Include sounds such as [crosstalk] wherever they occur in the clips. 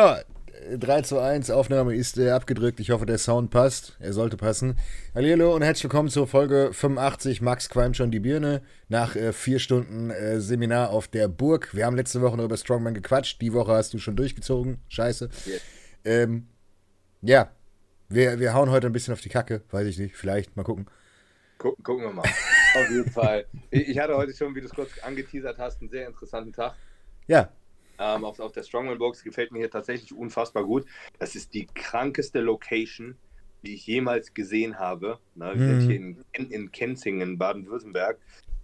Ja, 3 zu 1, Aufnahme ist äh, abgedrückt. Ich hoffe, der Sound passt. Er sollte passen. Hallo und herzlich willkommen zur Folge 85. Max qualmt schon die Birne nach äh, vier Stunden äh, Seminar auf der Burg. Wir haben letzte Woche noch über Strongman gequatscht. Die Woche hast du schon durchgezogen. Scheiße. Ähm, ja, wir, wir hauen heute ein bisschen auf die Kacke. Weiß ich nicht. Vielleicht. Mal gucken. Gucken, gucken wir mal. Auf jeden Fall. Ich hatte heute schon, wie du es kurz angeteasert hast, einen sehr interessanten Tag. Ja, Ähm, auf, auf der Strongman Box gefällt mir hier tatsächlich unfassbar gut. Das ist die krankeste Location, die ich jemals gesehen habe. Ne, wir Mhm. sind hier in, in, in Kenzingen, Baden-Württemberg.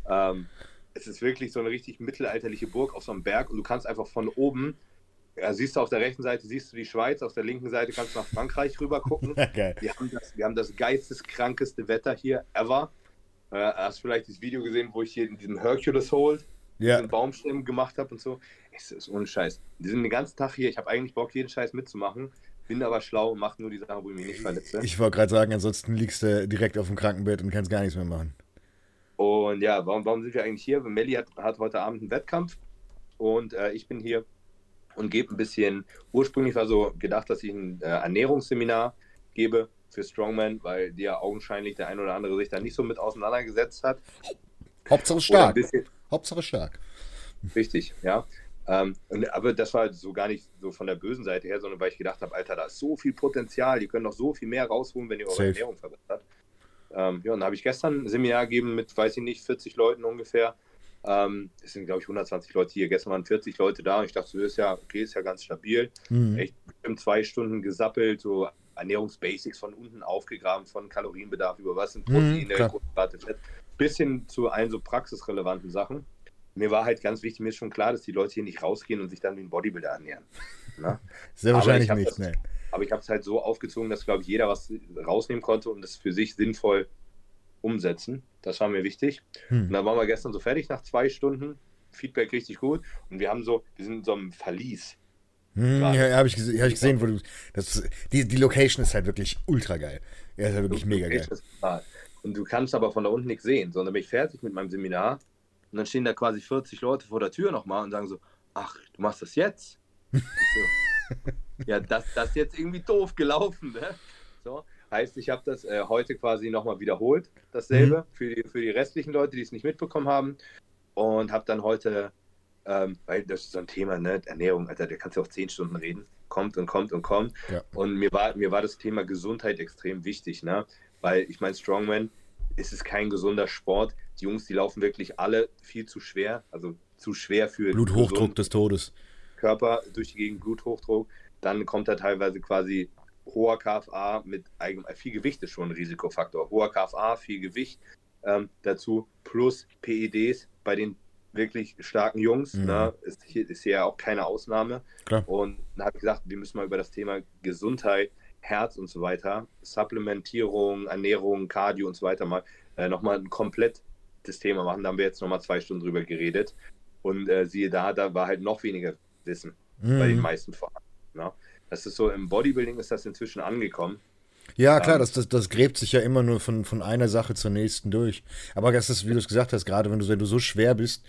Ähm, es ist wirklich so eine richtig mittelalterliche Burg auf so einem Berg und du kannst einfach von oben, ja, siehst du auf der rechten Seite, siehst du die Schweiz, auf der linken Seite kannst du nach Frankreich rüber gucken. [laughs] geil. Wir haben das, wir haben das geisteskrankeste Wetter hier ever. Äh, hast vielleicht das Video gesehen, wo ich hier in diesem Hercules Hold Ja, einen Baumstämmen gemacht habe und so. Es ist ohne Scheiß. Die sind den ganzen Tag hier. Ich habe eigentlich Bock, jeden Scheiß mitzumachen. Bin aber schlau und mache nur die Sachen, wo ich mich nicht verletze. ich wollte gerade sagen, ansonsten liegst du direkt auf dem Krankenbett und kannst gar nichts mehr machen. Und ja, warum, warum sind wir eigentlich hier? Melli hat, hat heute Abend einen Wettkampf und äh, ich bin hier und gebe ein bisschen. Ursprünglich war so gedacht, dass ich ein äh, Ernährungsseminar gebe für Strongman, weil die ja augenscheinlich der ein oder andere sich da nicht so mit auseinandergesetzt hat. Hauptsache stark. Hauptsache stark. Richtig, ja. Ähm, und, aber das war so gar nicht so von der bösen Seite her, sondern weil ich gedacht habe, Alter, da ist so viel Potenzial, die können noch so viel mehr rausholen, wenn ihr eure Safe. Ernährung verbessert. Ähm, ja, und dann habe ich gestern ein Seminar gegeben mit, weiß ich nicht, 40 Leuten ungefähr. Ähm, es sind, glaube ich, 120 Leute hier. Gestern waren 40 Leute da und ich dachte, so ist ja, okay, ist ja ganz stabil. Mhm. Echt bestimmt zwei Stunden gesappelt, so Ernährungsbasics von unten aufgegraben, von Kalorienbedarf über was sind Mhm, Proteine, klar. Kohlenhydrate, Fett, bis hin zu allen so praxisrelevanten Sachen. Mir war halt ganz wichtig, mir ist schon klar, dass die Leute hier nicht rausgehen und sich dann wie ein Bodybuilder ernähren. Ne? [laughs] Sehr wahrscheinlich nicht, das- ne. Aber ich habe es halt so aufgezogen, dass, glaube ich, jeder was rausnehmen konnte und das für sich sinnvoll umsetzen. Das war mir wichtig. Und Hm. dann waren wir gestern so fertig nach zwei Stunden. Feedback richtig gut. Und wir haben so, wir sind in so einem Verlies. Hm, ja, habe ich, gese hab ich gesehen, wo du. Das, die, die Location ist halt wirklich ultra geil. Ja, ist halt wirklich mega geil. Und du kannst aber von da unten nichts sehen, sondern bin ich fertig mit meinem Seminar. Und dann stehen da quasi 40 Leute vor der Tür nochmal und sagen so, ach, du machst das jetzt? So, [laughs] ja, das, das ist jetzt irgendwie doof gelaufen, ne? So, heißt, ich habe das äh, heute quasi nochmal wiederholt, dasselbe, für, die, für die restlichen Leute, die es nicht mitbekommen haben. Und habe dann heute, ähm, weil das ist so ein Thema, ne, Ernährung, Alter, da kannst du auch 10 Stunden reden, kommt und kommt und kommt. Ja. Und mir war, mir war das Thema Gesundheit extrem wichtig, ne? Weil ich meine, Strongman ist es kein gesunder Sport. Die Jungs, die laufen wirklich alle viel zu schwer, also zu schwer für Bluthochdruck des Todes. Körper durch die Gegend, Bluthochdruck. Dann kommt da teilweise quasi hoher KFA mit eigen, viel Gewicht ist schon ein Risikofaktor. Hoher KFA, viel Gewicht ähm, dazu plus PEDs bei den wirklich starken Jungs. Mhm. Ne, ist, hier, ist hier ja auch keine Ausnahme. Klar. Und dann habe ich gesagt, wir müssen mal über das Thema Gesundheit, Herz und so weiter, Supplementierung, Ernährung, Cardio und so weiter mal äh, nochmal ein komplett Thema machen. Da haben wir jetzt nochmal zwei Stunden drüber geredet. Und äh, siehe da, da war halt noch weniger Wissen bei den Mhm. meisten vorhanden. Ne? Das ist so, im Bodybuilding ist das inzwischen angekommen. Ja, klar, Ähm, das, das, das gräbt sich ja immer nur von, von einer Sache zur nächsten durch. Aber das ist, wie du es gesagt hast, gerade wenn du, wenn du so schwer bist,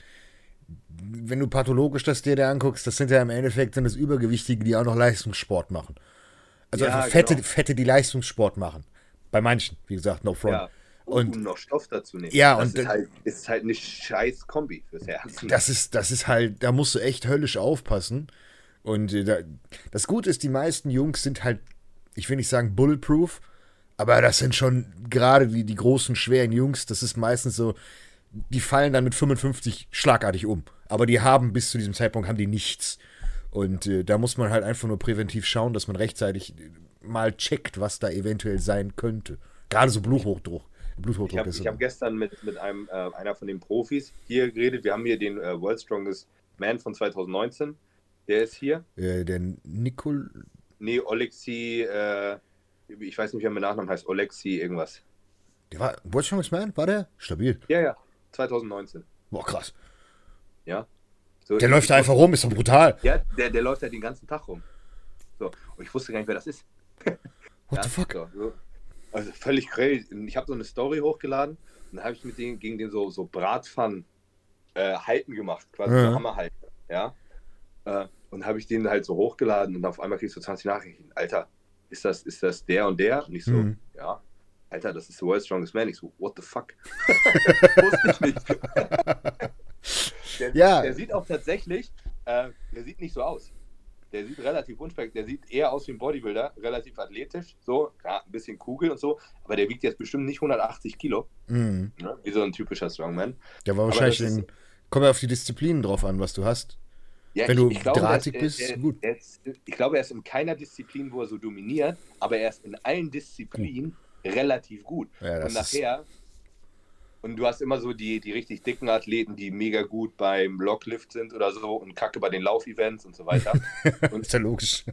wenn du pathologisch das dir da anguckst, das sind ja im Endeffekt dann das Übergewichtige, die auch noch Leistungssport machen. Also Ja, einfach Fette, genau. Fette, die Leistungssport machen. Bei manchen, wie gesagt, no front. Ja. Und- Und, noch Stoff dazu nehmen. Ja, das und ist halt, ist halt eine scheiß Kombi fürs Herz. Das ist, das ist halt, da musst du echt höllisch aufpassen. Und äh, da, das Gute ist, die meisten Jungs sind halt, ich will nicht sagen bulletproof, aber das sind schon gerade die, die großen, schweren Jungs, das ist meistens so, die fallen dann mit 55 schlagartig um. Aber die haben bis zu diesem Zeitpunkt haben die nichts. Und äh, da muss man halt einfach nur präventiv schauen, dass man rechtzeitig äh, mal checkt, was da eventuell sein könnte. Gerade so Bluthochdruck. Bluthochdruck Ich habe ist so. hab gestern mit, mit einem, äh, einer von den Profis hier geredet. Wir haben hier den äh, World Strongest Man von 2019. Der ist hier. äh, der Nicol. Nee, Olexi, äh, ich weiß nicht, wie er mit Nachnamen heißt. Olexi irgendwas. Der war World Strongest Man? War der? Stabil. Ja, ja, 2019. Boah, krass. Ja. So, Der ich- läuft da einfach rum, ist doch brutal. Ja, der, der läuft ja den ganzen Tag rum. So, und ich wusste gar nicht, wer das ist. What ja, the fuck? So, so. Also völlig crazy. Ich habe so eine Story hochgeladen und dann habe ich mit denen gegen den so, so Bratpfannen äh, halten gemacht, quasi Ja. so Hammer halten. Ja. Äh, Und habe ich den halt so hochgeladen und auf einmal kriegst du 20 Nachrichten. Alter, ist das, ist das der und der? Und ich so, Mhm. ja. Alter, das ist the world's strongest man. Ich so, what the fuck? [laughs] Wusste ich nicht. [laughs] der, Ja. der sieht auch tatsächlich, äh, der sieht nicht so aus. Der sieht relativ unspektakulär, der sieht eher aus wie ein Bodybuilder, relativ athletisch, so, ja, ein bisschen Kugel und so, aber der wiegt jetzt bestimmt nicht 180 Kilo, Mhm. ne? wie so ein typischer Strongman. Der war wahrscheinlich ist- in. Kommt ja auf die Disziplinen drauf an, was du hast. Ja, Wenn du glaube, drahtig er bist, er, gut. Er ist, ich glaube, er ist in keiner Disziplin, wo er so dominiert, aber er ist in allen Disziplinen relativ gut. Ja, und nachher, und du hast immer so die, die richtig dicken Athleten, die mega gut beim Blocklift sind oder so und kacke bei den Laufevents und so weiter. [laughs] und, Ist ja logisch.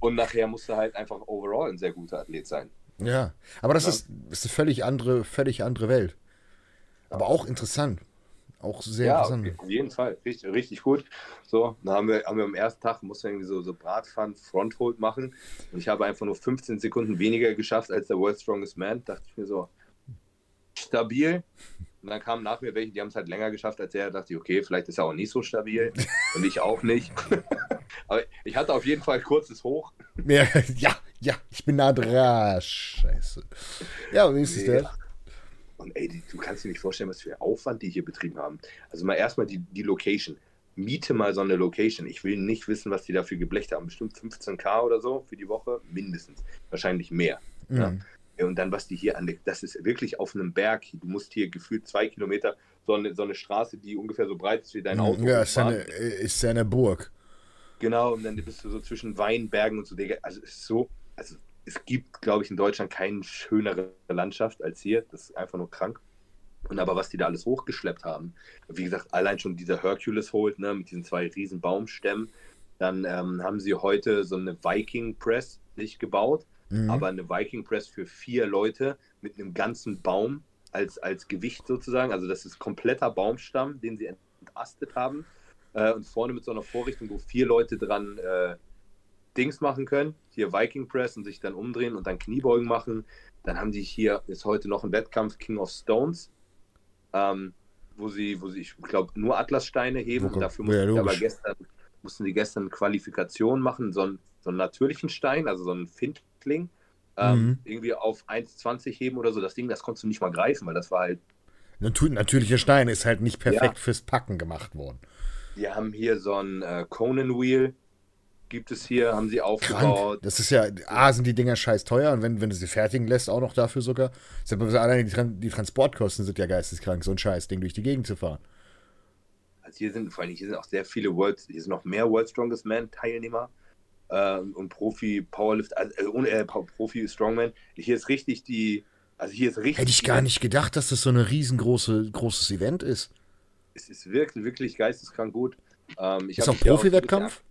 und nachher musst du halt einfach overall ein sehr guter Athlet sein. Ja. Aber das Ja. ist, ist eine völlig andere, völlig andere Welt. Aber auch interessant. Auch sehr ja, interessant. auf, auf jeden Fall. Richtig, richtig gut. So, dann haben wir, haben wir am ersten Tag, mussten irgendwie so, so Bratpfannen Fronthold machen. Und ich habe einfach nur 15 Sekunden weniger geschafft als der World's Strongest Man. Dachte ich mir so, stabil. Und dann kamen nach mir welche, die haben es halt länger geschafft als er. Da dachte ich, okay, vielleicht ist er auch nicht so stabil. Und ich auch nicht. [laughs] Aber ich hatte auf jeden Fall ein kurzes Hoch. Ja, [laughs] ja, ja, ich bin nah dran. Scheiße. Ja, wie ist es Nee. denn? Und ey, du kannst dir nicht vorstellen, was für Aufwand die hier betrieben haben. Also mal erstmal die, die Location. Miete mal so eine Location. Ich will nicht wissen, was die dafür geblecht haben. Bestimmt 15k oder so für die Woche. Mindestens. Wahrscheinlich mehr. Mhm. Ja, Und dann, was die hier an der, das ist wirklich auf einem Berg. Du musst hier gefühlt zwei Kilometer so eine, so eine Straße, die ungefähr so breit ist wie dein Auto. Ja, ist ja, eine, ist ja eine Burg. Genau, und dann bist du so zwischen Weinbergen und so. Also es ist so, also es gibt, glaube ich, in Deutschland keine schönere Landschaft als hier. Das ist einfach nur krank. Und aber was die da alles hochgeschleppt haben, wie gesagt, allein schon dieser Hercules holt, ne, mit diesen zwei riesen Baumstämmen. Dann ähm, haben sie heute so eine Viking Press nicht gebaut, Mhm. aber eine Viking Press für vier Leute mit einem ganzen Baum als, als Gewicht sozusagen. Also das ist kompletter Baumstamm, den sie entastet haben. Äh, und vorne mit so einer Vorrichtung, wo vier Leute dran äh, Dings machen können. Hier Viking Press und sich dann umdrehen und dann Kniebeugen machen. Dann haben die hier, ist heute noch ein Wettkampf King of Stones, ähm, wo sie, wo sie, ich glaube, nur Atlassteine heben. Oh und dafür Gott, ja, mussten sie aber gestern, mussten die gestern Qualifikation machen, so einen, so einen natürlichen Stein, also so einen Findling. Ähm, Mhm. irgendwie auf 1,20 heben oder so. Das Ding, das konntest du nicht mal greifen, weil das war halt natürlicher Stein ist halt nicht perfekt Ja. fürs Packen gemacht worden. Wir haben hier so ein äh, Conan Wheel, gibt es hier, haben sie Krank. aufgebaut. Das ist ja, A, sind die Dinger scheiß teuer und wenn, wenn du sie fertigen lässt, auch noch dafür sogar. Tran die Transportkosten sind ja geisteskrank, so ein scheiß Ding durch die Gegend zu fahren. Also hier sind vor allem hier sind auch sehr viele World, hier sind noch mehr World Strongest Man Teilnehmer äh, und Profi Powerlift, also, äh, ohne- äh, Profi Strongman. Hier ist richtig die, also hier ist richtig. Hätte ich gar nicht gedacht, dass das so ein riesengroße großes Event ist. Es ist wirklich, wirklich geisteskrank gut. Ähm, Ist auch Profi-Wettkampf?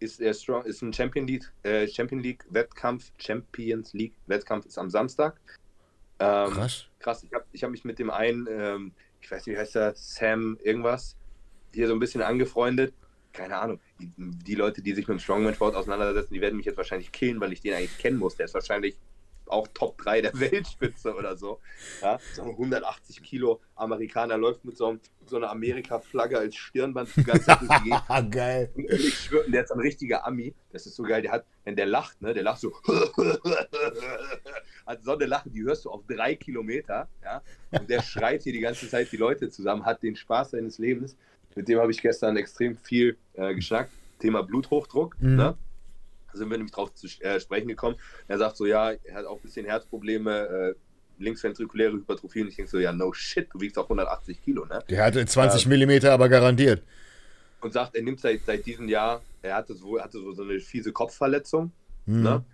ist er strong, ist ein Champion League, äh, Champion League Wettkampf, Champions League Wettkampf ist am Samstag. Ähm, Krass. krass, ich habe ich hab mich mit dem einen, ähm, ich weiß nicht, wie heißt er, Sam irgendwas, hier so ein bisschen angefreundet. Keine Ahnung. Die, die Leute, die sich mit dem Strongman-Sport auseinandersetzen, die werden mich jetzt wahrscheinlich killen, weil ich den eigentlich kennen muss. Der ist wahrscheinlich auch Top 3 der [laughs] Weltspitze oder so. Ja, so ein 180 Kilo Amerikaner läuft mit so, einem, so einer Amerika-Flagge als Stirnband die ganze Zeit durch die Gegend. [laughs] Geil. Und ich schwöre, der ist ein richtiger Ami. Das ist so geil. Der hat, wenn der lacht, ne, der lacht so. [laughs] hat so eine Lache, die hörst du auf drei Kilometer. Ja? Und der schreit hier die ganze Zeit die Leute zusammen, hat den Spaß seines Lebens. Mit dem habe ich gestern extrem viel äh, geschnackt. Thema Bluthochdruck. Mhm. Ne? Da sind wir nämlich drauf zu äh, sprechen gekommen. Er sagt so, ja, er hat auch ein bisschen Herzprobleme, äh, linksventrikuläre Hypertrophie. Und ich denke so, ja, no shit, du wiegst auch 180 Kilo, ne? Der hatte 20 Millimeter, aber garantiert. und sagt, er nimmt seit, seit diesem Jahr, er hatte so, hatte so, so eine fiese Kopfverletzung. Mhm. Ne?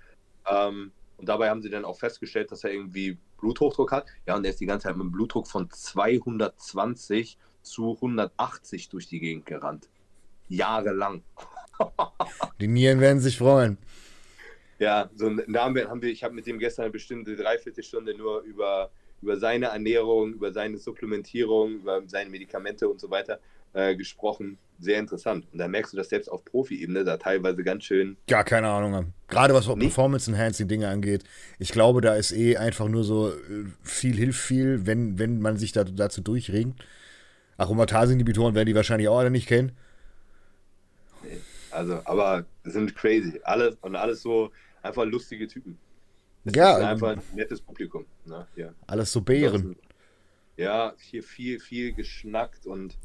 Ähm, und dabei haben sie dann auch festgestellt, dass er irgendwie Bluthochdruck hat. Ja, und er ist die ganze Zeit mit einem Blutdruck von 220 zu 180 durch die Gegend gerannt. Jahrelang. [laughs] Die Nieren werden sich freuen. Ja, so da haben wir, haben wir, ich habe mit dem gestern eine bestimmte Dreiviertelstunde nur über, über seine Ernährung, über seine Supplementierung, über seine Medikamente und so weiter äh, gesprochen. Sehr interessant. Und da merkst du, dass selbst auf Profi-Ebene da teilweise ganz schön Gar keine Ahnung haben. Gerade was? Performance-Enhancing-Dinge angeht. Ich glaube, da ist eh einfach nur so äh, viel hilft viel, wenn, wenn man sich da, dazu durchringt. Aromatasinhibitoren werden die wahrscheinlich auch alle nicht kennen. Also, aber sind crazy. Alles und alles so einfach lustige Typen. Ja, einfach ein nettes Publikum. Ne? Ja. Alles so Bären. Ja, hier viel, viel geschnackt und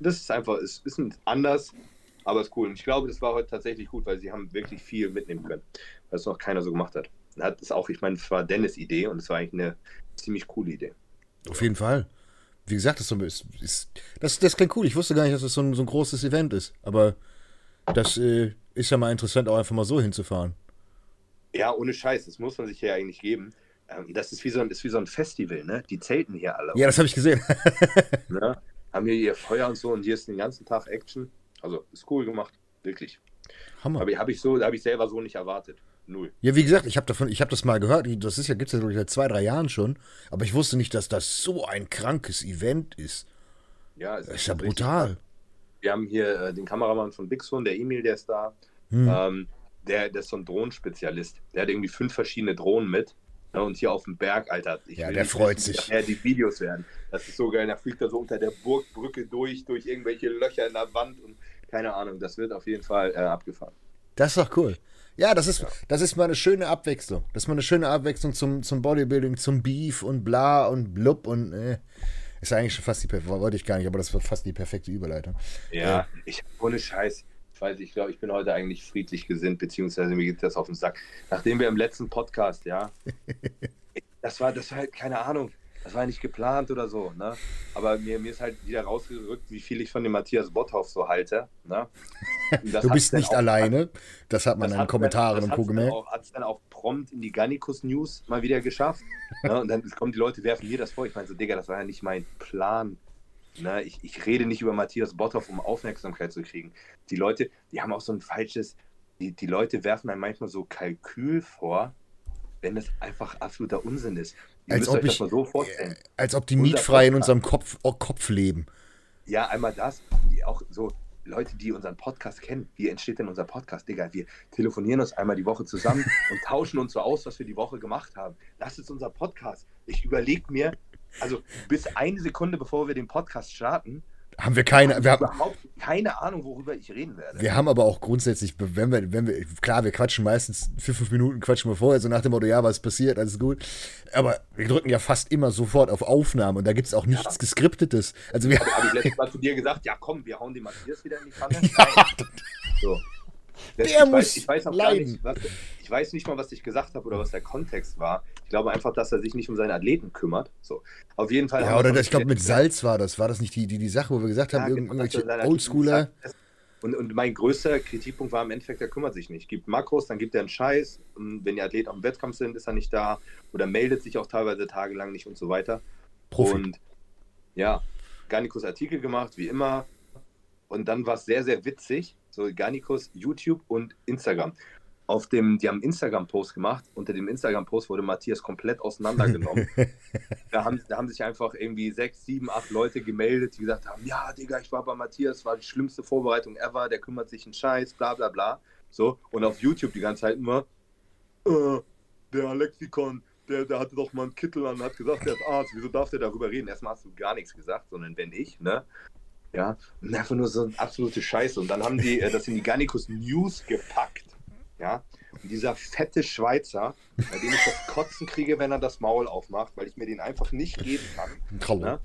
das ist einfach, es ist anders, aber ist cool. Und ich glaube, das war heute tatsächlich gut, weil sie haben wirklich viel mitnehmen können, was noch keiner so gemacht hat. Hat es auch, ich meine, es war Dennis' Idee und es war eigentlich eine ziemlich coole Idee. Auf jeden Fall. Wie gesagt, das, ist, ist, das, das klingt cool. Ich wusste gar nicht, dass das so ein, so ein großes Event ist. Aber das äh, ist ja mal interessant, auch einfach mal so hinzufahren. Ja, ohne Scheiß. Das muss man sich ja eigentlich geben. Ähm, das ist wie, so ein, ist wie so ein Festival, ne? Die zelten hier alle. Ja, das habe ich gesehen. [laughs] [laughs] ne? Haben hier ihr Feuer und so und hier ist den ganzen Tag Action. Also ist cool gemacht, wirklich. Hammer. Aber habe ich so, habe ich selber so nicht erwartet. Null. Ja, wie gesagt, ich habe davon, ich habe das mal gehört. Das ist ja, gibt es ja seit zwei, drei Jahren schon. Aber ich wusste nicht, dass das so ein krankes Event ist. Ja, es das ist ja brutal. Wir haben hier äh, den Kameramann von Bixon, der Emil, der ist da. Hm. Ähm, der, der ist so ein Drohnenspezialist. Der hat irgendwie fünf verschiedene Drohnen mit. Ne, und hier auf dem Berg, Alter. ja, der freut wissen, sich. Ja, die Videos werden. Das ist so geil. Da fliegt er so unter der Burgbrücke durch, durch irgendwelche Löcher in der Wand und keine Ahnung. Das wird auf jeden Fall äh, abgefahren. Das ist doch cool. Ja, das ist, ja. das ist mal eine schöne Abwechslung. Das ist mal eine schöne Abwechslung zum, zum Bodybuilding, zum Beef und bla und blub und äh, ist eigentlich schon fast die wollte ich gar nicht, aber das wird fast die perfekte Überleitung. Ja, äh, ich ohne Scheiß. Ich weiß, ich glaube, ich bin heute eigentlich friedlich gesinnt, beziehungsweise mir geht das auf den Sack. Nachdem wir im letzten Podcast, ja, [laughs] das war, das war halt, keine Ahnung, das war nicht geplant oder so, ne? Aber mir, mir ist halt wieder rausgerückt, wie viel ich von dem Matthias Botthoff so halte, ne? Du bist nicht auch, alleine, das hat man in den Kommentaren und Co. gemerkt. Hat es dann auch prompt in die Gannikus News mal wieder geschafft. ne? Und dann kommen die Leute, werfen mir das vor. Ich meine so, Digga, das war ja nicht mein Plan. Ne? Ich, ich rede nicht über Matthias Botthoff, um Aufmerksamkeit zu kriegen. Die Leute, die haben auch so ein falsches, die, die Leute werfen einem manchmal so Kalkül vor, wenn es einfach absoluter Unsinn ist. Ihr als ob, ich, so als ob die mietfrei in unserem Kopf, oh, Kopf leben. Ja, einmal das, auch so Leute, die unseren Podcast kennen. Wie entsteht denn unser Podcast? Digga, wir telefonieren uns einmal die Woche zusammen [laughs] und tauschen uns so aus, was wir die Woche gemacht haben. Das ist unser Podcast. Ich überlege mir, also bis eine Sekunde bevor wir den Podcast starten, haben wir keine. Wir haben überhaupt keine Ahnung, worüber ich reden werde. Wir haben aber auch grundsätzlich, wenn wir, wenn wir, klar, wir quatschen meistens für fünf Minuten, quatschen wir vorher, so nach dem Motto, ja, was passiert, alles gut. Aber wir drücken ja fast immer sofort auf Aufnahme und da gibt es auch nichts ja. Geskriptetes. Also wir habe ich letztes [laughs] Mal zu dir gesagt, ja komm, wir hauen den Matthias wieder in die Pfanne. Ja. [laughs] So. Der ich muss weiß, ich weiß leiden. Nicht, was, ich weiß nicht mal, was ich gesagt habe oder was der Kontext war. Ich glaube einfach, dass er sich nicht um seine Athleten kümmert. So. Auf jeden Fall. Ja, oder das, ich glaube, mit Salz war das. War das nicht die, die, die Sache, wo wir gesagt haben, ja, genau, irgendwelche Oldschooler. Und, und mein größter Kritikpunkt war im Endeffekt, er kümmert sich nicht. Gibt Makros, dann gibt er einen Scheiß. Und wenn die Athleten auf dem Wettkampf sind, ist er nicht da. Oder meldet sich auch teilweise tagelang nicht und so weiter. Profi. Und ja, Garnikus Artikel gemacht, wie immer. Und dann war es sehr, sehr witzig. So Garnikus, YouTube und Instagram auf dem, die haben einen Instagram-Post gemacht. Unter dem Instagram-Post wurde Matthias komplett auseinandergenommen. [laughs] da, haben, da haben sich einfach irgendwie sechs, sieben, acht Leute gemeldet, die gesagt haben: Ja, Digga, ich war bei Matthias, war die schlimmste Vorbereitung ever, der kümmert sich einen Scheiß, bla bla bla. So, und auf YouTube die ganze Zeit immer: äh, Der Alexikon, der, der hatte doch mal einen Kittel an, hat gesagt, der ist Arzt, wieso darf der darüber reden? Erstmal hast du gar nichts gesagt, sondern wenn ich, ne? Ja, und einfach nur so eine absolute Scheiße. Und dann haben die äh, das in die Garnicus News gepackt. Ja, und dieser fette Schweizer, bei dem ich das Kotzen kriege, wenn er das Maul aufmacht, weil ich mir den einfach nicht geben kann, ne,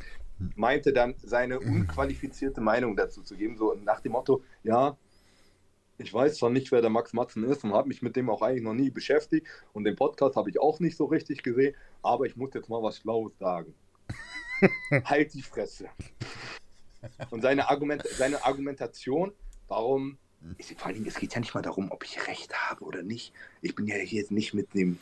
meinte dann seine unqualifizierte Meinung dazu zu geben, so nach dem Motto, ja, ich weiß zwar nicht, wer der Max Matzen ist und habe mich mit dem auch eigentlich noch nie beschäftigt und den Podcast habe ich auch nicht so richtig gesehen, aber ich muss jetzt mal was Schlaues sagen. [laughs] halt die Fresse. Und seine, Argument seine Argumentation, warum ich, vor allem, es geht ja nicht mal darum, ob ich recht habe oder nicht. Ich bin ja hier jetzt nicht mit dem,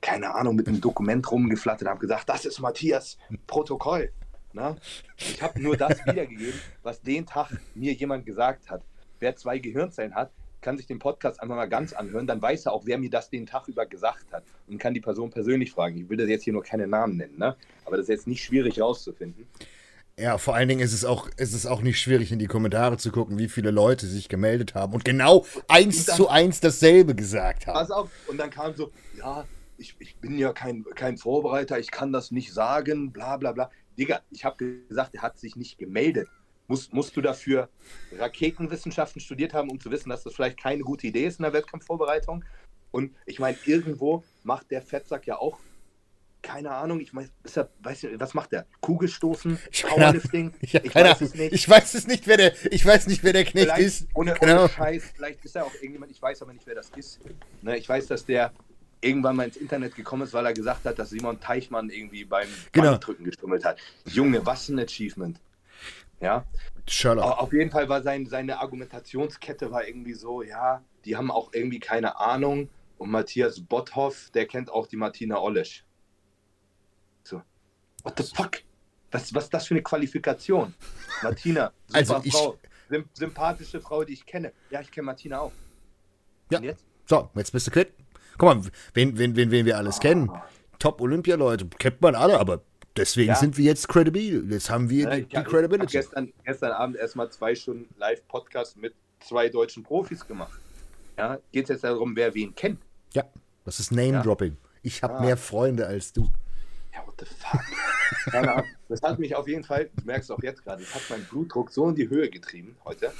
keine Ahnung, mit einem Dokument rumgeflattert und habe gesagt, das ist Matthias Protokoll. Na? Ich habe nur das wiedergegeben, was den Tag mir jemand gesagt hat. Wer zwei Gehirnzellen hat, kann sich den Podcast einfach mal ganz anhören, dann weiß er auch, wer mir das den Tag über gesagt hat und kann die Person persönlich fragen. Ich will das jetzt hier nur keine Namen nennen, ne? aber das ist jetzt nicht schwierig rauszufinden. Ja, vor allen Dingen ist es auch, ist es auch nicht schwierig, in die Kommentare zu gucken, wie viele Leute sich gemeldet haben und genau eins dann, zu eins dasselbe gesagt haben. Pass auf, und dann kam so, ja, ich, ich bin ja kein, kein Vorbereiter, ich kann das nicht sagen, bla bla bla. Digga, ich habe gesagt, er hat sich nicht gemeldet. Musst, musst du dafür Raketenwissenschaften studiert haben, um zu wissen, dass das vielleicht keine gute Idee ist in der Wettkampfvorbereitung? Und ich meine, irgendwo macht der Fettsack ja auch, keine Ahnung, ich weiß, er, weiß nicht, was macht der? Kugelstoßen, Powerlifting? Ich, ich, weiß es nicht. Ich weiß es nicht, wer der, ich weiß nicht, wer der Knecht vielleicht ist. Ohne, Genau. ohne Scheiß, vielleicht ist er auch irgendjemand, ich weiß aber nicht, wer das ist. Ne, ich weiß, dass der irgendwann mal ins Internet gekommen ist, weil er gesagt hat, dass Simon Teichmann irgendwie beim Genau. Bankdrücken gestummelt hat. Junge, was ein Achievement. Ja, Sherlock. Au- Auf jeden Fall war sein, seine Argumentationskette war irgendwie so, ja, die haben auch irgendwie keine Ahnung. Und Matthias Botthoff, der kennt auch die Martina Olesch. What the fuck? Was, was ist das für eine Qualifikation? Martina, [laughs] super Also ich- Frau, sym sympathische Frau, die ich kenne. Ja, ich kenne Martina auch. Ja. Und jetzt? So, jetzt bist du quitt. Guck mal, wen, wen, wen, wen wir alles kennen. Top-Olympia-Leute, kennt man alle, aber deswegen Ja. sind wir jetzt credible. Jetzt haben wir Ja, die, die hab- ich hab Credibility. gestern, gestern Abend erstmal zwei Stunden Live-Podcast mit zwei deutschen Profis gemacht. Ja, geht jetzt darum, wer wen kennt. Ja, das ist Name-Dropping. Ich habe Ah. mehr Freunde als du. Ja, what the fuck? [laughs] Keine Ahnung. Das hat mich auf jeden Fall, du merkst auch jetzt gerade, das hat meinen Blutdruck so in die Höhe getrieben heute.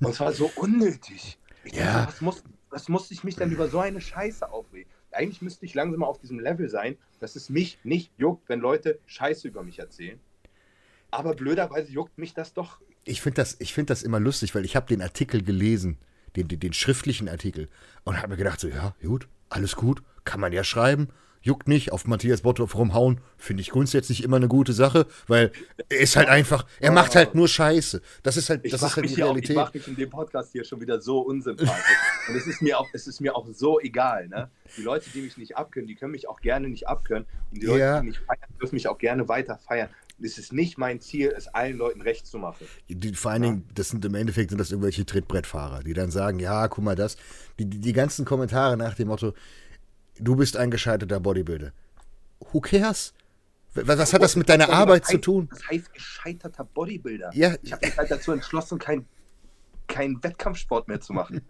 Und es war so unnötig. Ich dachte, Ja. was, muss, was muss ich mich denn über so eine Scheiße aufregen? Eigentlich müsste ich langsam mal auf diesem Level sein, dass es mich nicht juckt, wenn Leute Scheiße über mich erzählen. Aber blöderweise juckt mich das doch. Ich finde das, ich find das immer lustig, weil ich habe den Artikel gelesen, den, den, den schriftlichen Artikel, und habe mir gedacht, so, ja, gut, alles gut, kann man ja schreiben, juckt nicht, auf Matthias Botthoff rumhauen, finde ich grundsätzlich immer eine gute Sache, weil er ist halt einfach, er macht halt nur Scheiße. Das ist halt, Ich das mache ist halt die hier auch- ich Realität. mach mich in dem Podcast hier schon wieder so unsympathisch. [laughs] Und es ist mir auch, es ist mir auch so egal. Ne? Die Leute, die mich nicht abkönnen, die können mich auch gerne nicht abkönnen. Und die Leute, Ja. die mich feiern, dürfen mich auch gerne weiter feiern. Es ist nicht mein Ziel, es allen Leuten recht zu machen. Die, vor allen Dingen, das sind im Endeffekt sind das irgendwelche Trittbrettfahrer, die dann sagen, ja, guck mal das. Die, die, die ganzen Kommentare nach dem Motto, du bist ein gescheiterter Bodybuilder. Who cares? Was, hat das mit deiner Arbeit heißt- zu tun? Das heißt gescheiterter Bodybuilder. Ja. Ich habe mich halt dazu entschlossen, keinen kein Wettkampfsport mehr zu machen.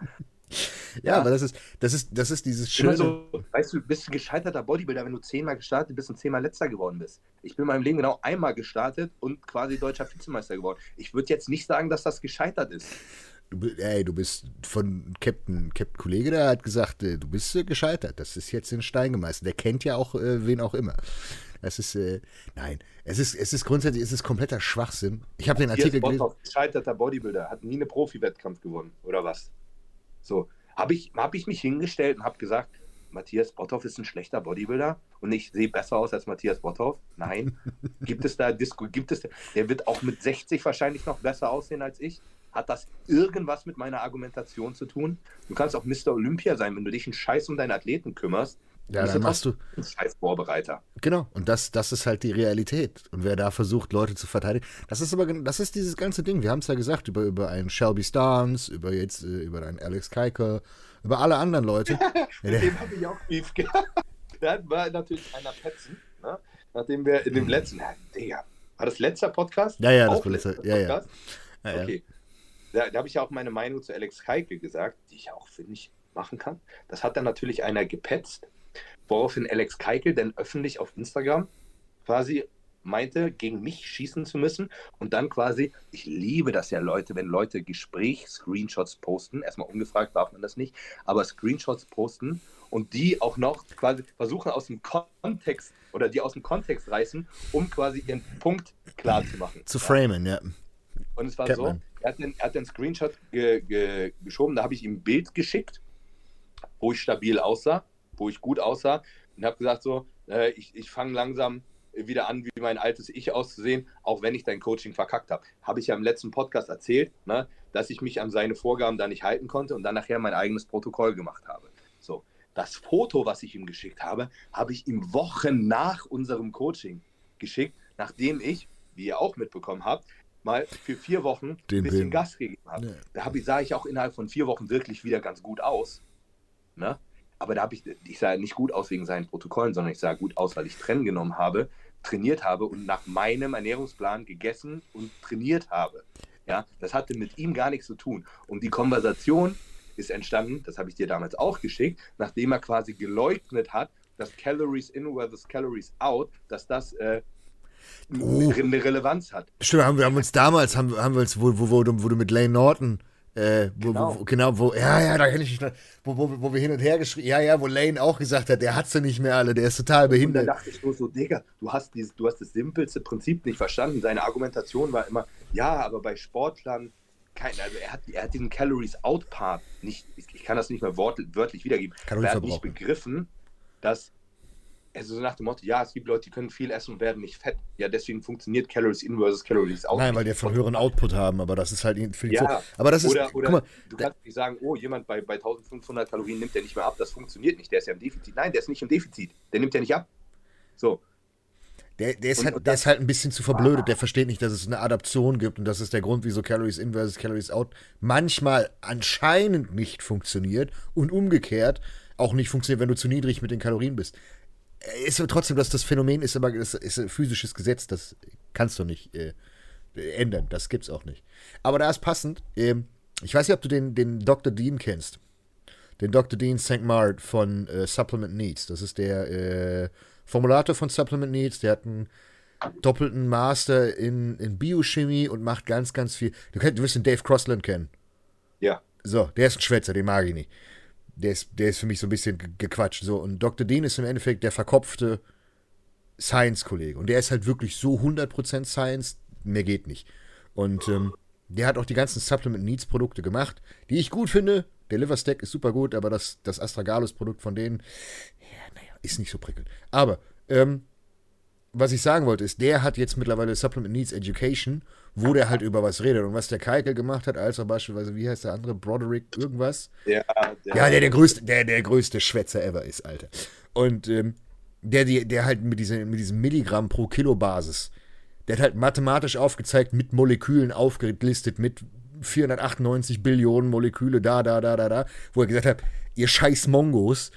Ja, aber das ist, das ist, das ist dieses schöne. so, weißt du, bist ein gescheiterter Bodybuilder, wenn du zehnmal gestartet bist und zehnmal letzter geworden bist. Ich bin in meinem Leben genau einmal gestartet und quasi deutscher Vizemeister geworden. Ich würde jetzt nicht sagen, dass das gescheitert ist. Du, ey, du bist von Captain, Captain Kollege, der hat gesagt, äh, du bist äh, gescheitert. Das ist jetzt in Stein gemeißelt. Der kennt ja auch äh, wen auch immer. Das ist, äh, nein, es ist, es ist grundsätzlich, es ist kompletter Schwachsinn. Ich habe den Artikel gelesen. Gescheiterter Bodybuilder, hat nie einen Profi-Wettkampf gewonnen, oder was? So, habe ich, hab ich mich hingestellt und habe gesagt, Matthias Botthoff ist ein schlechter Bodybuilder und ich sehe besser aus als Matthias Botthoff? Nein. [laughs] gibt es da Disco, gibt es, der wird auch mit 60 wahrscheinlich noch besser aussehen als ich. Hat das irgendwas mit meiner Argumentation zu tun? Du kannst auch Mr. Olympia sein, wenn du dich einen Scheiß um deine Athleten kümmerst. Ja, dann machst du, Scheiß Vorbereiter. genau. Und das, das ist halt die Realität. Und wer da versucht, Leute zu verteidigen, das ist aber, das ist dieses ganze Ding. Wir haben es ja gesagt, über, über einen Shelby Starnes, über jetzt, äh, über einen Alex Kiker, über alle anderen Leute. [laughs] Mit dem habe ich auch Beef gehabt. [laughs] Da war natürlich einer petzen, ne? nachdem wir in dem letzten, ja, Digga, war das letzter Podcast? Ja, ja, das war letzter- ja, ja. Podcast? Ja, ja. Okay. Da, da habe ich ja auch meine Meinung zu Alex Keike gesagt, die ich auch, finde ich, machen kann. Das hat dann natürlich einer gepetzt, woraufhin Alex Keikel dann öffentlich auf Instagram quasi meinte, gegen mich schießen zu müssen und dann quasi, ich liebe das ja Leute, wenn Leute Gespräch-Screenshots posten, erstmal ungefragt darf man das nicht, aber Screenshots posten und die auch noch quasi versuchen aus dem Kontext oder die aus dem Kontext reißen, um quasi ihren Punkt klar zu machen. Zu framen, ja. Und es war Kennt so, man. Er hat, den, er hat den Screenshot ge, ge, geschoben, da habe ich ihm ein Bild geschickt, wo ich stabil aussah, wo ich gut aussah und habe gesagt so, äh, ich, ich fange langsam wieder an, wie mein altes Ich auszusehen, auch wenn ich dein Coaching verkackt habe. Habe ich ja im letzten Podcast erzählt, ne, dass ich mich an seine Vorgaben da nicht halten konnte und dann nachher mein eigenes Protokoll gemacht habe. So, das Foto, was ich ihm geschickt habe, habe ich ihm Wochen nach unserem Coaching geschickt, nachdem ich, wie ihr auch mitbekommen habt, mal für vier Wochen Den ein bisschen Film. Gas gegeben habe. Ja. Da habe ich, sah ich auch innerhalb von vier Wochen wirklich wieder ganz gut aus. Ne? Aber da habe ich, ich sah nicht gut aus wegen seinen Protokollen, sondern ich sah gut aus, weil ich Trennen genommen habe, trainiert habe und nach meinem Ernährungsplan gegessen und trainiert habe. Ja, das hatte mit ihm gar nichts zu tun. Und die Konversation ist entstanden, das habe ich dir damals auch geschickt, nachdem er quasi geleugnet hat, dass Calories in versus Calories out, dass das äh, Oh. eine Relevanz hat. Stimmt, haben wir haben uns damals, haben, haben wir uns, wo, wo, wo, du- wo du mit Lane Norton, äh, wo, Genau. Wo, genau, wo, ja, ja, da kenne ich mich wo, wo, wo wir hin und her geschrieben, ja, ja, wo Lane auch gesagt hat, der hat sie nicht mehr alle, der ist total Und da behindert. dachte ich nur so, Digga, du hast, dieses, du hast das simpelste Prinzip nicht verstanden. Seine Argumentation war immer, ja, aber bei Sportlern, kein, also er hat, er hat diesen Calories Out Part nicht, ich, ich kann das nicht mehr wort, wörtlich wiedergeben, er hat nicht begriffen, dass, also so nach dem Motto, ja, es gibt Leute, die können viel essen und werden nicht fett. Ja, deswegen funktioniert Calories In versus Calories Out. Nein, nicht. weil die von höheren Output haben, aber das ist halt für die Ja. Aber das ist, oder, oder guck mal, du kannst nicht sagen, oh, jemand bei, bei 1500 Kalorien nimmt der nicht mehr ab, das funktioniert nicht, der ist ja im Defizit. Nein, der ist nicht im Defizit, der nimmt ja nicht ab. So, Der, der, ist Und- halt, und der ist halt ein bisschen zu verblödet. Der versteht nicht, dass es eine Adaption gibt und das ist der Grund, wieso Calories in versus Calories out manchmal anscheinend nicht funktioniert und umgekehrt auch nicht funktioniert, wenn du zu niedrig mit den Kalorien bist. Äh, Ist aber trotzdem, dass das Phänomen ist, aber das ist ein physisches Gesetz, das kannst du nicht äh, ändern. Das gibt's auch nicht. Aber da ist passend. Ähm, ich weiß nicht, ob du den, den Dr. Dean kennst. Den Dr. Dean St. Mart von äh, Supplement Needs. Das ist der äh, Formulator von Supplement Needs. Der hat einen doppelten Master in, in Biochemie und macht ganz, ganz viel. Du, kennst, du wirst den Dave Crossland kennen. ja. So, der ist ein Schwätzer, den mag ich nicht. Der ist, der ist für mich so ein bisschen ge- gequatscht. So, und Dr. Dean ist im Endeffekt der verkopfte Science-Kollege. Und der ist halt wirklich so 100% Science, mehr geht nicht. Und ähm, der hat auch die ganzen Supplement Needs Produkte gemacht, die ich gut finde. Der Liver Stack ist super gut, aber das, das Astragalus-Produkt von denen, ja, naja, ist nicht so prickelnd. Aber, ähm, was ich sagen wollte, ist, der hat jetzt mittlerweile Supplement Needs Education, wo der halt über was redet. Und was der Keikel gemacht hat, als auch beispielsweise, wie heißt der andere, Broderick, irgendwas? Der, Ja, der der größte, der, der größte Schwätzer ever ist, Alter. Und ähm, der, der halt mit, diese, mit diesem Milligramm pro Kilo Basis, der hat halt mathematisch aufgezeigt, mit Molekülen aufgelistet, mit 498 Billionen Moleküle, da, da, da, da, da, wo er gesagt hat, ihr scheiß Mongos,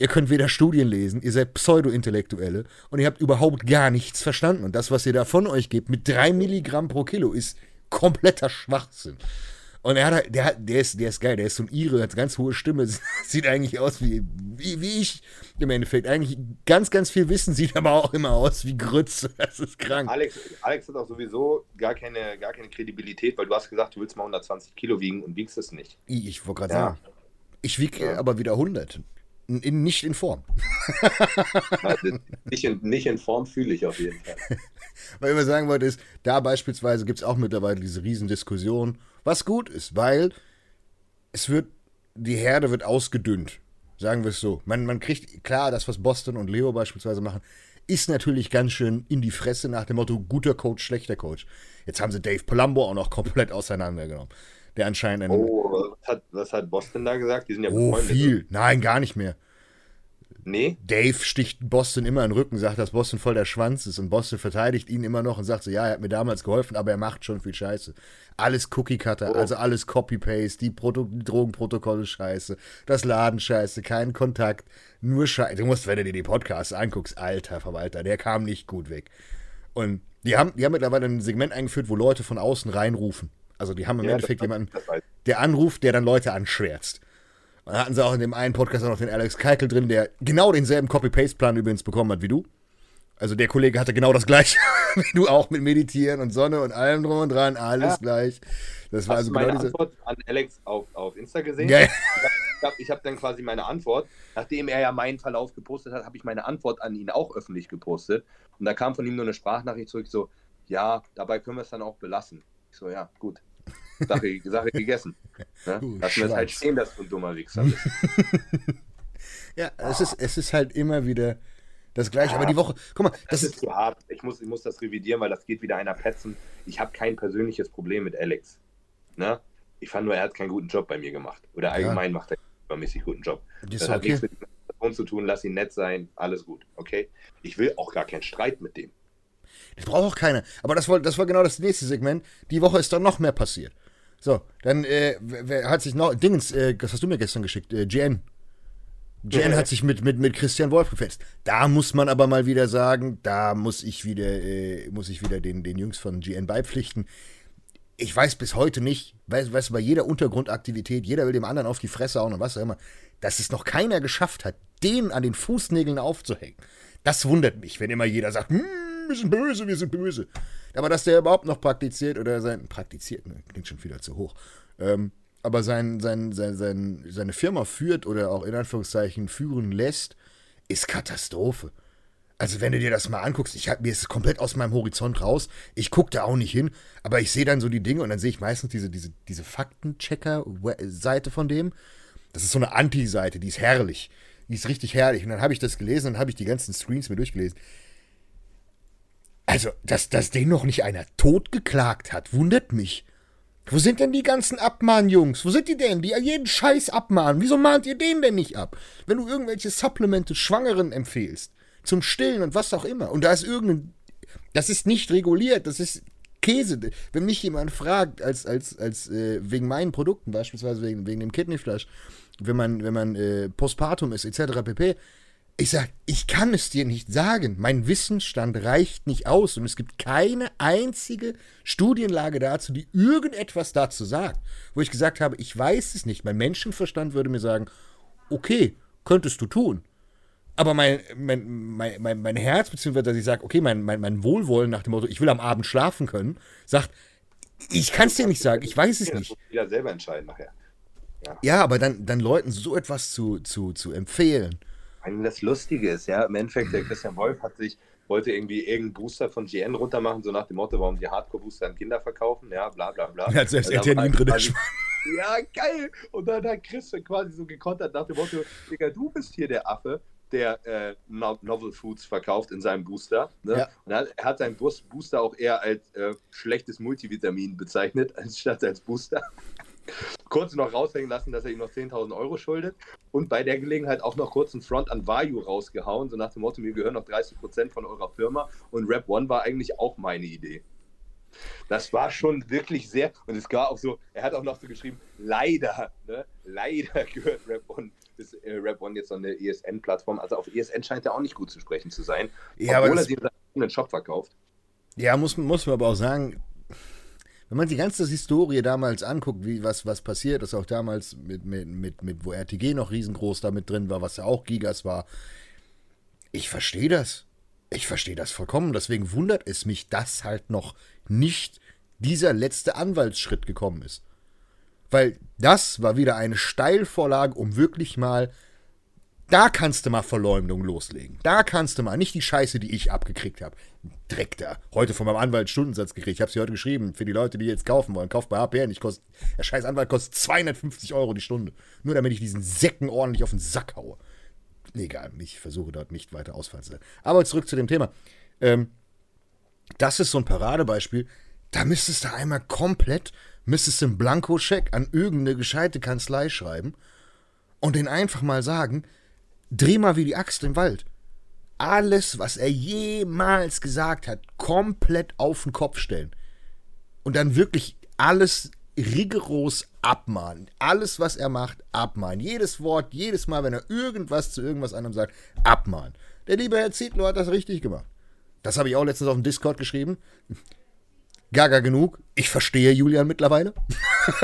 ihr könnt weder Studien lesen, ihr seid Pseudo-Intellektuelle und ihr habt überhaupt gar nichts verstanden. Und das, was ihr da von euch gebt, mit 3 Milligramm pro Kilo, ist kompletter Schwachsinn. Und er hat halt, der, der, ist, der ist geil, der ist so ein Ire, hat ganz hohe Stimme, [laughs] sieht eigentlich aus wie, wie, wie ich im Endeffekt. Eigentlich ganz, ganz viel Wissen, sieht aber auch immer aus wie Grütze. [laughs] Das ist krank. Alex, Alex hat auch sowieso gar keine, gar keine Kredibilität, weil du hast gesagt, du willst mal 120 Kilo wiegen und wiegst es nicht. Ich, ich wollte gerade Ja. sagen, ich wiege Ja. aber wieder 100. In, nicht in Form. Nicht, in, nicht in Form fühle ich auf jeden Fall. [laughs] Weil ich immer sagen wollte, ist, da beispielsweise gibt es auch mittlerweile diese Riesendiskussion, was gut ist, weil es wird, die Herde wird ausgedünnt. Sagen wir es so. Man, man kriegt, klar, das, was Boston und Leo beispielsweise machen, ist natürlich ganz schön in die Fresse nach dem Motto guter Coach, schlechter Coach. Jetzt haben sie Dave Palumbo auch noch komplett auseinandergenommen. Der anscheinend einen, Oh, was hat, was hat Boston da gesagt? Die sind ja oh befreundet. viel. Nein, gar nicht mehr. Nee? Dave sticht Boston immer in den Rücken, sagt, dass Boston voll der Schwanz ist und Boston verteidigt ihn immer noch und sagt so, ja, er hat mir damals geholfen, aber er macht schon viel Scheiße. Alles Cookie-Cutter, Oh. also alles Copy-Paste, die, die Drogenprotokolle Scheiße, das Laden Scheiße, kein Kontakt, nur Scheiße. Du musst, wenn du dir die Podcasts anguckst, alter Verwalter, der kam nicht gut weg. Und die haben, die haben mittlerweile ein Segment eingeführt, wo Leute von außen reinrufen. Also die haben im Ja, Endeffekt das- jemanden, das der anruft, der dann Leute anschwärzt. Und dann hatten sie auch in dem einen Podcast auch noch den Alex Keikel drin, der genau denselben Copy-Paste-Plan übrigens bekommen hat wie du. Also der Kollege hatte genau das gleiche [laughs] wie du auch mit Meditieren und Sonne und allem drum und dran, alles Ja. gleich. Das war Hast also du meine genau diese. Antwort an Alex auf, auf Insta gesehen? Ja, ja. Ich habe hab dann quasi meine Antwort, nachdem er ja meinen Verlauf gepostet hat, habe ich meine Antwort an ihn auch öffentlich gepostet. Und da kam von ihm nur eine Sprachnachricht zurück, so, ja, dabei können wir es dann auch belassen. Ich so, ja, gut. Sache, Sache gegessen. Ne? Du Lass mir das halt stehen, dass du ein dummer Wichser bist. [laughs] ja, es ist, es ist halt immer wieder das Gleiche. Aber die Woche, guck mal, Das das ist ist. zu hart. Ich muss, ich muss das revidieren, weil das geht wieder einer petzen. Ich habe kein persönliches Problem mit Alex. Ne? Ich fand nur, er hat keinen guten Job bei mir gemacht. Oder allgemein macht er übermäßig guten Job. Das Das hat okay. nichts mit Person zu tun, lass ihn nett sein, alles gut, okay? Ich will auch gar keinen Streit mit dem. Das braucht auch keiner. Aber das war, das war genau das nächste Segment. Die Woche ist dann noch mehr passiert. So, dann äh, wer, hat sich noch. Dingens, äh, das hast du mir gestern geschickt, äh, Jen. Jen Ja. hat sich mit, mit, mit Christian Wolf gefetzt. Da muss man aber mal wieder sagen, da muss ich wieder, äh, muss ich wieder den, den Jungs von GN beipflichten. Ich weiß bis heute nicht, weißt weißt du, bei jeder Untergrundaktivität, jeder will dem anderen auf die Fresse hauen und was auch immer, dass es noch keiner geschafft hat, den an den Fußnägeln aufzuhängen. Das wundert mich, wenn immer jeder sagt, hm, wir sind böse, wir sind böse. Aber dass der überhaupt noch praktiziert oder sein, praktiziert, ne, klingt schon wieder zu hoch, ähm, aber sein, sein, sein, sein, seine Firma führt oder auch in Anführungszeichen führen lässt, ist Katastrophe. Also wenn du dir das mal anguckst, ich hab, mir ist es komplett aus meinem Horizont raus. Ich gucke da auch nicht hin, aber ich sehe dann so die Dinge und dann sehe ich meistens diese, diese, diese Faktenchecker-Seite von dem. Das ist so eine Anti-Seite, die ist herrlich. Die ist richtig herrlich. Und dann habe ich das gelesen und habe ich die ganzen Screens mir durchgelesen. Also, dass, dass den noch nicht einer totgeklagt hat, wundert mich. Wo sind denn die ganzen Abmahnjungs? Wo sind die denn, die jeden Scheiß abmahnen? Wieso mahnt ihr den denn nicht ab? Wenn du irgendwelche Supplemente Schwangeren empfehlst, zum Stillen und was auch immer, und da ist irgendein. Das ist nicht reguliert, das ist Käse. Wenn mich jemand fragt, als, als, als äh, wegen meinen Produkten, beispielsweise wegen, wegen dem Kidneyflash, wenn man, wenn man äh, Postpartum ist, etc. pp. Ich sage, ich kann es dir nicht sagen. Mein Wissensstand reicht nicht aus und es gibt keine einzige Studienlage dazu, die irgendetwas dazu sagt. Wo ich gesagt habe, ich weiß es nicht. Mein Menschenverstand würde mir sagen, okay, könntest du tun. Aber mein, mein, mein, mein, mein Herz, beziehungsweise dass ich sage, okay, mein, mein, mein Wohlwollen nach dem Motto, ich will am Abend schlafen können, sagt, ich kann es dir nicht sagen, ich weiß es nicht. Jeder selber entscheiden nachher. Ja, ja aber dann, dann Leuten so etwas zu, zu, zu empfehlen. Das Lustige ist, ja, im Endeffekt, der Christian Wolf hat sich, wollte irgendwie irgendeinen Booster von GN runtermachen, so nach dem Motto, warum die Hardcore-Booster an Kinder verkaufen, ja, bla bla bla. Ja, selbst RTL ihm drin Ja, geil! Und dann hat Chris quasi so gekontert nach dem Motto, Digga, du bist hier der Affe, der äh, Novel Foods verkauft in seinem Booster. Ne? Ja. Und er hat seinen Booster auch eher als äh, schlechtes Multivitamin bezeichnet, [laughs] anstatt als Booster. Kurz noch raushängen lassen, dass er ihm noch 10.000 Euro schuldet. Und bei der Gelegenheit auch noch kurz einen Front an Vayu rausgehauen, so nach dem Motto, mir gehören noch 30% von eurer Firma. Und Rap One war eigentlich auch meine Idee. Das war schon wirklich sehr, und es war auch so, er hat auch noch so geschrieben, leider, ne, leider [laughs] gehört Rap One, ist äh, Rap One jetzt so eine ESN-Plattform, also auf ESN scheint er auch nicht gut zu sprechen zu sein, ja, obwohl er sich einen Shop verkauft. Ja, muss, muss man aber auch sagen, wenn man die ganze Historie damals anguckt, wie was, was passiert ist, auch damals mit, mit, mit, mit, wo RTG noch riesengroß damit drin war, was ja auch Gigas war, ich verstehe das. Ich verstehe das vollkommen. Deswegen wundert es mich, dass halt noch nicht dieser letzte Anwaltsschritt gekommen ist. Weil das war wieder eine Steilvorlage, um wirklich mal da kannst du mal Verleumdung loslegen. Da kannst du mal, nicht die Scheiße, die ich abgekriegt habe. Dreck da. Heute von meinem Anwalt Stundensatz gekriegt. Ich habe sie heute geschrieben. Für die Leute, die jetzt kaufen wollen. Kauft bei HPN. Ich kost, der scheiß Anwalt kostet 250 Euro die Stunde. Nur damit ich diesen Säcken ordentlich auf den Sack haue. Egal, ich versuche dort nicht weiter ausfallen zu sein. Aber zurück zu dem Thema. Ähm, das ist so ein Paradebeispiel. Da müsstest du einmal komplett, müsstest du einen Blankoscheck an irgendeine gescheite Kanzlei schreiben und den einfach mal sagen, Dreh mal wie die Axt im Wald. Alles, was er jemals gesagt hat, komplett auf den Kopf stellen. Und dann wirklich alles rigoros abmahnen. Alles, was er macht, abmahnen. Jedes Wort, jedes Mal, wenn er irgendwas zu irgendwas anderem sagt, abmahnen. Der liebe Herr Zietlow hat das richtig gemacht. Das habe ich auch letztens auf dem Discord geschrieben. Gaga genug. Ich verstehe Julian mittlerweile.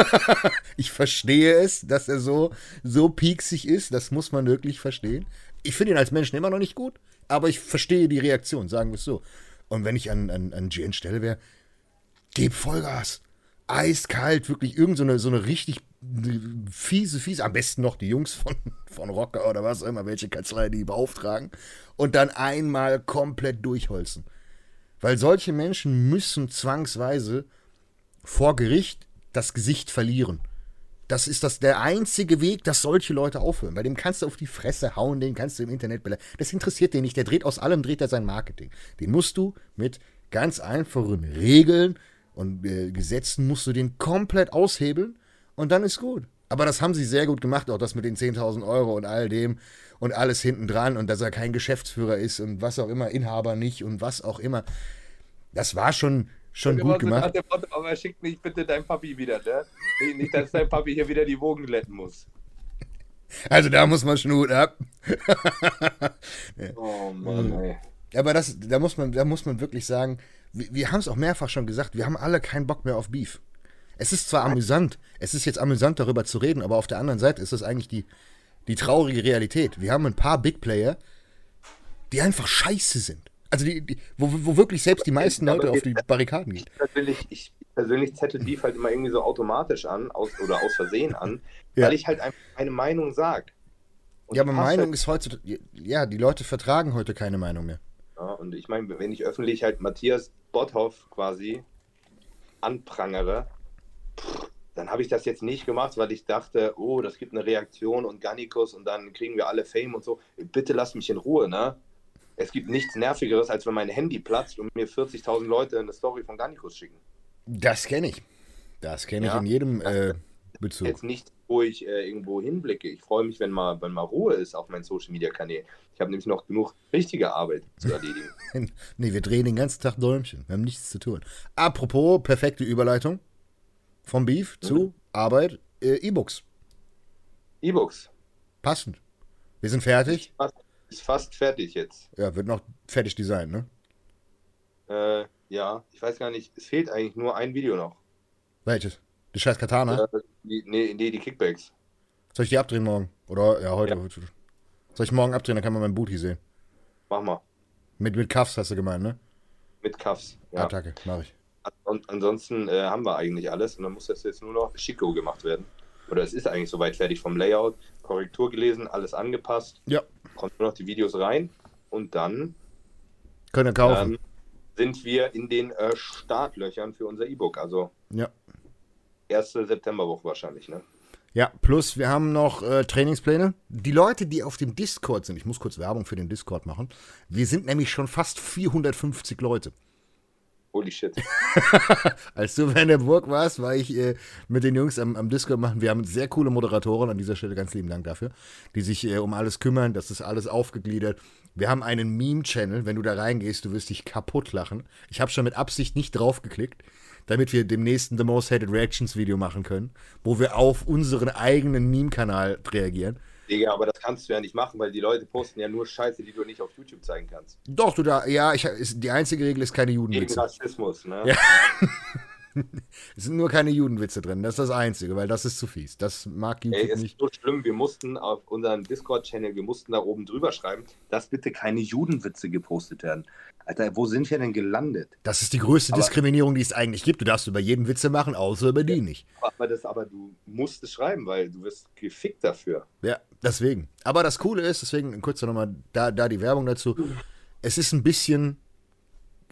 [laughs] ich verstehe es, dass er so, so pieksig ist. Das muss man wirklich verstehen. Ich finde ihn als Menschen immer noch nicht gut, aber ich verstehe die Reaktion, sagen wir es so. Und wenn ich an, an, an GN Stelle wäre, gib Vollgas. Eiskalt, wirklich irgend so eine, so eine richtig fiese, fiese, am besten noch die Jungs von, von Rocker oder was auch immer, welche Kanzlei die beauftragen. Und dann einmal komplett durchholzen. Weil solche Menschen müssen zwangsweise vor Gericht das Gesicht verlieren. Das ist das, der einzige Weg, dass solche Leute aufhören. Bei dem kannst du auf die Fresse hauen, den kannst du im Internet beleidigen. Das interessiert den nicht. Der dreht aus allem, dreht er sein Marketing. Den musst du mit ganz einfachen Regeln und äh, Gesetzen musst du den komplett aushebeln und dann ist gut. Aber das haben sie sehr gut gemacht, auch das mit den 10.000 Euro und all dem und alles hinten dran und dass er kein Geschäftsführer ist und was auch immer, Inhaber nicht und was auch immer. Das war schon, schon gut gemacht. Motto, aber schick mich bitte dein Papi wieder, ne? Nicht, dass dein Papi hier wieder die Wogen glätten muss. Also da muss man Schnut ab. [laughs] oh Mann, ey. Aber das, da muss man, da muss man wirklich sagen, wir, wir haben es auch mehrfach schon gesagt, wir haben alle keinen Bock mehr auf Beef. Es ist zwar amüsant, es ist jetzt amüsant darüber zu reden, aber auf der anderen Seite ist es eigentlich die, die traurige Realität. Wir haben ein paar Big Player, die einfach scheiße sind. Also die, die, wo, wo wirklich selbst die meisten Leute auf die Barrikaden gehen. Ich persönlich, ich persönlich zettel Beef halt immer irgendwie so automatisch an aus, oder aus Versehen an, Ja. weil ich halt einfach meine Meinung sag. Und Ja, aber Meinung halt, ist heutzutage. Ja, die Leute vertragen heute keine Meinung mehr. ja, Und ich meine, wenn ich öffentlich halt Matthias Botthoff quasi anprangere, pff, dann habe ich das jetzt nicht gemacht, weil ich dachte, oh, das gibt eine Reaktion und Gannikus und dann kriegen wir alle Fame und so. Bitte lass mich in Ruhe, ne? Es gibt nichts Nervigeres, als wenn mein Handy platzt und mir 40.000 Leute eine Story von Gannikus schicken. Das kenne ich. Das kenne ich Ja. in jedem äh, Bezug. jetzt nicht, wo ich äh, irgendwo hinblicke. Ich freue mich, wenn mal, wenn mal Ruhe ist auf meinen Social Media Kanälen. Ich habe nämlich noch genug richtige Arbeit zu erledigen. [laughs] Nee, wir drehen den ganzen Tag Däumchen. Wir haben nichts zu tun. Apropos, perfekte Überleitung. Vom Beef zu Arbeit, äh, E-Books. E-Books. Passend. Wir sind fertig. Fast, ist fast fertig jetzt. Ja, wird noch fertig designt, ne? Äh, ja, ich weiß gar nicht, es fehlt eigentlich nur ein Video noch. Welches? Die scheiß Katana? Äh, die, nee, nee, die Kickbacks. Soll ich die abdrehen morgen? Oder, ja, heute. Ja. Soll ich morgen abdrehen, dann kann man meinen Booty sehen. Mach mal. Mit, mit Cuffs hast du gemeint, ne? Mit Cuffs. Ja. Ja. Attacke, mach ich. Und ansonsten äh, haben wir eigentlich alles und dann muss das jetzt nur noch schicko gemacht werden. Oder es ist eigentlich soweit fertig vom Layout, Korrektur gelesen, alles angepasst. Ja. Kommt nur noch die Videos rein und dann Könnt ihr kaufen. ähm, sind wir in den äh, Startlöchern für unser E-Book. Also ja. erste Septemberwoche wahrscheinlich, ne? Ja, plus wir haben noch äh, Trainingspläne. Die Leute, die auf dem Discord sind, ich muss kurz Werbung für den Discord machen. Wir sind nämlich schon fast 450 Leute. Holy shit. [laughs] Als du in der Burg warst, war ich äh, mit den Jungs am, am Discord machen. Wir haben sehr coole Moderatoren an dieser Stelle, ganz lieben Dank dafür, die sich äh, um alles kümmern. Das ist alles aufgegliedert. Wir haben einen Meme-Channel. Wenn du da reingehst, du wirst dich kaputt lachen. Ich habe schon mit Absicht nicht draufgeklickt, damit wir demnächst ein The Most Hated Reactions Video machen können, wo wir auf unseren eigenen Meme-Kanal reagieren. Digga, aber das kannst du ja nicht machen, weil die Leute posten ja nur Scheiße, die du nicht auf YouTube zeigen kannst. Doch, du da, ja, ich, ist, die einzige Regel ist keine Gegen Judenwitze. Rassismus, ne? Ja. [laughs] Es sind nur keine Judenwitze drin, das ist das Einzige, weil das ist zu fies. Das mag YouTube Ey, es nicht. ist so schlimm, wir mussten auf unserem Discord-Channel, wir mussten da oben drüber schreiben, dass bitte keine Judenwitze gepostet werden. Alter, wo sind wir denn gelandet? Das ist die größte Aber- Diskriminierung, die es eigentlich gibt. Du darfst über jeden Witze machen, außer über die nicht. Aber, das, aber du musst es schreiben, weil du wirst gefickt dafür. Ja, deswegen. Aber das Coole ist, deswegen kurz nochmal da, da die Werbung dazu. Es ist ein bisschen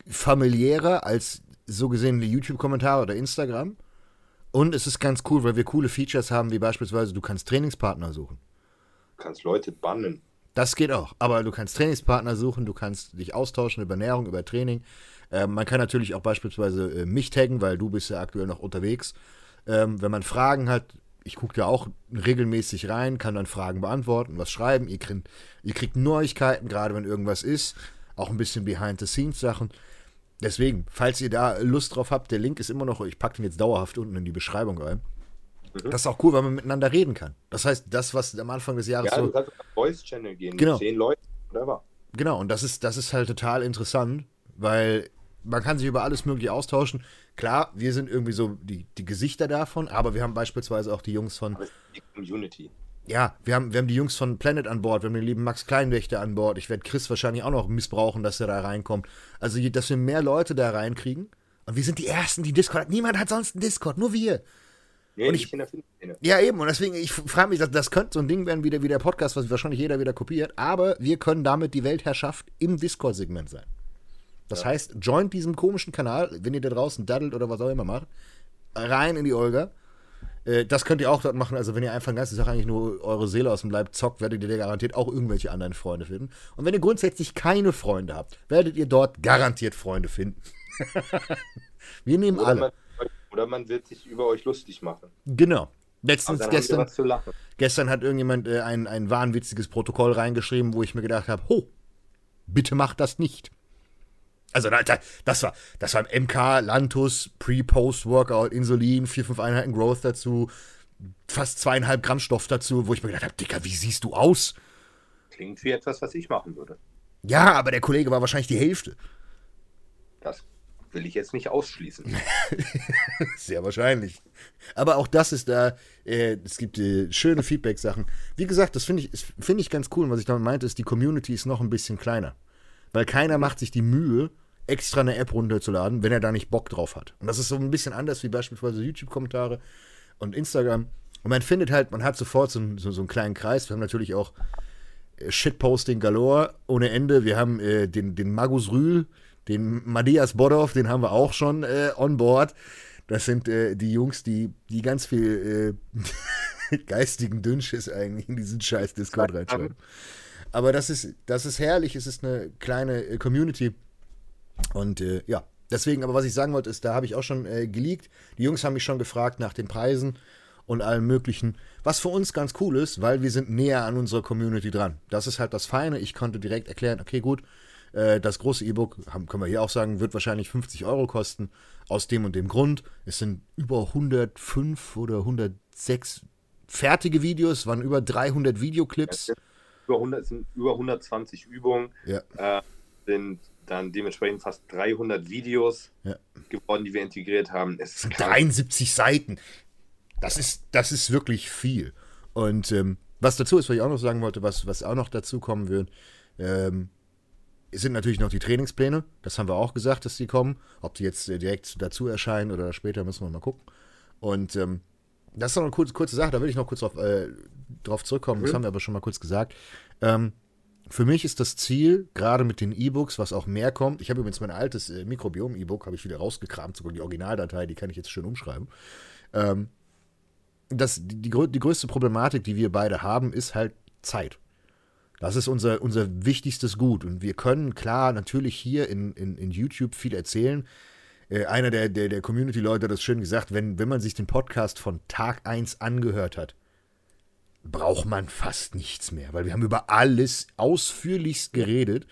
familiärer als so gesehen die YouTube-Kommentare oder Instagram. Und es ist ganz cool, weil wir coole Features haben, wie beispielsweise du kannst Trainingspartner suchen. Du kannst Leute bannen. Das geht auch. Aber du kannst Trainingspartner suchen, du kannst dich austauschen über Ernährung, über Training. Ähm, man kann natürlich auch beispielsweise äh, mich taggen, weil du bist ja aktuell noch unterwegs. Ähm, wenn man Fragen hat, ich gucke ja auch regelmäßig rein, kann dann Fragen beantworten, was schreiben. Ihr kriegt, ihr kriegt Neuigkeiten, gerade wenn irgendwas ist. Auch ein bisschen Behind-the-Scenes-Sachen. Deswegen, falls ihr da Lust drauf habt, der Link ist immer noch, ich packe den jetzt dauerhaft unten in die Beschreibung rein. Mhm. Das ist auch cool, weil man miteinander reden kann. Das heißt, das, was am Anfang des Jahres Ja, so du kannst auf Voice-Channel gehen Genau. mit zehn Leuten, whatever. Genau, und das ist, das ist halt total interessant, weil man kann sich über alles Mögliche austauschen. Klar, wir sind irgendwie so die, die Gesichter davon, aber wir haben beispielsweise auch die Jungs von, die Community. ja, wir haben, wir haben die Jungs von Planet an Bord, wir haben den lieben Max Kleinwächter an Bord. Ich werde Chris wahrscheinlich auch noch missbrauchen, dass er da reinkommt. Also, dass wir mehr Leute da reinkriegen. Und wir sind die Ersten, die Discord hat. Niemand hat sonst einen Discord, nur wir. Nee, Und ich- Filmszene. Ja, eben. Und deswegen, ich frage mich, das, das könnte so ein Ding werden wie der, wie der Podcast, was wahrscheinlich jeder wieder kopiert. Aber wir können damit die Weltherrschaft im Discord-Segment sein. Das Ja. heißt, joint diesem komischen Kanal, wenn ihr da draußen daddelt oder was auch immer macht, rein in die Olga. Äh, Das könnt ihr auch dort machen. Also, wenn ihr einfach den ganzen Tag eigentlich nur eure Seele aus dem Leib zockt, werdet ihr da garantiert auch irgendwelche anderen Freunde finden. Und wenn ihr grundsätzlich keine Freunde habt, werdet ihr dort garantiert Freunde finden. [laughs] wir nehmen Oder alle. man, oder man wird sich über euch lustig machen. Genau. Letztens, gestern. Gestern hat irgendjemand äh, ein, ein wahnwitziges Protokoll reingeschrieben, wo ich mir gedacht habe, ho, bitte macht das nicht. Also da- da- das war, das war im MK, Lantus, Pre-Post-Workout, Insulin, vier, fünf Einheiten Growth dazu, fast zweieinhalb Gramm Stoff dazu, wo ich mir gedacht habe, Dicker, wie siehst du aus? Klingt wie etwas, was ich machen würde. Ja, aber der Kollege war wahrscheinlich die Hälfte. Das will ich jetzt nicht ausschließen. [laughs] Sehr wahrscheinlich. Aber auch das ist da, äh, es gibt äh, schöne Feedback-Sachen. Wie gesagt, das finde ich, finde ich ganz cool. Und was ich damit meinte, ist, die Community ist noch ein bisschen kleiner. weil keiner macht sich die Mühe, extra eine App runterzuladen, wenn er da nicht Bock drauf hat. Und das ist so ein bisschen anders wie beispielsweise YouTube-Kommentare und Instagram. Und man findet halt, man hat sofort so, so, so einen kleinen Kreis. Wir haben natürlich auch äh, Shitposting galore ohne Ende. Wir haben äh, den, den Magus Rühl, den Matthias Bodov, den haben wir auch schon äh, on board. Das sind äh, die Jungs, die, die ganz viel äh, [laughs] geistigen Dünnschiss eigentlich in diesen scheiß Discord reinschreiben. Aber das ist, das ist herrlich. Es ist eine kleine äh, Community. Und äh, ja, deswegen, aber was ich sagen wollte, ist, da habe ich auch schon äh, geleakt. Die Jungs haben mich schon gefragt nach den Preisen und allem Möglichen. Was für uns ganz cool ist, weil wir sind näher an unserer Community dran. Das ist halt das Feine. Ich konnte direkt erklären, okay, gut, äh, das große E-Book, können wir hier auch sagen, wird wahrscheinlich 50 Euro kosten. Aus dem und dem Grund. Es sind über 105 oder 106 fertige Videos, waren über 300 Videoclips. Über 100, sind über 120 Übungen. Ja. Äh, sind dann dementsprechend fast 300 Videos Ja. geworden, die wir integriert haben. Es Das sind ist krank. 73 Seiten. Das ist, das ist wirklich viel. Und ähm, was dazu ist, was ich auch noch sagen wollte, was, was auch noch dazu kommen wird, ähm, sind natürlich noch die Trainingspläne. Das haben wir auch gesagt, dass die kommen. Ob die jetzt äh, direkt dazu erscheinen oder später, müssen wir mal gucken. Und ähm, das ist noch eine kurze, kurze Sache, da will ich noch kurz drauf, äh, drauf zurückkommen. Das Mhm. haben wir aber schon mal kurz gesagt. Ähm, für mich ist das Ziel, gerade mit den E-Books, was auch mehr kommt. Ich habe übrigens mein altes äh, Mikrobiom-E-Book, habe ich wieder rausgekramt, sogar die Originaldatei, die kann ich jetzt schön umschreiben. Ähm, das, die, die, die größte Problematik, die wir beide haben, ist halt Zeit. Das ist unser, unser wichtigstes Gut. Und wir können klar natürlich hier in, in, in YouTube viel erzählen. Äh, einer der, der, der Community-Leute hat das schön gesagt, wenn, wenn man sich den Podcast von Tag 1 angehört hat, braucht man fast nichts mehr, weil wir haben über alles ausführlichst geredet.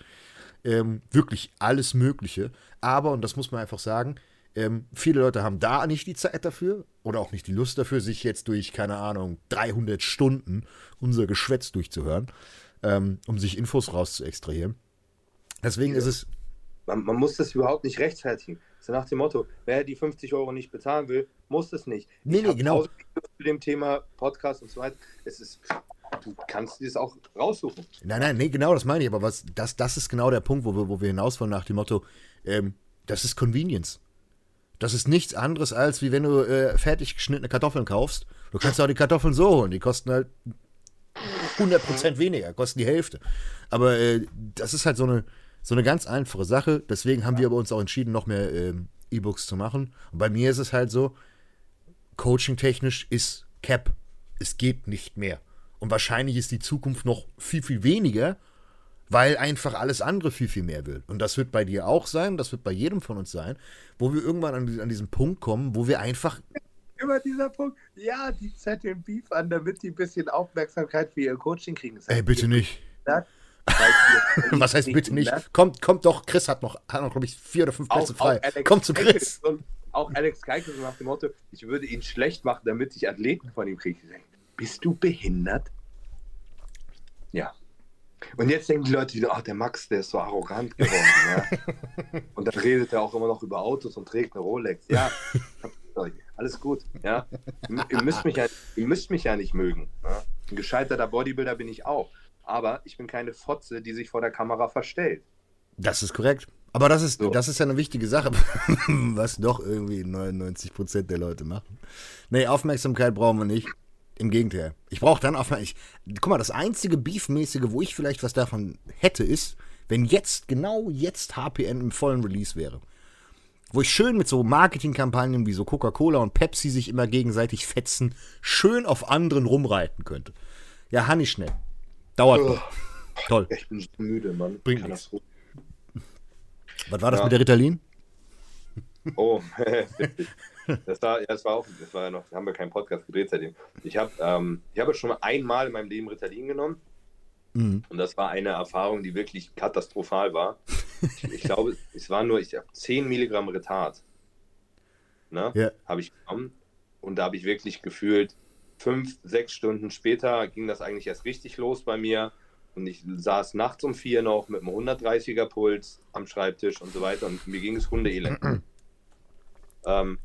Ähm, wirklich alles Mögliche. Aber, und das muss man einfach sagen, ähm, viele Leute haben da nicht die Zeit dafür oder auch nicht die Lust dafür, sich jetzt durch, keine Ahnung, 300 Stunden unser Geschwätz durchzuhören, ähm, um sich Infos rauszuextrahieren. Deswegen ist es, Man, man muss das überhaupt nicht rechtfertigen. So nach dem Motto, wer die 50 Euro nicht bezahlen will, muss es nicht. Nee, Ich nee, genau. Zu dem Thema Podcast und so weiter. Es ist, du kannst das auch raussuchen. Nein, nein, nee, genau, das meine ich. Aber was, das, das ist genau der Punkt, wo wir, wo wir hinaus wollen nach dem Motto, ähm, das ist Convenience. Das ist nichts anderes, als wie wenn du äh, fertig geschnittene Kartoffeln kaufst. Du kannst auch die Kartoffeln so holen. Die kosten halt 100% weniger, kosten die Hälfte. Aber äh, das ist halt so eine, so eine ganz einfache Sache. Deswegen haben wir aber uns auch entschieden, noch mehr ähm, E-Books zu machen. Und bei mir ist es halt so, coaching-technisch ist Cap. Es geht nicht mehr. Und wahrscheinlich ist die Zukunft noch viel, viel weniger, weil einfach alles andere viel, viel mehr wird. Und das wird bei dir auch sein, das wird bei jedem von uns sein, wo wir irgendwann an, an diesen Punkt kommen, wo wir einfach. Immer dieser Punkt, ja, die zetteln Beef an, damit die ein bisschen Aufmerksamkeit für ihr Coaching kriegen. Das Ey, bitte nicht. ihr- [laughs] Was heißt bitte nicht? Kommt, kommt doch, Chris hat noch, hat noch glaube ich, vier oder fünf Plätze frei. Kommt zu Chris. Und auch Alex Keikes nach dem Motto, ich würde ihn schlecht machen, damit ich Athleten von ihm kriege. Bist du behindert? Ja. Und jetzt denken die Leute wieder, ach, der Max, der ist so arrogant geworden. ja. [laughs] Und dann redet er auch immer noch über Autos und trägt eine Rolex. Ja, alles gut. Ja. Ihr, müsst mich ja, ihr müsst mich ja nicht mögen. Ja. Ein gescheiterter Bodybuilder bin ich auch. Aber ich bin keine Fotze, die sich vor der Kamera verstellt. Das ist korrekt. Aber das ist, So. das ist ja eine wichtige Sache, [laughs] was doch irgendwie 99% der Leute machen. Nee, Aufmerksamkeit brauchen wir nicht. Im Gegenteil. Ich brauche dann Aufmerksamkeit. Guck mal, das einzige Beefmäßige, wo ich vielleicht was davon hätte, ist, wenn jetzt, genau jetzt HPN im vollen Release wäre. Wo ich schön mit so Marketingkampagnen wie so Coca-Cola und Pepsi sich immer gegenseitig fetzen, schön auf anderen rumreiten könnte. Ja, Hanni schnell. Dauert noch. Toll. Ich bin so müde, Mann. Bringt nichts. Was war das Ja. mit der Ritalin? Oh, witzig. [laughs] das war, ja, das war auch, das war ja noch, da haben wir keinen Podcast gedreht seitdem. Ich habe ähm, ich habe schon mal einmal in meinem Leben Ritalin genommen Mhm. und das war eine Erfahrung, die wirklich katastrophal war. Ich, ich glaube, es war nur, ich habe 10 Milligramm Retard. Ne? Ja. Habe ich genommen und da habe ich wirklich gefühlt, fünf, sechs Stunden später ging das eigentlich erst richtig los bei mir. Und ich saß nachts um vier noch mit einem 130er Puls am Schreibtisch und so weiter und mir ging es hundeelend. [clears throat] ähm,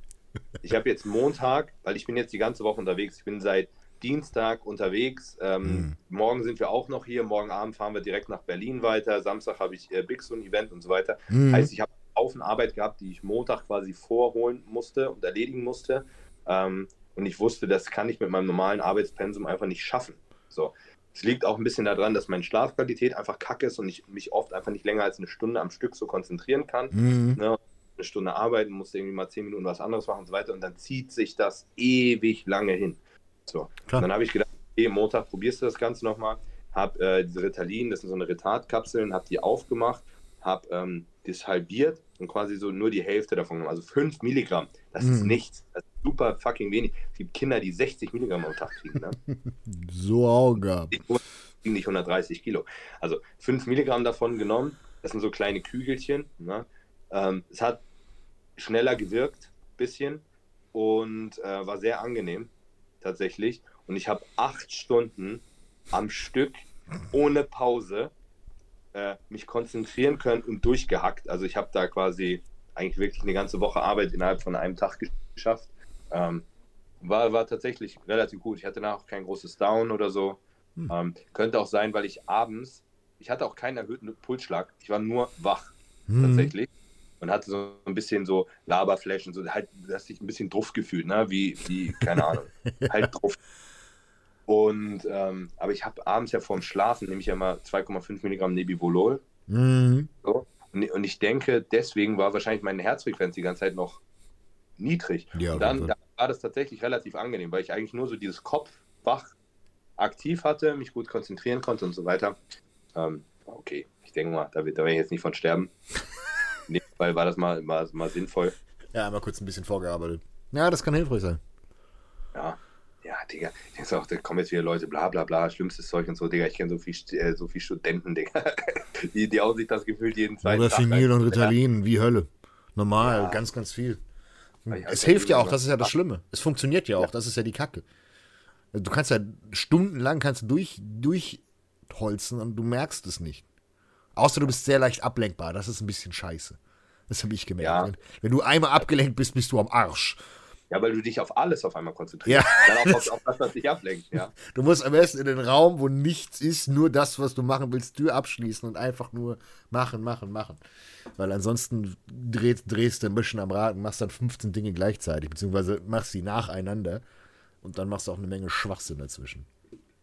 ich habe jetzt Montag, weil ich bin jetzt die ganze Woche unterwegs, ich bin seit Dienstag unterwegs. Ähm, Mhm. Morgen sind wir auch noch hier. Morgen Abend fahren wir direkt nach Berlin weiter. Samstag habe ich äh, Big Sun Event und so weiter. Mhm. Heißt, ich habe Haufen Arbeit gehabt, die ich Montag quasi vorholen musste und erledigen musste. Ähm, und ich wusste, das kann ich mit meinem normalen Arbeitspensum einfach nicht schaffen. So. Es liegt auch ein bisschen daran, dass meine Schlafqualität einfach kacke ist und ich mich oft einfach nicht länger als eine Stunde am Stück so konzentrieren kann. Mhm. Ne? Eine Stunde arbeiten, musste irgendwie mal zehn Minuten was anderes machen und so weiter. Und dann zieht sich das ewig lange hin. So. Dann habe ich gedacht, okay, Montag probierst du das Ganze nochmal. Hab äh, diese Ritalin, das sind so eine Retardkapseln, hab die aufgemacht, hab ähm, das halbiert und quasi so nur die Hälfte davon genommen. Also 5 Milligramm. Das ist Mhm. nichts. Das ist super fucking wenig. Es gibt Kinder, die 60 Milligramm am Tag kriegen. Ne? [laughs] So Augen. Die wiegen nicht 130 Kilo. Also 5 Milligramm davon genommen. Das sind so kleine Kügelchen. Ne? Ähm, es hat schneller gewirkt, bisschen, und äh, war sehr angenehm, tatsächlich. Und ich habe acht Stunden am Stück, ohne Pause, äh, mich konzentrieren können und durchgehackt. Also ich habe da quasi eigentlich wirklich eine ganze Woche Arbeit innerhalb von einem Tag geschafft. Ähm, war, war tatsächlich relativ gut. Ich hatte danach auch kein großes Down oder so. Hm. Ähm, könnte auch sein, weil ich abends, ich hatte auch keinen erhöhten Pulsschlag. Ich war nur wach Mhm. tatsächlich. Und hatte so ein bisschen so Laberflächen, so halt, du hast dich ein bisschen druff gefühlt, ne? Wie, wie, keine Ahnung, [laughs] halt druff. Und, ähm, aber ich habe abends ja vorm Schlafen, nehme ich ja mal 2,5 Milligramm Nebivolol. Mhm. So. Und, und ich denke, deswegen war wahrscheinlich meine Herzfrequenz die ganze Zeit noch niedrig. Ja, Und dann, dann war das tatsächlich relativ angenehm, weil ich eigentlich nur so dieses Kopf wach aktiv hatte, mich gut konzentrieren konnte und so weiter. Ähm, okay, ich denke mal, da, wird- da werde ich jetzt nicht von sterben. [laughs] In dem Fall war das mal, mal, mal sinnvoll. Ja, einmal kurz ein bisschen vorgearbeitet. Ja, das kann hilfreich sein. Ja, ja, Digga. Ich denke auch, da kommen jetzt wieder Leute, bla bla bla, schlimmstes Zeug und so, Digga. Ich kenne so viel, äh, so viel Studenten, Digga. [laughs] Die, die hauen sich das gefühlt jeden zweiten Oder Tag. Phenyl und. Ritalin, wie Hölle. Normal, Ja. ganz, ganz viel. Ja, Es hilft ja ja auch, das ist ja das Schlimme. Es funktioniert ja auch, das ist ja die Kacke. Du kannst ja stundenlang kannst du durch, durchholzen und du merkst es nicht. Außer du bist sehr leicht ablenkbar, das ist ein bisschen scheiße. Das habe ich gemerkt. Ja. Wenn, wenn du einmal abgelenkt bist, bist du am Arsch. Ja, weil du dich auf alles auf einmal konzentrierst. Ja. Dann auch auf, auf das, was dich ablenkt, ja. [laughs] Du musst am besten in den Raum, wo nichts ist, nur das, was du machen willst, Tür abschließen und einfach nur machen, machen, machen. Weil ansonsten drehst, drehst du ein bisschen am Rad und machst dann 15 Dinge gleichzeitig, beziehungsweise machst sie nacheinander und dann machst du auch eine Menge Schwachsinn dazwischen.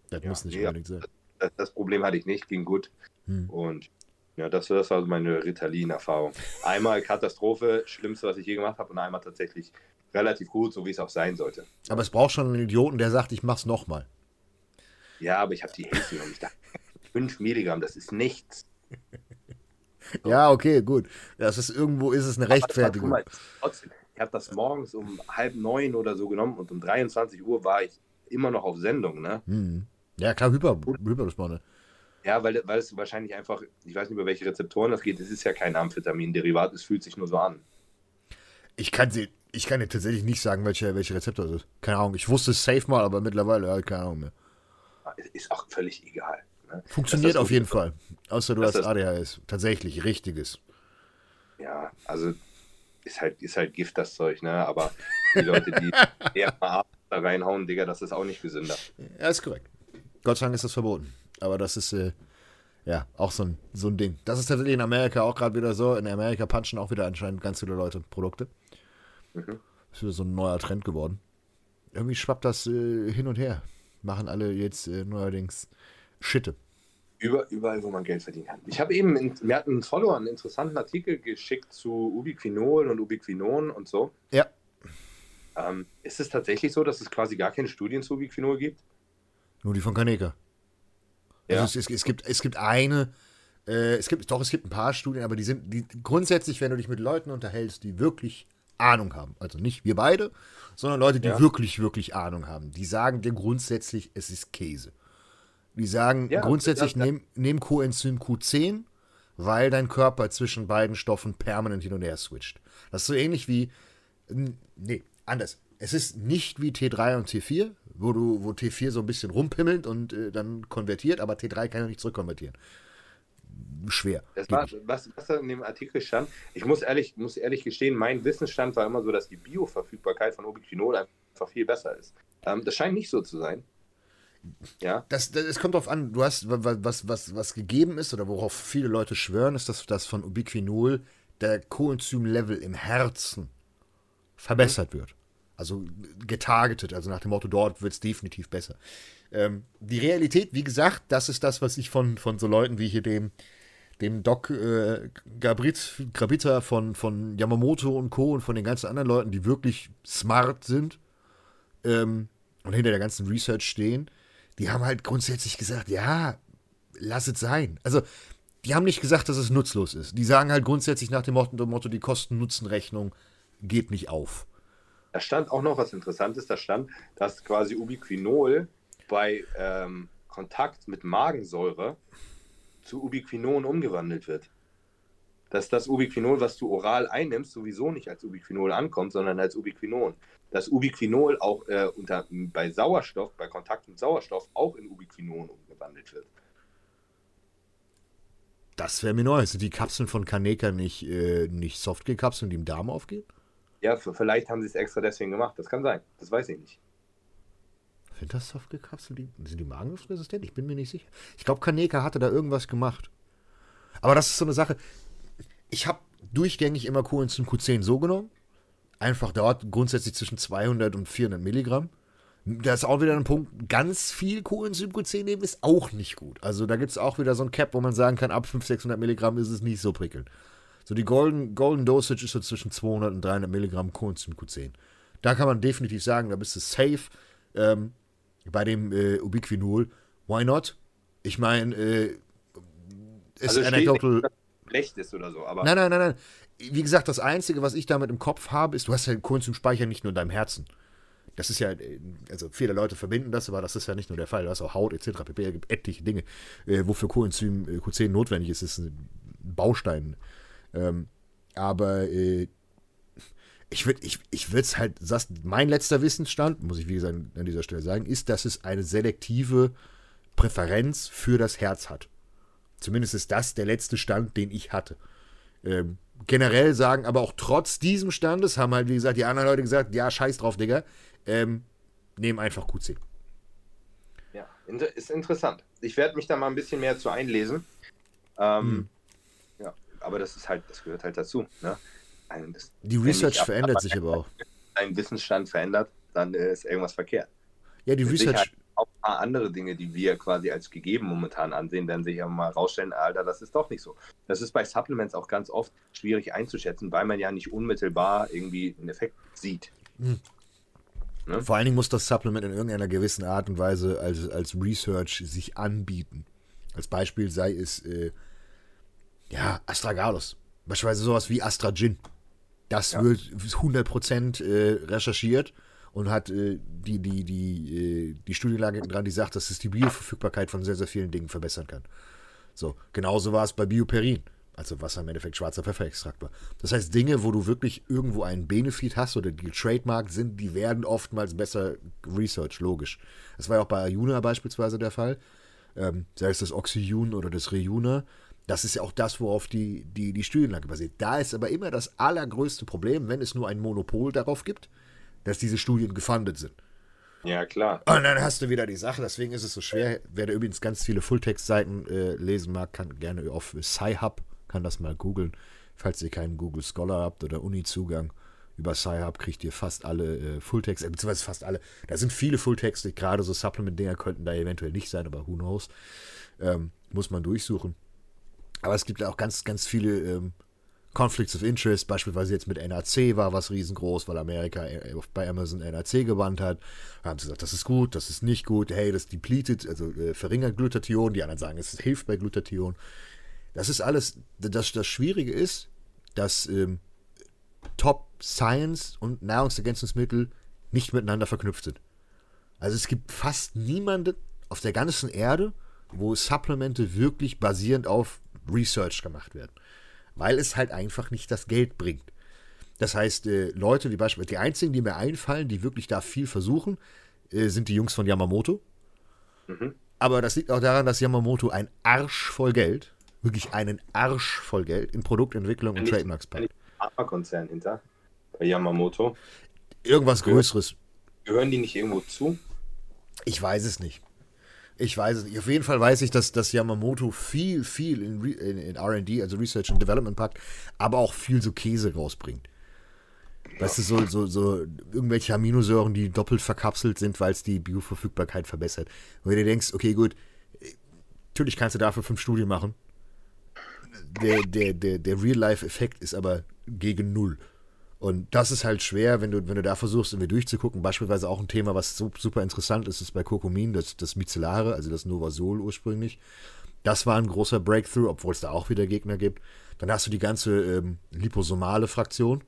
Das Ja, muss nicht nee, unbedingt sein. Das, das Problem hatte ich nicht, ging gut. Hm. Und ja, das, das war meine Ritalin-Erfahrung. Einmal Katastrophe, schlimmste, was ich je gemacht habe, und einmal tatsächlich relativ gut, so wie es auch sein sollte. Aber es braucht schon einen Idioten, der sagt, ich mach's nochmal. Ja, aber ich habe die Hälfte genommen. Ich dachte, [laughs] 5 Milligramm, das ist nichts. [laughs] Ja, okay, gut. Das ist irgendwo ist es eine Rechtfertigung. mal, trotzdem, ich habe das morgens um halb neun oder so genommen und um 23 Uhr war ich immer noch auf Sendung, ne? Hm. Ja, klar, Hyper, Hyperresponde. Ja, weil, weil es wahrscheinlich einfach, ich weiß nicht, über welche Rezeptoren das geht, es ist ja kein Amphetamin-Derivat, es fühlt sich nur so an. Ich kann sie, ich kann dir tatsächlich nicht sagen, welche, welche Rezeptor das ist. Keine Ahnung. Ich wusste es safe mal, aber mittlerweile halt keine Ahnung mehr. Ist auch völlig egal. Ne? Funktioniert Das auf jeden Fall. Außer du hast ADHS. Tatsächlich, richtiges. Ja, also ist halt, ist halt Gift das Zeug, ne? Aber die Leute, die [laughs] eher mal da reinhauen, Digga, das ist auch nicht gesünder. Ja, ist korrekt. Gott sei Dank ist das verboten. Aber das ist, äh, ja, auch so ein, so ein Ding. Das ist tatsächlich in Amerika auch gerade wieder so. In Amerika punchen auch wieder anscheinend ganz viele Leute Produkte. Mhm. Ist wieder so ein neuer Trend geworden. Irgendwie schwappt das äh, hin und her. Machen alle jetzt äh, neuerdings Schitte. Über, überall, wo man Geld verdienen kann. Ich habe eben, in, mir hat ein Follower einen interessanten Artikel geschickt zu Ubiquinol und Ubiquinon und so. Ja. Ähm, ist es tatsächlich so, dass es quasi gar keine Studien zu Ubiquinol gibt? Nur die von Kaneka. Ja. Also es, es, es, gibt, es gibt eine, äh, es gibt, doch, es gibt ein paar Studien, aber die sind die, grundsätzlich, wenn du dich mit Leuten unterhältst, die wirklich Ahnung haben, also nicht wir beide, sondern Leute, die Ja. wirklich, wirklich Ahnung haben, die sagen dir grundsätzlich, es ist Käse. Die sagen Ja, grundsätzlich, das- das- nehm, nehm Coenzym Q10, weil dein Körper zwischen beiden Stoffen permanent hin und her switcht. Das ist so ähnlich wie, nee, anders. Es ist nicht wie T3 und T4, wo du, wo T4 so ein bisschen rumpimmelt und äh, dann konvertiert, aber T3 kann ja nicht zurückkonvertieren. Schwer. Das war, was, was da in dem Artikel stand, ich muss ehrlich, muss ehrlich gestehen, mein Wissensstand war immer so, dass die Bioverfügbarkeit von Ubiquinol einfach viel besser ist. Ähm, das scheint nicht so zu sein. Ja. Das, das, es kommt darauf an, du hast, was, was, was gegeben ist oder worauf viele Leute schwören, ist, dass, dass von Ubiquinol der Coenzym-Level im Herzen verbessert mhm. wird. Also getargetet, also nach dem Motto, dort wird es definitiv besser. Ähm, die Realität, wie gesagt, das ist das, was ich von, von so Leuten wie hier dem, dem Doc äh, Gabrit, Grabita von, von Yamamoto und Co. und von den ganzen anderen Leuten, die wirklich smart sind ähm, und hinter der ganzen Research stehen, die haben halt grundsätzlich gesagt, ja, lass es sein. Also, die haben nicht gesagt, dass es nutzlos ist. Die sagen halt grundsätzlich nach dem Motto, die Kosten-Nutzen-Rechnung geht nicht auf. Da stand auch noch was Interessantes, da stand, dass quasi Ubiquinol bei ähm, Kontakt mit Magensäure zu Ubiquinon umgewandelt wird. Dass das Ubiquinol, was du oral einnimmst, sowieso nicht als Ubiquinol ankommt, sondern als Ubiquinon dass Ubiquinol auch äh, unter, bei Sauerstoff, bei Kontakt mit Sauerstoff auch in Ubiquinon umgewandelt wird. Das wäre mir neu. Sind die Kapseln von Kaneka nicht, äh, nicht Softgel-Kapseln, die im Darm aufgehen? Ja, vielleicht haben sie es extra deswegen gemacht. Das kann sein. Das weiß ich nicht. Sind das Softgel-Kapseln? Sind die magenresistent? Ich bin mir nicht sicher. Ich glaube, Kaneka hatte da irgendwas gemacht. Aber das ist so eine Sache. Ich habe durchgängig immer Coenzym Q10 so genommen einfach dort grundsätzlich zwischen 200 und 400 Milligramm. Da ist auch wieder ein Punkt, ganz viel Coenzym Q10 nehmen ist auch nicht gut. Also da gibt es auch wieder so ein Cap, wo man sagen kann, ab 500, 600 Milligramm ist es nicht so prickelnd. So die Golden, Golden Dosage ist so zwischen 200 und 300 Milligramm Coenzym Q10. Da kann man definitiv sagen, da bist du safe. Ähm, bei dem äh, Ubiquinol, why not? Ich meine, äh, ist also anecdotal. Schlecht ist oder so, aber. Nein, nein, nein, nein wie gesagt, das Einzige, was ich damit im Kopf habe, ist, du hast ja Kohlenhydratspeicher nicht nur in deinem Herzen. Das ist ja, also viele Leute verbinden das, aber das ist ja nicht nur der Fall. Du hast auch Haut etc. pp. Es gibt etliche Dinge, äh, wofür Coenzym äh, Q10 notwendig ist. Das ist ein Baustein. Ähm, aber äh, ich würde ich, ich es halt, das, mein letzter Wissensstand, muss ich wie gesagt an dieser Stelle sagen, ist, dass es eine selektive Präferenz für das Herz hat. Zumindest ist das der letzte Stand, den ich hatte. Ähm, generell sagen, aber auch trotz diesem Standes haben halt, wie gesagt, die anderen Leute gesagt, ja, scheiß drauf, Digga. Ähm, nehmen einfach QC. Ja, ist interessant. Ich werde mich da mal ein bisschen mehr zu einlesen. Ähm, hm. Aber das ist halt, das gehört halt dazu. Ne? Das, die Research verändert sich aber auch. Ein Wissensstand verändert, dann ist irgendwas verkehrt. Ja, die Mit Research auch ein paar andere Dinge, die wir quasi als gegeben momentan ansehen, werden sich ja mal rausstellen, Alter, das ist doch nicht so. Das ist bei Supplements auch ganz oft schwierig einzuschätzen, weil man ja nicht unmittelbar irgendwie einen Effekt sieht. Hm. Ne? Vor allen Dingen muss das Supplement in irgendeiner gewissen Art und Weise als, als Research sich anbieten. Als Beispiel sei es, äh, ja, Astragalus. Beispielsweise sowas wie Astragin. Das ja. wird 100% äh, recherchiert und hat äh, die, die, die, äh, die Studienlage dran, die sagt, dass es die Bioverfügbarkeit von sehr, sehr vielen Dingen verbessern kann. So, genauso war es bei Bioperin, also was im Endeffekt schwarzer Pfefferextrakt war. Das heißt, Dinge, wo du wirklich irgendwo einen Benefit hast oder die trademark sind, die werden oftmals besser research, logisch. Das war ja auch bei Ayuna beispielsweise der Fall. Ähm, sei es das Oxyun oder das Reuna. Das ist ja auch das, worauf die, die, die Studienlage basiert. Da ist aber immer das allergrößte Problem, wenn es nur ein Monopol darauf gibt, dass diese Studien gefundet sind. Ja, klar. Und dann hast du wieder die Sache, deswegen ist es so schwer. Wer da übrigens ganz viele Fulltext-Seiten äh, lesen mag, kann gerne auf Sci-Hub, kann das mal googeln. Falls ihr keinen Google Scholar habt oder Uni-Zugang, über Sci-Hub kriegt ihr fast alle äh, Fulltext, äh, beziehungsweise fast alle. Da sind viele Fulltexte, gerade so Supplement-Dinger könnten da eventuell nicht sein, aber who knows. Ähm, muss man durchsuchen. Aber es gibt auch ganz, ganz viele ähm, Conflicts of Interest, beispielsweise jetzt mit NAC war was riesengroß, weil Amerika äh, bei Amazon NAC gewandt hat. Da haben sie gesagt, das ist gut, das ist nicht gut, hey, das depleted, also äh, verringert Glutathion. Die anderen sagen, es hilft bei Glutathion. Das ist alles, das, das Schwierige ist, dass ähm, Top Science und Nahrungsergänzungsmittel nicht miteinander verknüpft sind. Also es gibt fast niemanden auf der ganzen Erde, wo Supplemente wirklich basierend auf Research gemacht werden weil es halt einfach nicht das Geld bringt. Das heißt, äh, Leute, die beispielsweise, die einzigen, die mir einfallen, die wirklich da viel versuchen, äh, sind die Jungs von Yamamoto. Mhm. Aber das liegt auch daran, dass Yamamoto ein Arsch voll Geld, wirklich einen Arsch voll Geld in Produktentwicklung und Trademarks packt. Pharmakonzern hinter bei Yamamoto. Irgendwas Größeres. Gehören die nicht irgendwo zu? Ich weiß es nicht. Ich weiß es nicht. Auf jeden Fall weiß ich, dass, dass Yamamoto viel, viel in, in, in RD, also Research and Development packt, aber auch viel so Käse rausbringt. Weißt du, so, so, so irgendwelche Aminosäuren, die doppelt verkapselt sind, weil es die Bioverfügbarkeit verbessert. Wo du dir denkst, okay, gut, natürlich kannst du dafür fünf Studien machen. Der, der, der, der Real-Life-Effekt ist aber gegen null. Und das ist halt schwer, wenn du, wenn du da versuchst, irgendwie durchzugucken. Beispielsweise auch ein Thema, was super interessant ist, ist bei Kokumin, das, das Micellare, also das Novasol ursprünglich. Das war ein großer Breakthrough, obwohl es da auch wieder Gegner gibt. Dann hast du die ganze ähm, liposomale Fraktion,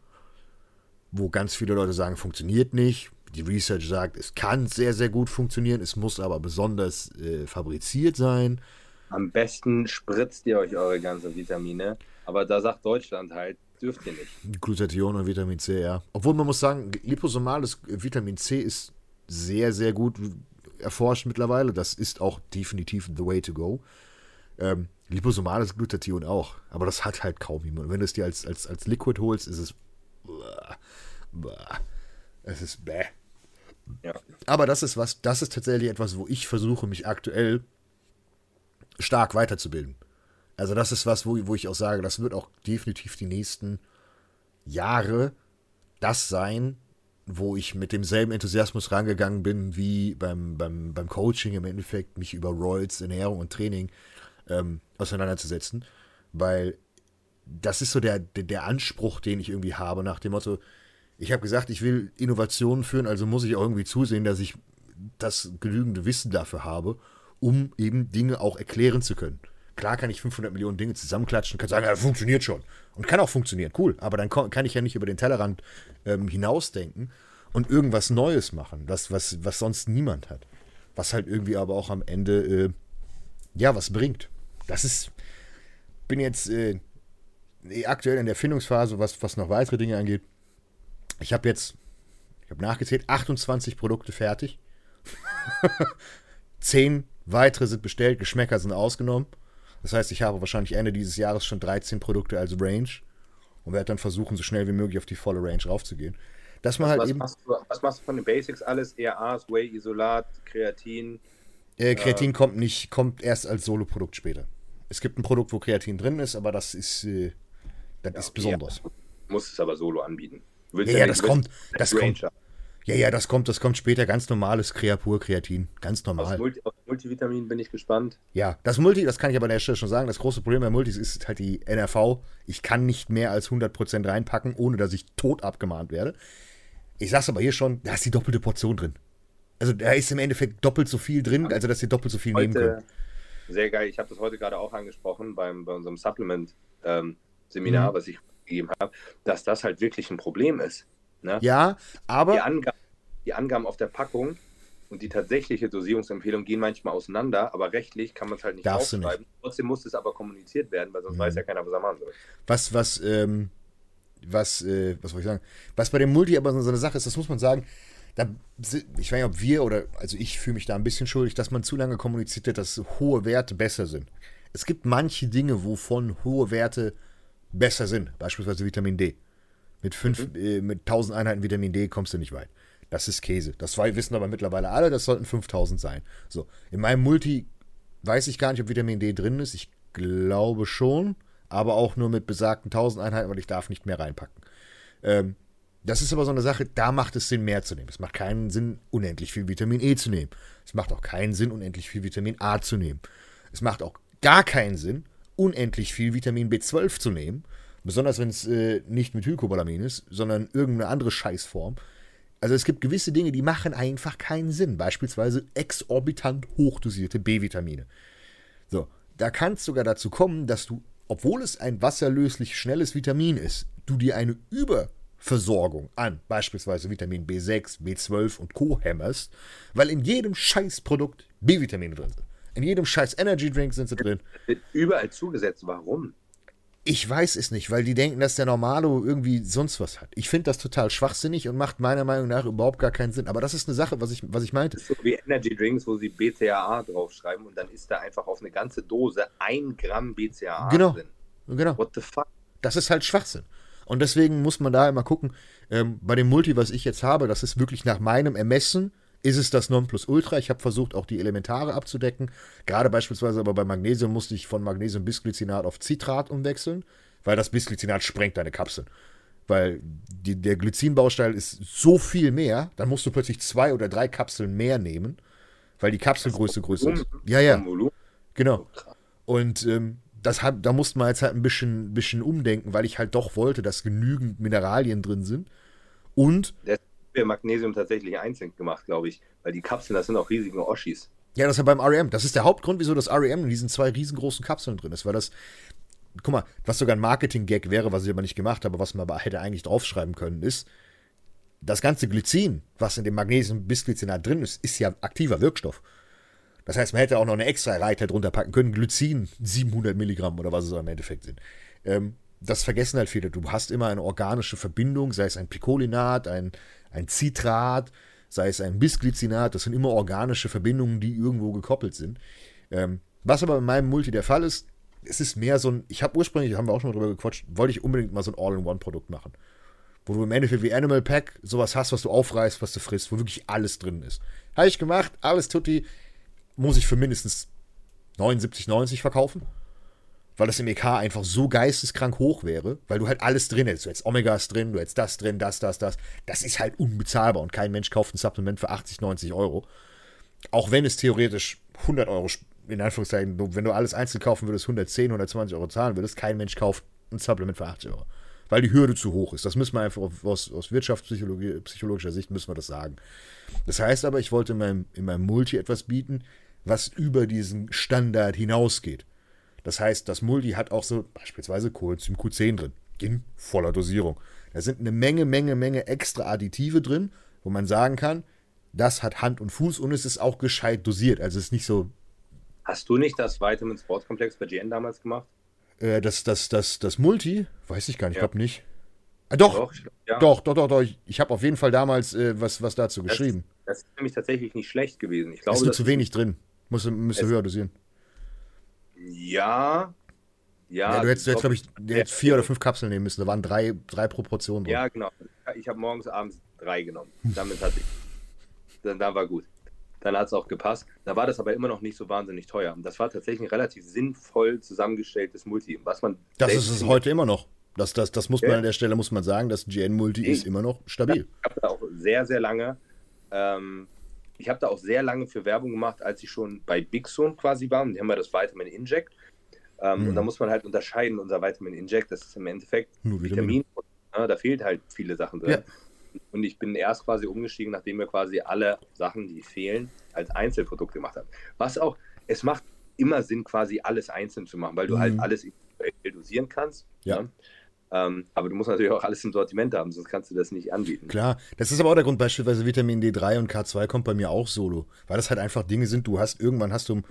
wo ganz viele Leute sagen, funktioniert nicht. Die Research sagt, es kann sehr, sehr gut funktionieren, es muss aber besonders äh, fabriziert sein. Am besten spritzt ihr euch eure ganzen Vitamine, aber da sagt Deutschland halt, dürft ihr nicht. Glutathion und Vitamin C, ja. Obwohl man muss sagen, liposomales Vitamin C ist sehr, sehr gut erforscht mittlerweile. Das ist auch definitiv the way to go. Ähm, liposomales Glutathion auch. Aber das hat halt kaum jemand. Wenn du es dir als, als, als Liquid holst, ist es. Es ist bäh. Ja. Aber das ist was, das ist tatsächlich etwas, wo ich versuche, mich aktuell stark weiterzubilden. Also das ist was, wo, wo ich auch sage, das wird auch definitiv die nächsten Jahre das sein, wo ich mit demselben Enthusiasmus rangegangen bin wie beim, beim, beim Coaching im Endeffekt, mich über Royals, Ernährung und Training ähm, auseinanderzusetzen. Weil das ist so der, der, der Anspruch, den ich irgendwie habe, nach dem Motto, ich habe gesagt, ich will Innovationen führen, also muss ich auch irgendwie zusehen, dass ich das genügende Wissen dafür habe, um eben Dinge auch erklären zu können. Klar kann ich 500 Millionen Dinge zusammenklatschen, kann sagen, ja, funktioniert schon. Und kann auch funktionieren, cool. Aber dann kann ich ja nicht über den Tellerrand ähm, hinausdenken und irgendwas Neues machen, das, was, was sonst niemand hat. Was halt irgendwie aber auch am Ende, äh, ja, was bringt. Das ist, bin jetzt äh, aktuell in der Findungsphase, was, was noch weitere Dinge angeht. Ich habe jetzt, ich habe nachgezählt, 28 Produkte fertig. [laughs] Zehn weitere sind bestellt, Geschmäcker sind ausgenommen. Das heißt, ich habe wahrscheinlich Ende dieses Jahres schon 13 Produkte als Range und werde dann versuchen, so schnell wie möglich auf die volle Range raufzugehen. Dass man halt Was eben. machst, du, was machst du von den Basics alles? ERAs, Whey, Isolat, Kreatin. Äh, Kreatin kommt nicht, kommt erst als Soloprodukt später. Es gibt ein Produkt, wo Kreatin drin ist, aber das ist, äh, das ist okay, besonders. ja. Musst es aber solo anbieten. Ja, ja, das kommt, das Range kommt. Ja, ja, das kommt, das kommt später. Ganz normales Creapur Kreatin. Ganz normal. Multi, aus Multivitamin bin ich gespannt. Ja, das Multi, das kann ich aber an der Stelle schon sagen. Das große Problem bei Multis ist halt die NRV. Ich kann nicht mehr als 100% reinpacken, ohne dass ich tot abgemahnt werde. Ich sag's aber hier schon, da ist die doppelte Portion drin. Also da ist im Endeffekt doppelt so viel drin, also dass ihr doppelt so viel nehmen Heute, könnt. sehr geil, ich habe das heute gerade auch angesprochen beim, bei unserem Supplement-Seminar, Mhm. was ich gegeben habe, dass das halt wirklich ein Problem ist. Ne? Ja, Die, aber Angaben, die Angaben auf der Packung und die tatsächliche Dosierungsempfehlung gehen manchmal auseinander, aber rechtlich kann man es halt nicht Darfst du aufschreiben. Trotzdem muss es aber kommuniziert werden, weil sonst Mhm. weiß ja keiner, was er machen soll. was, was, ähm, was, äh, was soll ich sagen? Was bei dem Multi aber so eine Sache ist, das muss man sagen, da, ich weiß nicht, ob wir oder, also ich fühle mich da ein bisschen schuldig, dass man zu lange kommuniziert hat, dass hohe Werte besser sind. Es gibt manche Dinge, wovon hohe Werte besser sind, beispielsweise Vitamin D. Mit, fünf, äh, mit 1000 Einheiten Vitamin D kommst du nicht weit. Das ist Käse. Das wissen aber mittlerweile alle, das sollten 5000 sein. So, in meinem Multi weiß ich gar nicht, ob Vitamin D drin ist. Ich glaube schon, aber auch nur mit besagten 1000 Einheiten, weil ich darf nicht mehr reinpacken. Ähm, das ist aber so eine Sache, da macht es Sinn, mehr zu nehmen. Es macht keinen Sinn, unendlich viel Vitamin E zu nehmen. Es macht auch keinen Sinn, unendlich viel Vitamin A zu nehmen. Es macht auch gar keinen Sinn, unendlich viel Vitamin B12 zu nehmen. Besonders wenn es äh, nicht mit Hydrocobalamin ist, sondern irgendeine andere Scheißform. Also es gibt gewisse Dinge, die machen einfach keinen Sinn. Beispielsweise exorbitant hochdosierte B-Vitamine. So, da kann es sogar dazu kommen, dass du, obwohl es ein wasserlöslich schnelles Vitamin ist, du dir eine Überversorgung an beispielsweise Vitamin B6, B12 und Co. hämmerst, weil in jedem Scheißprodukt B-Vitamine drin sind. In jedem scheiß Energy Drink sind sie drin. Wird überall zugesetzt. Warum? Ich weiß es nicht, weil die denken, dass der Normalo irgendwie sonst was hat. Ich finde das total schwachsinnig und macht meiner Meinung nach überhaupt gar keinen Sinn. Aber das ist eine Sache, was ich, was ich meinte. Das ist so wie Energy Drinks, wo sie BCAA draufschreiben und dann ist da einfach auf eine ganze Dose ein Gramm BCAA Genau. drin. Genau. What the fuck? Das ist halt Schwachsinn. Und deswegen muss man da immer gucken, ähm, bei dem Multi, was ich jetzt habe, das ist wirklich nach meinem Ermessen ist es das Nonplusultra. Ich habe versucht, auch die Elementare abzudecken. Gerade beispielsweise aber bei Magnesium musste ich von Magnesium-Bisglycinat auf Citrat umwechseln, weil das Bisglycinat sprengt deine Kapseln. Weil die, der Glycinbaustein ist so viel mehr, dann musst du plötzlich zwei oder drei Kapseln mehr nehmen, weil die Kapselgröße größer ist. Ja, ja. Genau. Und ähm, das hat, da musste man jetzt halt ein bisschen, bisschen umdenken, weil ich halt doch wollte, dass genügend Mineralien drin sind. Und. Der wir Magnesium tatsächlich einzeln gemacht, glaube ich. Weil die Kapseln, das sind auch riesige Oschis. Ja, das ist ja beim REM. Das ist der Hauptgrund, wieso das REM in diesen zwei riesengroßen Kapseln drin ist. Weil das, guck mal, was sogar ein Marketing-Gag wäre, was ich aber nicht gemacht habe, was man aber hätte eigentlich draufschreiben können, ist, das ganze Glycin, was in dem Magnesium-Bisglycinat drin ist, ist ja aktiver Wirkstoff. Das heißt, man hätte auch noch eine extra Reiter drunter packen können, Glycin 700 Milligramm oder was es im Endeffekt sind. Ähm, das vergessen halt viele. Du hast immer eine organische Verbindung, sei es ein Picolinat, ein, ein Citrat, sei es ein Bisglycinat. Das sind immer organische Verbindungen, die irgendwo gekoppelt sind. Ähm, was aber in meinem Multi der Fall ist, es ist mehr so ein, ich habe ursprünglich, haben wir auch schon mal drüber gequatscht, wollte ich unbedingt mal so ein All-in-One-Produkt machen. Wo du im Endeffekt wie Animal Pack sowas hast, was du aufreißt, was du frisst, wo wirklich alles drin ist. Habe ich gemacht, alles tutti, muss ich für mindestens 79, 90 verkaufen weil das im EK einfach so geisteskrank hoch wäre, weil du halt alles drin hättest. Du hättest Omegas drin, du hättest das drin, das, das, das. Das ist halt unbezahlbar und kein Mensch kauft ein Supplement für 80, 90 Euro. Auch wenn es theoretisch 100 Euro, in Anführungszeichen, wenn du alles einzeln kaufen würdest, 110, 120 Euro zahlen würdest, kein Mensch kauft ein Supplement für 80 Euro. Weil die Hürde zu hoch ist. Das müssen wir einfach aus, aus wirtschaftspsychologischer Sicht müssen wir das sagen. Das heißt aber, ich wollte in meinem, in meinem Multi etwas bieten, was über diesen Standard hinausgeht. Das heißt, das Multi hat auch so beispielsweise Coenzym Q10 drin, in voller Dosierung. Da sind eine Menge, Menge, Menge extra Additive drin, wo man sagen kann, das hat Hand und Fuß und es ist auch gescheit dosiert. Also es ist nicht so. Hast du nicht das Vitamin Sportkomplex bei GN damals gemacht? Äh, das, das, das, das Multi? Weiß ich gar nicht, ja. ich glaube nicht. Ah, doch, doch, ja. doch, doch, doch, doch, Ich, ich habe auf jeden Fall damals äh, was, was dazu das, geschrieben. Das ist nämlich tatsächlich nicht schlecht gewesen. Ich glaube, ist nur zu wenig drin. Muss, müsste höher dosieren. Ja. Ja, ja du hättest, jetzt, glaube ich, jetzt vier oder fünf Kapseln nehmen müssen. Da waren drei, drei pro Portion drin. Ja, genau. Ich habe morgens, abends drei genommen. Damit hatte ich. Dann, dann war gut. Dann hat es auch gepasst. Da war das aber immer noch nicht so wahnsinnig teuer. Und das war tatsächlich ein relativ sinnvoll zusammengestelltes Multi. Was man das ist es heute immer noch. Das, das, das muss man ja. an der Stelle muss man sagen, das GN Multi ist immer noch stabil. Ich habe da auch sehr, sehr lange ähm, ich habe da auch sehr lange für Werbung gemacht, als ich schon bei Big Zone quasi war. Und die haben ja das Vitamin Inject. Ähm, mhm. Und da muss man halt unterscheiden, unser Vitamin Inject, das ist im Endeffekt Nur Vitamin. Ja, da fehlt halt viele Sachen drin. Ja. Und ich bin erst quasi umgestiegen, nachdem wir quasi alle Sachen, die fehlen, als Einzelprodukt gemacht haben. Was auch, es macht immer Sinn, quasi alles einzeln zu machen, weil du halt mhm. halt alles dosieren kannst. Ja. ja. Ähm, aber du musst natürlich auch alles im Sortiment haben, sonst kannst du das nicht anbieten. Klar, das ist aber auch der Grund, beispielsweise Vitamin D3 und K2 kommt bei mir auch solo. Weil das halt einfach Dinge sind, du hast irgendwann hast du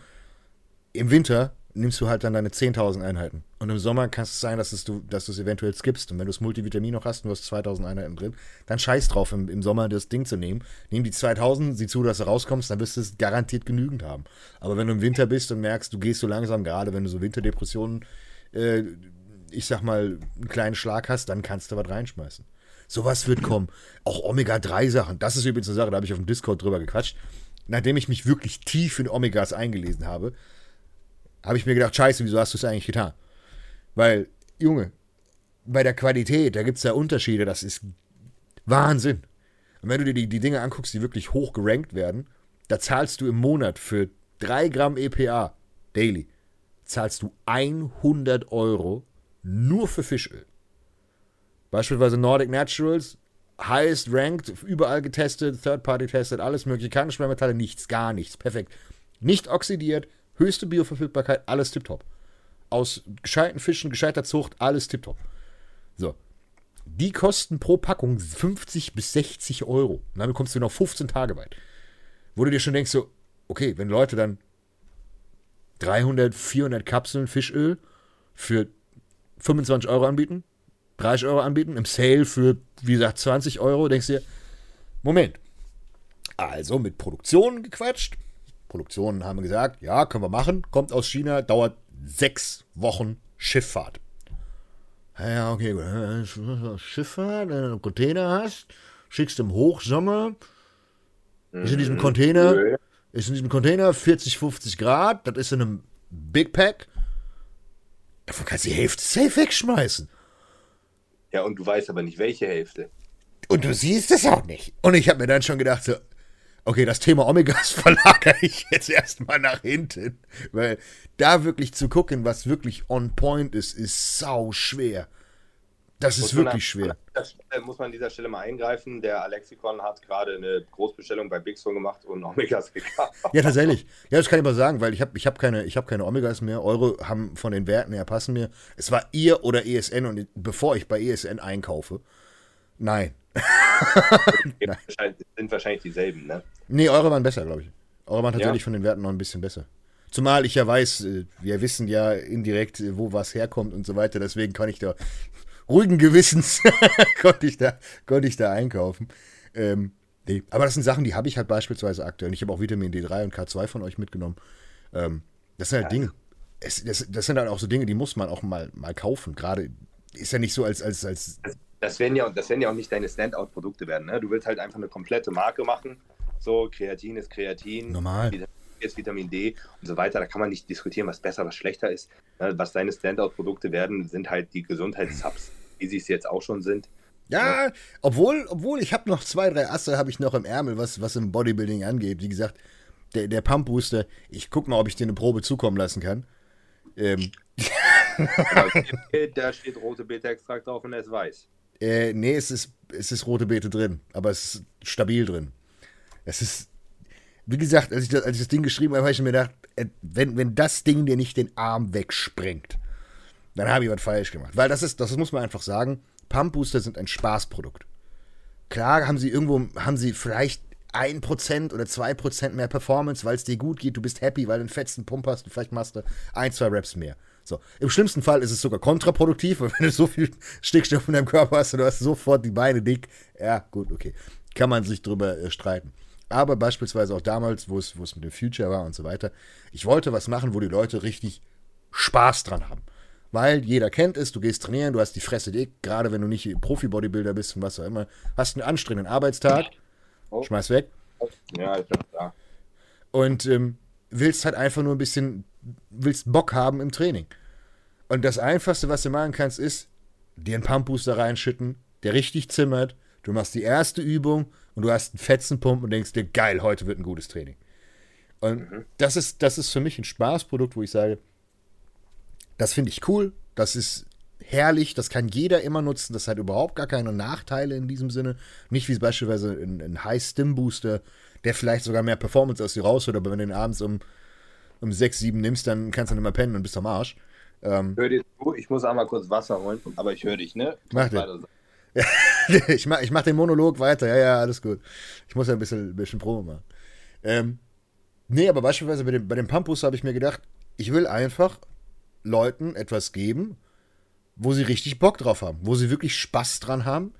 im Winter nimmst du halt dann deine 10.000 Einheiten. Und im Sommer kann es sein, dass, es du, dass es eventuell skippst. Und wenn du das Multivitamin noch hast und du hast 2.000 Einheiten drin, dann scheiß drauf, im, im Sommer das Ding zu nehmen. Nimm die 2.000, sieh zu, dass du rauskommst, dann wirst du es garantiert genügend haben. Aber wenn du im Winter bist und merkst, du gehst so langsam, gerade wenn du so Winterdepressionen äh, ich sag mal, einen kleinen Schlag hast, dann kannst du was reinschmeißen. Sowas wird kommen. Auch Omega-3-Sachen. Das ist übrigens eine Sache, da habe ich auf dem Discord drüber gequatscht. Nachdem ich mich wirklich tief in Omegas eingelesen habe, habe ich mir gedacht, scheiße, wieso hast du es eigentlich getan? Weil, Junge, bei der Qualität, da gibt es ja Unterschiede, das ist Wahnsinn. Und wenn du dir die, die Dinge anguckst, die wirklich hoch gerankt werden, da zahlst du im Monat für 3 Gramm EPA daily, zahlst du 100 Euro nur für Fischöl. Beispielsweise Nordic Naturals, highest ranked, überall getestet, Third-Party testet, alles mögliche, keine Schwermetalle, nichts, gar nichts, perfekt. Nicht oxidiert, höchste Bioverfügbarkeit, alles tipptopp. Aus gescheiten Fischen, gescheiter Zucht, alles tipptopp. So. Die kosten pro Packung 50 bis 60 Euro. Und damit kommst du noch 15 Tage weit. Wo du dir schon denkst, so, okay, wenn Leute dann 300, 400 Kapseln Fischöl für 25 Euro anbieten, 30 Euro anbieten, im Sale für, wie gesagt, 20 Euro, denkst du dir, Moment. Also mit Produktion gequatscht. Produktionen haben gesagt, ja, können wir machen, kommt aus China, dauert sechs Wochen Schifffahrt. Ja, okay, Schifffahrt, wenn du einen Container hast, schickst im Hochsommer, Ist in diesem Mhm. Container, ist in diesem Container 40, 50 Grad, das ist in einem Big Pack. Davon kannst du die Hälfte safe wegschmeißen. Ja, und du weißt aber nicht, welche Hälfte. Und du siehst es auch nicht. Und ich habe mir dann schon gedacht, so, okay, das Thema Omegas [laughs] verlagere ich jetzt erstmal nach hinten. Weil da wirklich zu gucken, was wirklich on point ist, ist sau schwer. Das ist wirklich schwer. [laughs] Das äh, muss man an dieser Stelle mal eingreifen. Der Alexikon hat gerade eine Großbestellung bei Bigson gemacht und Omegas gekauft. [laughs] Ja, tatsächlich. Ja, das kann ich mal sagen, weil ich habe ich hab keine, ich hab keine Omegas mehr. Eure haben von den Werten her passen mir. Es war ihr oder ESN und bevor ich bei ESN einkaufe, nein. [laughs] Wahrscheinlich- sind wahrscheinlich dieselben, ne? Nee, eure waren besser, glaube ich. Eure waren tatsächlich Ja? von den Werten noch ein bisschen besser. Zumal ich ja weiß, äh, wir wissen ja indirekt, äh, wo was herkommt und so weiter. Deswegen kann ich da ruhigen Gewissens [laughs] konnte ich da, konnte ich da einkaufen. Ähm, nee. Aber das sind Sachen, die habe ich halt beispielsweise aktuell. Ich habe auch Vitamin D3 und K2 von euch mitgenommen. Ähm, das sind halt Dinge. Es, das, das sind halt auch so Dinge, die muss man auch mal, mal kaufen. Gerade ist ja nicht so als, als, als Das werden ja, das werden ja auch nicht deine Standout-Produkte werden. Ne? Du willst halt einfach eine komplette Marke machen. So, Kreatin ist Kreatin, Normal. Vitamin D ist Vitamin D und so weiter. Da kann man nicht diskutieren, was besser, was schlechter ist. Ne? Was deine Standout-Produkte werden, sind halt die Gesundheitssubs, wie sie es jetzt auch schon sind. Ja, obwohl, obwohl ich habe noch zwei, drei Asse habe ich noch im Ärmel, was, was im Bodybuilding angeht. Wie gesagt, der, der Pump Booster, ich guck mal, ob ich dir eine Probe zukommen lassen kann. Ähm, Aber [laughs] da steht rote Beta-Extrakt drauf und er ist weiß. äh, nee, es ist, es ist rote Beete drin, aber es ist stabil drin. Es ist, wie gesagt, als ich das, als ich das Ding geschrieben habe, habe ich mir gedacht, äh, wenn, wenn das Ding dir nicht den Arm wegsprengt, dann habe ich was falsch gemacht. Weil das ist, das muss man einfach sagen, Pump Booster sind ein Spaßprodukt. Klar haben sie irgendwo, haben sie vielleicht 1% oder 2% mehr Performance, weil es dir gut geht, du bist happy, weil du einen fetzen Pump hast und vielleicht machst du ein, zwei Raps mehr. So. Im schlimmsten Fall ist es sogar kontraproduktiv, [laughs] weil wenn du so viel Stickstoff in deinem Körper hast und du hast sofort die Beine dick, ja, gut, okay. Kann man sich drüber äh, streiten. Aber beispielsweise auch damals, wo es mit dem Future war und so weiter, ich wollte was machen, wo die Leute richtig Spaß dran haben. Weil jeder kennt es, du gehst trainieren, du hast die Fresse dick, gerade wenn du nicht Profi-Bodybuilder bist und was auch immer, hast einen anstrengenden Arbeitstag, Oh. schmeiß weg Ja, ich bin da. und ähm, willst halt einfach nur ein bisschen, willst Bock haben im Training. Und das Einfachste, was du machen kannst, ist, dir einen Pumpbooster reinschütten, der richtig zimmert, du machst die erste Übung und du hast einen Fetzenpump und denkst dir, geil, heute wird ein gutes Training. Und das, ist, das ist für mich ein Spaßprodukt, wo ich sage, das finde ich cool, das ist herrlich, das kann jeder immer nutzen, das hat überhaupt gar keine Nachteile in diesem Sinne. Nicht wie beispielsweise ein, ein High-Stim-Booster, der vielleicht sogar mehr Performance aus dir rausholt, aber wenn du den abends um, um 6, 7 nimmst, dann kannst du nicht mehr pennen und bist am Arsch. Ähm, Hör dir zu, ich muss einmal kurz Wasser holen, aber ich höre dich, ne? Mach dir. Weiter. [laughs] ich mach, ich mach den Monolog weiter, ja, ja, alles gut. Ich muss ja ein bisschen, ein bisschen Probe machen. Ähm, nee, aber beispielsweise bei dem, bei dem Pampus habe ich mir gedacht, ich will einfach Leuten etwas geben, wo sie richtig Bock drauf haben, wo sie wirklich Spaß dran haben,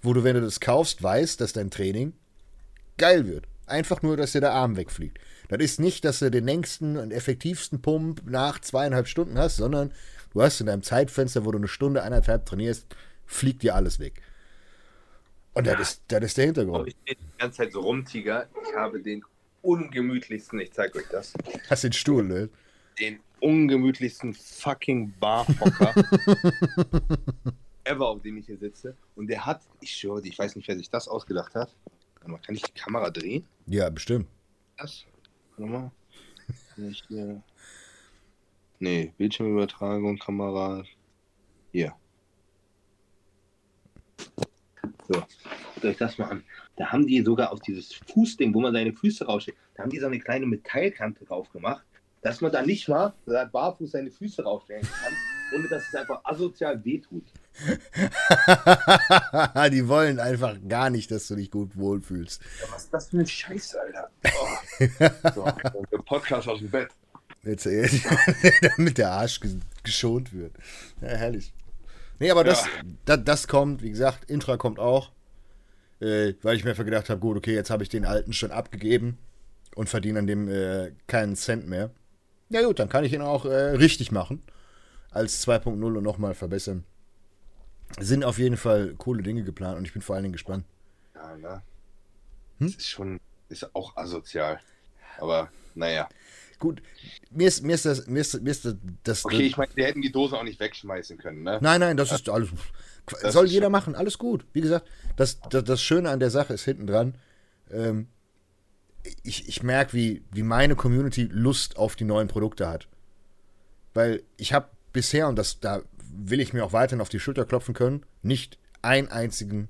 wo du, wenn du das kaufst, weißt, dass dein Training geil wird. Einfach nur, dass dir der Arm wegfliegt. Das ist nicht, dass du den längsten und effektivsten Pump nach zweieinhalb Stunden hast, sondern du hast in deinem Zeitfenster, wo du eine Stunde, eineinhalb trainierst, fliegt dir alles weg. Und das ist, das ist der Und Hintergrund. ich stehe die ganze Zeit so rum, Tiger. Ich habe den ungemütlichsten, ich zeige euch das, Hast den Stuhl, ne? Den ungemütlichsten fucking Barhocker [laughs] ever, auf dem ich hier sitze. Und der hat, ich schwöre, ich weiß nicht, wer sich das ausgedacht hat. Kann ich die Kamera drehen? Ja, bestimmt. Das? Warte mal. Kann ich hier... Nee, Bildschirmübertragung, Kamera. Hier. So, guckt euch das mal an. Da haben die sogar auf dieses Fußding, wo man seine Füße raussteckt, da haben die so eine kleine Metallkante drauf gemacht, dass man da nicht mal barfuß seine Füße raufstellen kann, ohne dass es einfach asozial wehtut. [laughs] die wollen einfach gar nicht, dass du dich gut wohlfühlst. Ja, was ist das für ein Scheiß, Alter? Oh. [laughs] So, der Podcast aus dem Bett. Jetzt, äh, [laughs] damit der Arsch ges- geschont wird. Ja, herrlich. Nee, aber das, Ja. das, das kommt, wie gesagt, Intra kommt auch. Äh, weil ich mir einfach gedacht habe, gut, okay, jetzt habe ich den alten schon abgegeben und verdiene an dem äh, keinen Cent mehr. Ja gut, dann kann ich ihn auch äh, richtig machen. Als 2.0 und nochmal verbessern. Sind auf jeden Fall coole Dinge geplant und ich bin vor allen Dingen gespannt. Ja, ne? Hm? Das ist schon, ist auch asozial. Aber naja. Gut, mir ist, mir ist das, mir ist, mir ist das, das Okay, ich meine, wir hätten die Dose auch nicht wegschmeißen können, ne? Nein, nein, das ist alles. Das soll ist jeder schon- machen, alles gut. Wie gesagt, das, das, das Schöne an der Sache ist hinten dran. Ähm, ich ich merke, wie, wie meine Community Lust auf die neuen Produkte hat. Weil ich habe bisher, und das, da will ich mir auch weiterhin auf die Schulter klopfen können, nicht ein, einzigen,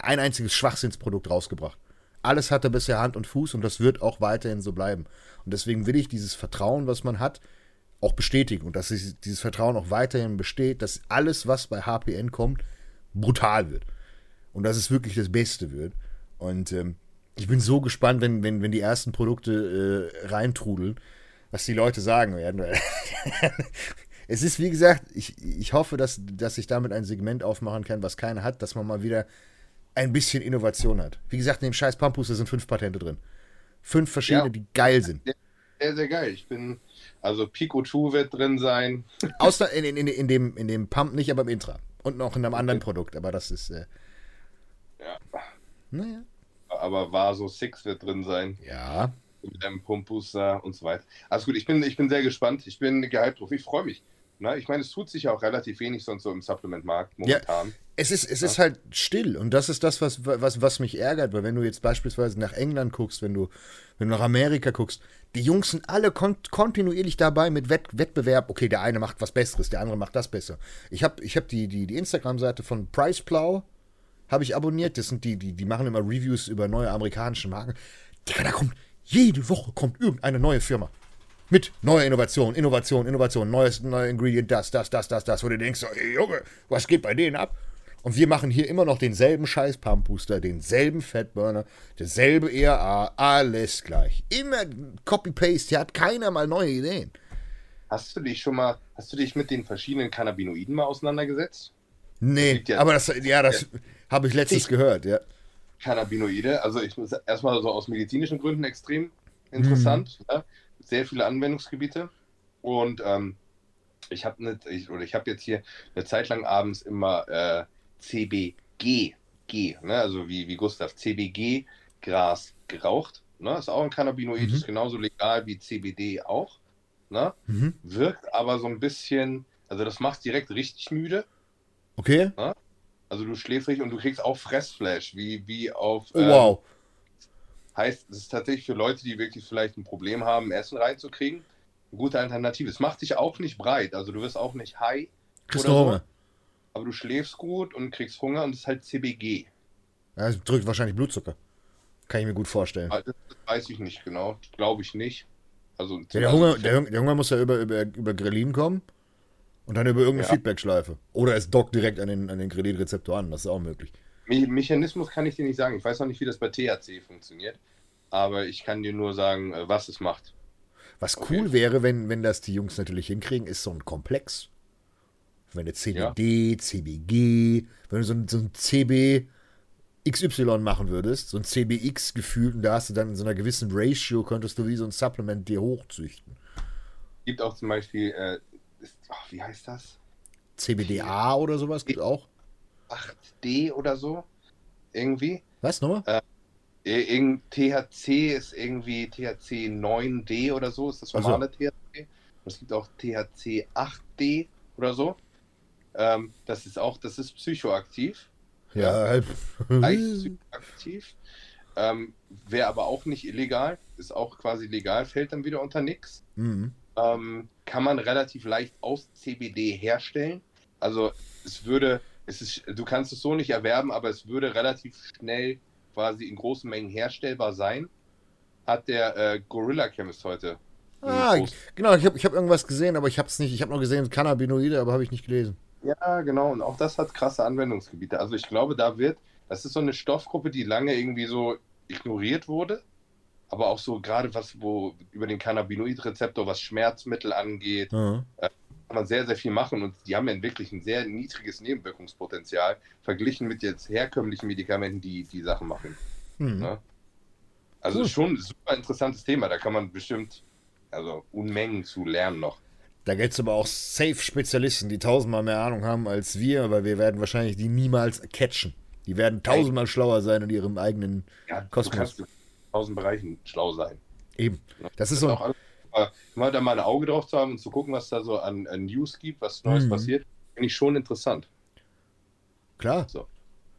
ein einziges Schwachsinnsprodukt rausgebracht. Alles hatte bisher Hand und Fuß und das wird auch weiterhin so bleiben. Und deswegen will ich dieses Vertrauen, was man hat, auch bestätigen und dass es- dieses Vertrauen auch weiterhin besteht, dass alles, was bei HPN kommt, brutal wird. Und dass es wirklich das Beste wird. Und ähm, ich bin so gespannt, wenn, wenn, wenn die ersten Produkte äh, reintrudeln, was die Leute sagen werden. [laughs] es ist, wie gesagt, ich, ich hoffe, dass, dass ich damit ein Segment aufmachen kann, was keiner hat, dass man mal wieder ein bisschen Innovation hat. Wie gesagt, in dem scheiß Pampuster sind fünf Patente drin. Fünf verschiedene, Ja. die geil sind. Sehr, sehr geil. Ich bin, also Pico 2 wird drin sein. [laughs] Außer in, in, in, in, dem, in dem Pump nicht, aber im Intra. Und noch in einem anderen Produkt, aber das ist, äh, Ja. naja. Aber Vaso 6 wird drin sein. Ja. Mit einem Pumpbooster und so weiter. Also gut, ich bin, ich bin sehr gespannt. Ich bin gehypt drauf. Ich freue mich. Na, ich meine, es tut sich ja auch relativ wenig sonst so im Supplement-Markt momentan. Es ist, es ist halt still und das ist das, was, was, was mich ärgert, weil wenn du jetzt beispielsweise nach England guckst, wenn du, wenn du nach Amerika guckst, die Jungs sind alle kon kontinuierlich dabei mit Wett Wettbewerb. Okay, der eine macht was Besseres, der andere macht das besser. Ich habe ich hab die, die, die Instagram-Seite von Price Plow, habe ich abonniert. Das sind die, die, die machen immer Reviews über neue amerikanische Marken. Digga, da kommt, jede Woche kommt irgendeine neue Firma. Mit neuer Innovation, Innovation, Innovation, neues, neues Ingredient, das, das, das, das, das, wo du denkst, ey, Junge, was geht bei denen ab? Und wir machen hier immer noch denselben scheiß Pumpbooster, denselben Fatburner, derselbe ERA, alles gleich. Immer Copy-Paste, hier hat keiner mal neue Ideen. Hast du dich schon mal, hast du dich mit den verschiedenen Cannabinoiden mal auseinandergesetzt? Nee, liegt ja- aber das, ja, das habe ich letztens Ich- gehört, ja. Cannabinoide, also ich muss erstmal so aus medizinischen Gründen extrem interessant. Mhm. Ja? Sehr viele Anwendungsgebiete. Und ähm, ich habe ne, ich, oder ich habe jetzt hier eine Zeit lang abends immer äh, CBG, G, ne? also wie, wie Gustav, CBG Gras geraucht. Ne? Ist auch ein Cannabinoid, Mhm. ist genauso legal wie CBD auch. Ne? Mhm. Wirkt aber so ein bisschen, also das macht direkt richtig müde. Okay? Also du schläfrig und du kriegst auch Fressflash, wie, wie auf. Oh, ähm, wow. Heißt, es ist tatsächlich für Leute, die wirklich vielleicht ein Problem haben, Essen reinzukriegen, eine gute Alternative. Es macht dich auch nicht breit, also du wirst auch nicht high, Kriegst oder so. Aber du schläfst gut und kriegst Hunger und es ist halt CBG. Ja, das drückt wahrscheinlich Blutzucker. Kann ich mir gut vorstellen. Ah, Das weiß ich nicht genau, glaube ich nicht. Also, der, Hunger, der, Hunger- der Hunger muss ja über, über, über Grelin kommen und dann über irgendeine Ja. Feedback-Schleife. Oder es dockt direkt an den, an den Grelin-Rezeptor an, das ist auch möglich. Me Mechanismus kann ich dir nicht sagen. Ich weiß auch nicht, wie das bei THC funktioniert, aber ich kann dir nur sagen, äh, was es macht. Was Okay. cool wäre, wenn, wenn das die Jungs natürlich hinkriegen, ist so ein Komplex. Wenn du CBD, CBG, wenn du so ein, so ein CB XY machen würdest, so ein CBX gefühlt, und da hast du dann in so einer gewissen Ratio, könntest du wie so ein Supplement dir hochzüchten. Gibt auch zum Beispiel, äh, ist, ach, wie heißt das? CBDA oder sowas gibt auch. 8D oder so? Irgendwie? Was, nochmal? Ir- Irgend THC ist irgendwie THC 9D oder so, ist das Ach so. normale THC. Und es gibt auch THC 8D oder so. Ähm, das ist auch, das ist psychoaktiv. ja, [laughs] psychoaktiv. Ähm, Wäre aber auch nicht illegal, ist auch quasi legal, fällt dann wieder unter nix. Mhm. Ähm, kann man relativ leicht aus CBD herstellen. Also es würde, es ist, du kannst es so nicht erwerben, aber es würde relativ schnell quasi in großen Mengen herstellbar sein. Hat der äh, Gorilla Chemist heute. Ah, genau, ich habe ich hab irgendwas gesehen, aber ich habe es nicht. Ich habe nur gesehen, Cannabinoide, aber habe ich nicht gelesen. Ja, genau. Und auch das hat krasse Anwendungsgebiete. Also ich glaube, da wird, das ist so eine Stoffgruppe, die lange irgendwie so ignoriert wurde. Aber auch so gerade was, wo über den Cannabinoid-Rezeptor, was Schmerzmittel angeht, Ja. kann man sehr, sehr viel machen und die haben ja wirklich ein sehr niedriges Nebenwirkungspotenzial verglichen mit jetzt herkömmlichen Medikamenten, die die Sachen machen. Hm. Ja. Also Cool. schon ein super interessantes Thema, da kann man bestimmt also Unmengen zu lernen noch. Da gibt es aber auch Safe-Spezialisten, die tausendmal mehr Ahnung haben als wir, aber wir werden wahrscheinlich die niemals catchen. Die werden tausendmal schlauer sein in ihrem eigenen Ja, du Kosmos. kannst, tausend Bereichen schlau sein. Eben. Das ist so auch alles, immer da mal ein Auge drauf zu haben und zu gucken, was da so an, an News gibt, was Neues Mhm. passiert, finde ich schon interessant. Klar. So.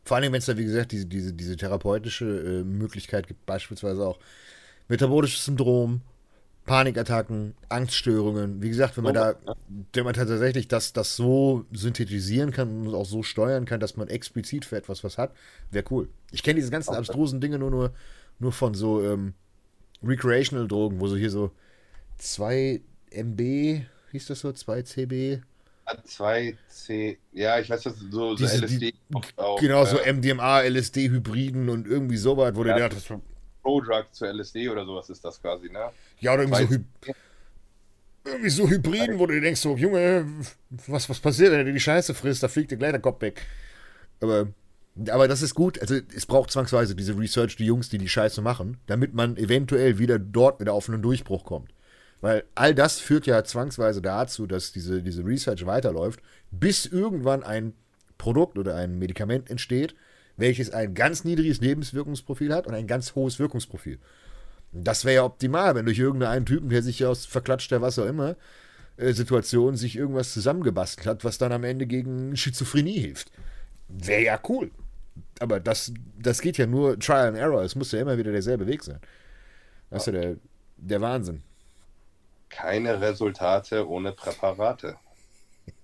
Vor allem, wenn es da, wie gesagt, diese, diese, diese therapeutische äh, Möglichkeit gibt, beispielsweise auch metabolisches Syndrom, Panikattacken, Angststörungen. Wie gesagt, wenn man da, wenn man tatsächlich das, das so synthetisieren kann und auch so steuern kann, dass man explizit für etwas was hat, wäre cool. Ich kenne diese ganzen abstrusen Dinge nur, nur, nur von so ähm, Recreational-Drogen, wo so hier so 2 MB, hieß das so, 2 CB, 2C, ja, ich weiß, was so, so Diese- LSD die- auch, genau, so äh, MDMA, LSD-Hybriden und irgendwie sowas, wo du Ja. dir dachtest, Pro-Drug zu LSD oder sowas ist das quasi, ne? Ja, oder irgendwie so, Hy irgendwie so Hybriden, wo du dir denkst, so, Junge, was, was passiert, wenn du die Scheiße frisst, da fliegt dir gleich der Kopf weg. Aber, aber das ist gut. Also es braucht zwangsweise diese Research, die Jungs, die die Scheiße machen, damit man eventuell wieder dort auf einen Durchbruch kommt. Weil all das führt ja zwangsweise dazu, dass diese, diese Research weiterläuft, bis irgendwann ein Produkt oder ein Medikament entsteht, welches ein ganz niedriges Lebenswirkungsprofil hat und ein ganz hohes Wirkungsprofil. Das wäre ja optimal, wenn durch irgendeinen Typen, der sich aus verklatschter was auch immer äh, Situation sich irgendwas zusammengebastelt hat, was dann am Ende gegen Schizophrenie hilft. Wäre ja cool. Aber das, das geht ja nur Trial and Error. Es muss ja immer wieder derselbe Weg sein. Das ist ja der, der Wahnsinn. Keine Resultate ohne Präparate.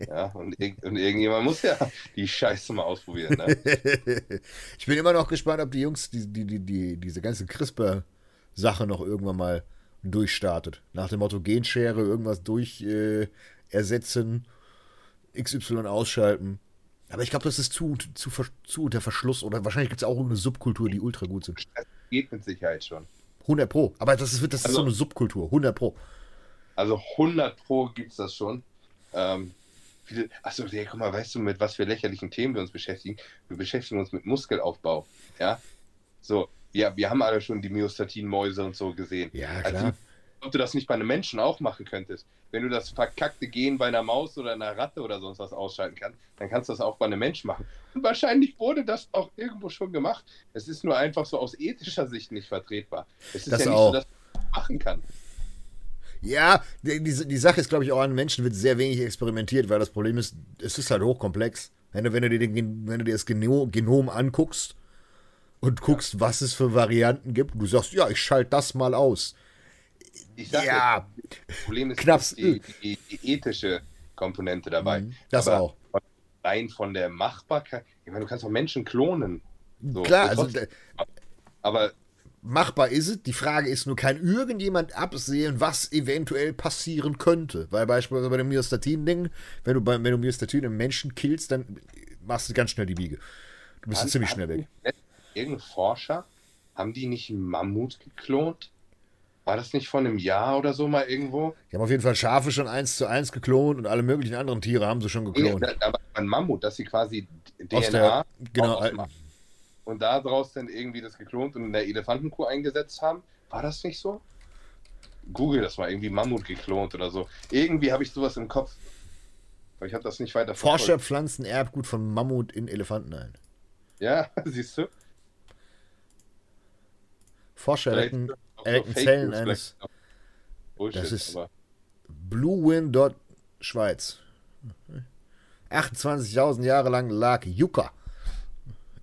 Ja, und, irg und irgendjemand muss ja die Scheiße mal ausprobieren, ne? [laughs] ich bin immer noch gespannt, ob die Jungs die, die, die, die, diese ganze CRISPR-Sache noch irgendwann mal durchstartet. Nach dem Motto Genschere, irgendwas durch äh, ersetzen, XY ausschalten. Aber ich glaube, das ist zu, zu, zu unter Verschluss oder wahrscheinlich gibt es auch irgendeine Subkultur, die ultra gut sind. Das geht mit Sicherheit schon. 100 Pro. Aber das ist, das ist Also- so eine Subkultur. 100 Pro. Also 100 Pro gibt es das schon. Ähm, viele, achso, ja, guck mal, weißt du, mit was für lächerlichen Themen wir uns beschäftigen? Wir beschäftigen uns mit Muskelaufbau. Ja, so, ja, wir haben alle schon die Myostatin-Mäuse und so gesehen. Ja, Also, klar. Ob du das nicht bei einem Menschen auch machen könntest. Wenn du das verkackte Gen bei einer Maus oder einer Ratte oder sonst was ausschalten kannst, dann kannst du das auch bei einem Menschen machen. Und wahrscheinlich wurde das auch irgendwo schon gemacht. Es ist nur einfach so aus ethischer Sicht nicht vertretbar. Es ist Das ja nicht auch. so, dass man das machen kann. Ja, die, die, die Sache ist, glaube ich, auch an Menschen wird sehr wenig experimentiert, weil das Problem ist, es ist halt hochkomplex. Wenn du, wenn du, dir, den, wenn du dir das Geno, Genom anguckst und guckst, was es für Varianten gibt, und du sagst, ja, ich schalte das mal aus. Ich sag Ja, Das Problem ist Knapp's- die, die, die ethische Komponente dabei. Mhm, das Aber auch. Rein von der Machbarkeit. Ich meine, du kannst auch Menschen klonen. So, Klar, also aber machbar ist es. Die Frage ist nur, kann irgendjemand absehen, was eventuell passieren könnte? Weil beispielsweise bei dem Myostatin-Ding, wenn du, bei, wenn du Myostatin im Menschen killst, dann machst du ganz schnell die Biege. Du bist haben- ziemlich schnell weg. Irgendein Forscher, haben die nicht einen Mammut geklont? War das nicht vor einem Jahr oder so mal irgendwo? Die haben auf jeden Fall Schafe schon eins zu eins geklont und alle möglichen anderen Tiere haben sie schon Nee, geklont. da- aber ein Mammut, dass sie quasi Aus DNA der, genau, aus- und daraus dann irgendwie das geklont und in der Elefantenkuh eingesetzt haben. War das nicht so? Google das mal, irgendwie Mammut geklont oder so. Irgendwie habe ich sowas im Kopf. Aber ich habe das nicht weiter Forscher verfolgt. pflanzen Erbgut von Mammut in Elefanten ein. Ja, [laughs] siehst du? Forscher Vielleicht Fake Zellen eines Bullshit, Das ist- aber Blue Schweiz. 28.000 Jahre lang lag Yucca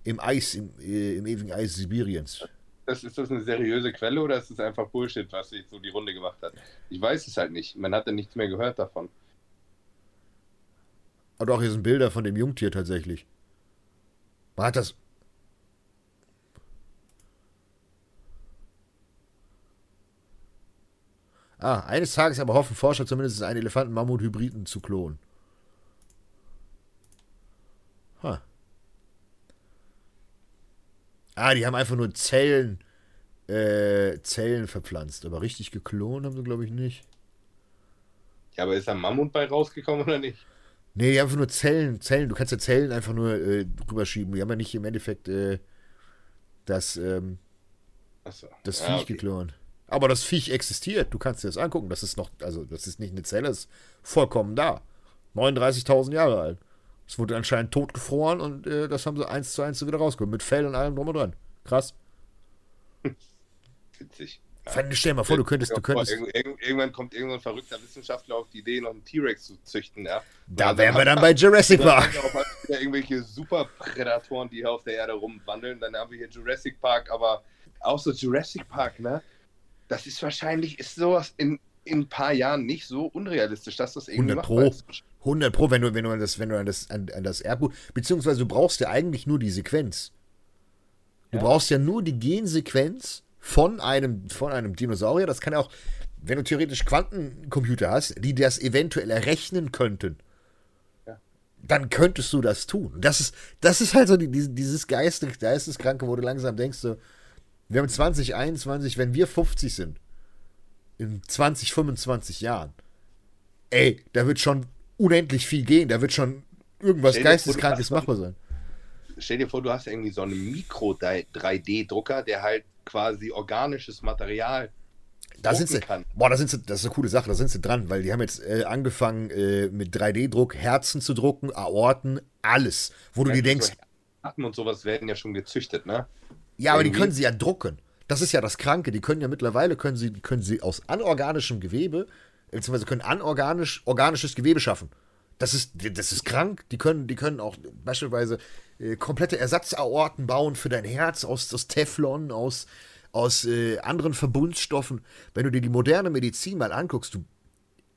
im Eis, im, äh, im ewigen Eis Sibiriens. das, ist das eine seriöse Quelle oder ist es einfach Bullshit, was sich so die Runde gemacht hat? Ich weiß es halt nicht. Man hat ja nichts mehr gehört davon. Aber doch, hier sind Bilder von dem Jungtier tatsächlich. Man hat das. Ah, eines Tages aber hoffen Forscher zumindest einen Elefanten-Mammut-Hybriden zu klonen. Ha. Ah, die haben einfach nur Zellen, äh, Zellen verpflanzt. Aber richtig geklont haben sie, glaube ich, nicht. Ja, aber ist da ein Mammut bei rausgekommen oder nicht? Nee, die haben einfach nur Zellen, Zellen. Du kannst ja Zellen einfach nur äh, rüberschieben. Die haben ja nicht im Endeffekt äh, das, ähm, Achso. das ja, Viech okay. geklont. Aber das Viech existiert. Du kannst dir das angucken. Das ist noch, also das ist nicht eine Zelle, ist vollkommen da. 39.000 Jahre alt. Es wurde anscheinend totgefroren und äh, das haben sie eins zu eins so wieder rausgeholt. Mit Fell und allem drum und dran. Krass. [laughs] witzig. Stell dir mal vor, du könntest, du könntest. Irgendwann kommt irgendein verrückter Wissenschaftler auf die Idee, noch einen T-Rex zu züchten, ja. Da wären wir dann bei Jurassic Park. Dann irgendwelche Superprädatoren, die hier auf der Erde rumwandeln. Dann haben wir hier Jurassic Park, aber auch so Jurassic Park, ne? Das ist wahrscheinlich, ist sowas in, in ein paar Jahren nicht so unrealistisch, dass das irgendwie 100 Pro. 100 Pro, wenn du, wenn du an das, wenn du an das, an, an das Erbgut, beziehungsweise du brauchst ja eigentlich nur die Sequenz. Du ja. brauchst ja nur die Gensequenz von einem, von einem Dinosaurier. Das kann ja auch, wenn du theoretisch Quantencomputer hast, die das eventuell errechnen könnten, ja. dann könntest du das tun. Das ist, das ist halt so die, dieses Geistes, Geisteskranke, wo du langsam denkst, so, wir haben 2021, wenn wir 50 sind, in 20, 25 Jahren, ey, da wird schon unendlich viel gehen, da wird schon irgendwas Geisteskrankes machbar sein. Stell dir vor, du hast irgendwie so einen Mikro-3D-Drucker, der halt quasi organisches Material da sind sie, kann. Boah, da sind sie, das ist eine coole Sache, da sind sie dran, weil die haben jetzt äh, angefangen äh, mit 3D-Druck Herzen zu drucken, Aorten, alles. Wo ja, du dir denkst. Herzen und sowas werden ja schon gezüchtet, ne? Ja, aber Irgendwie. die können sie ja drucken. Das ist ja das Kranke. Die können ja mittlerweile, können sie, können sie aus anorganischem Gewebe, beziehungsweise können anorganisch, organisches Gewebe schaffen. Das ist, das ist krank. Die können, die können auch beispielsweise äh, komplette Ersatzaorten bauen für dein Herz aus, aus Teflon, aus, aus äh, anderen Verbundstoffen. Wenn du dir die moderne Medizin mal anguckst, du,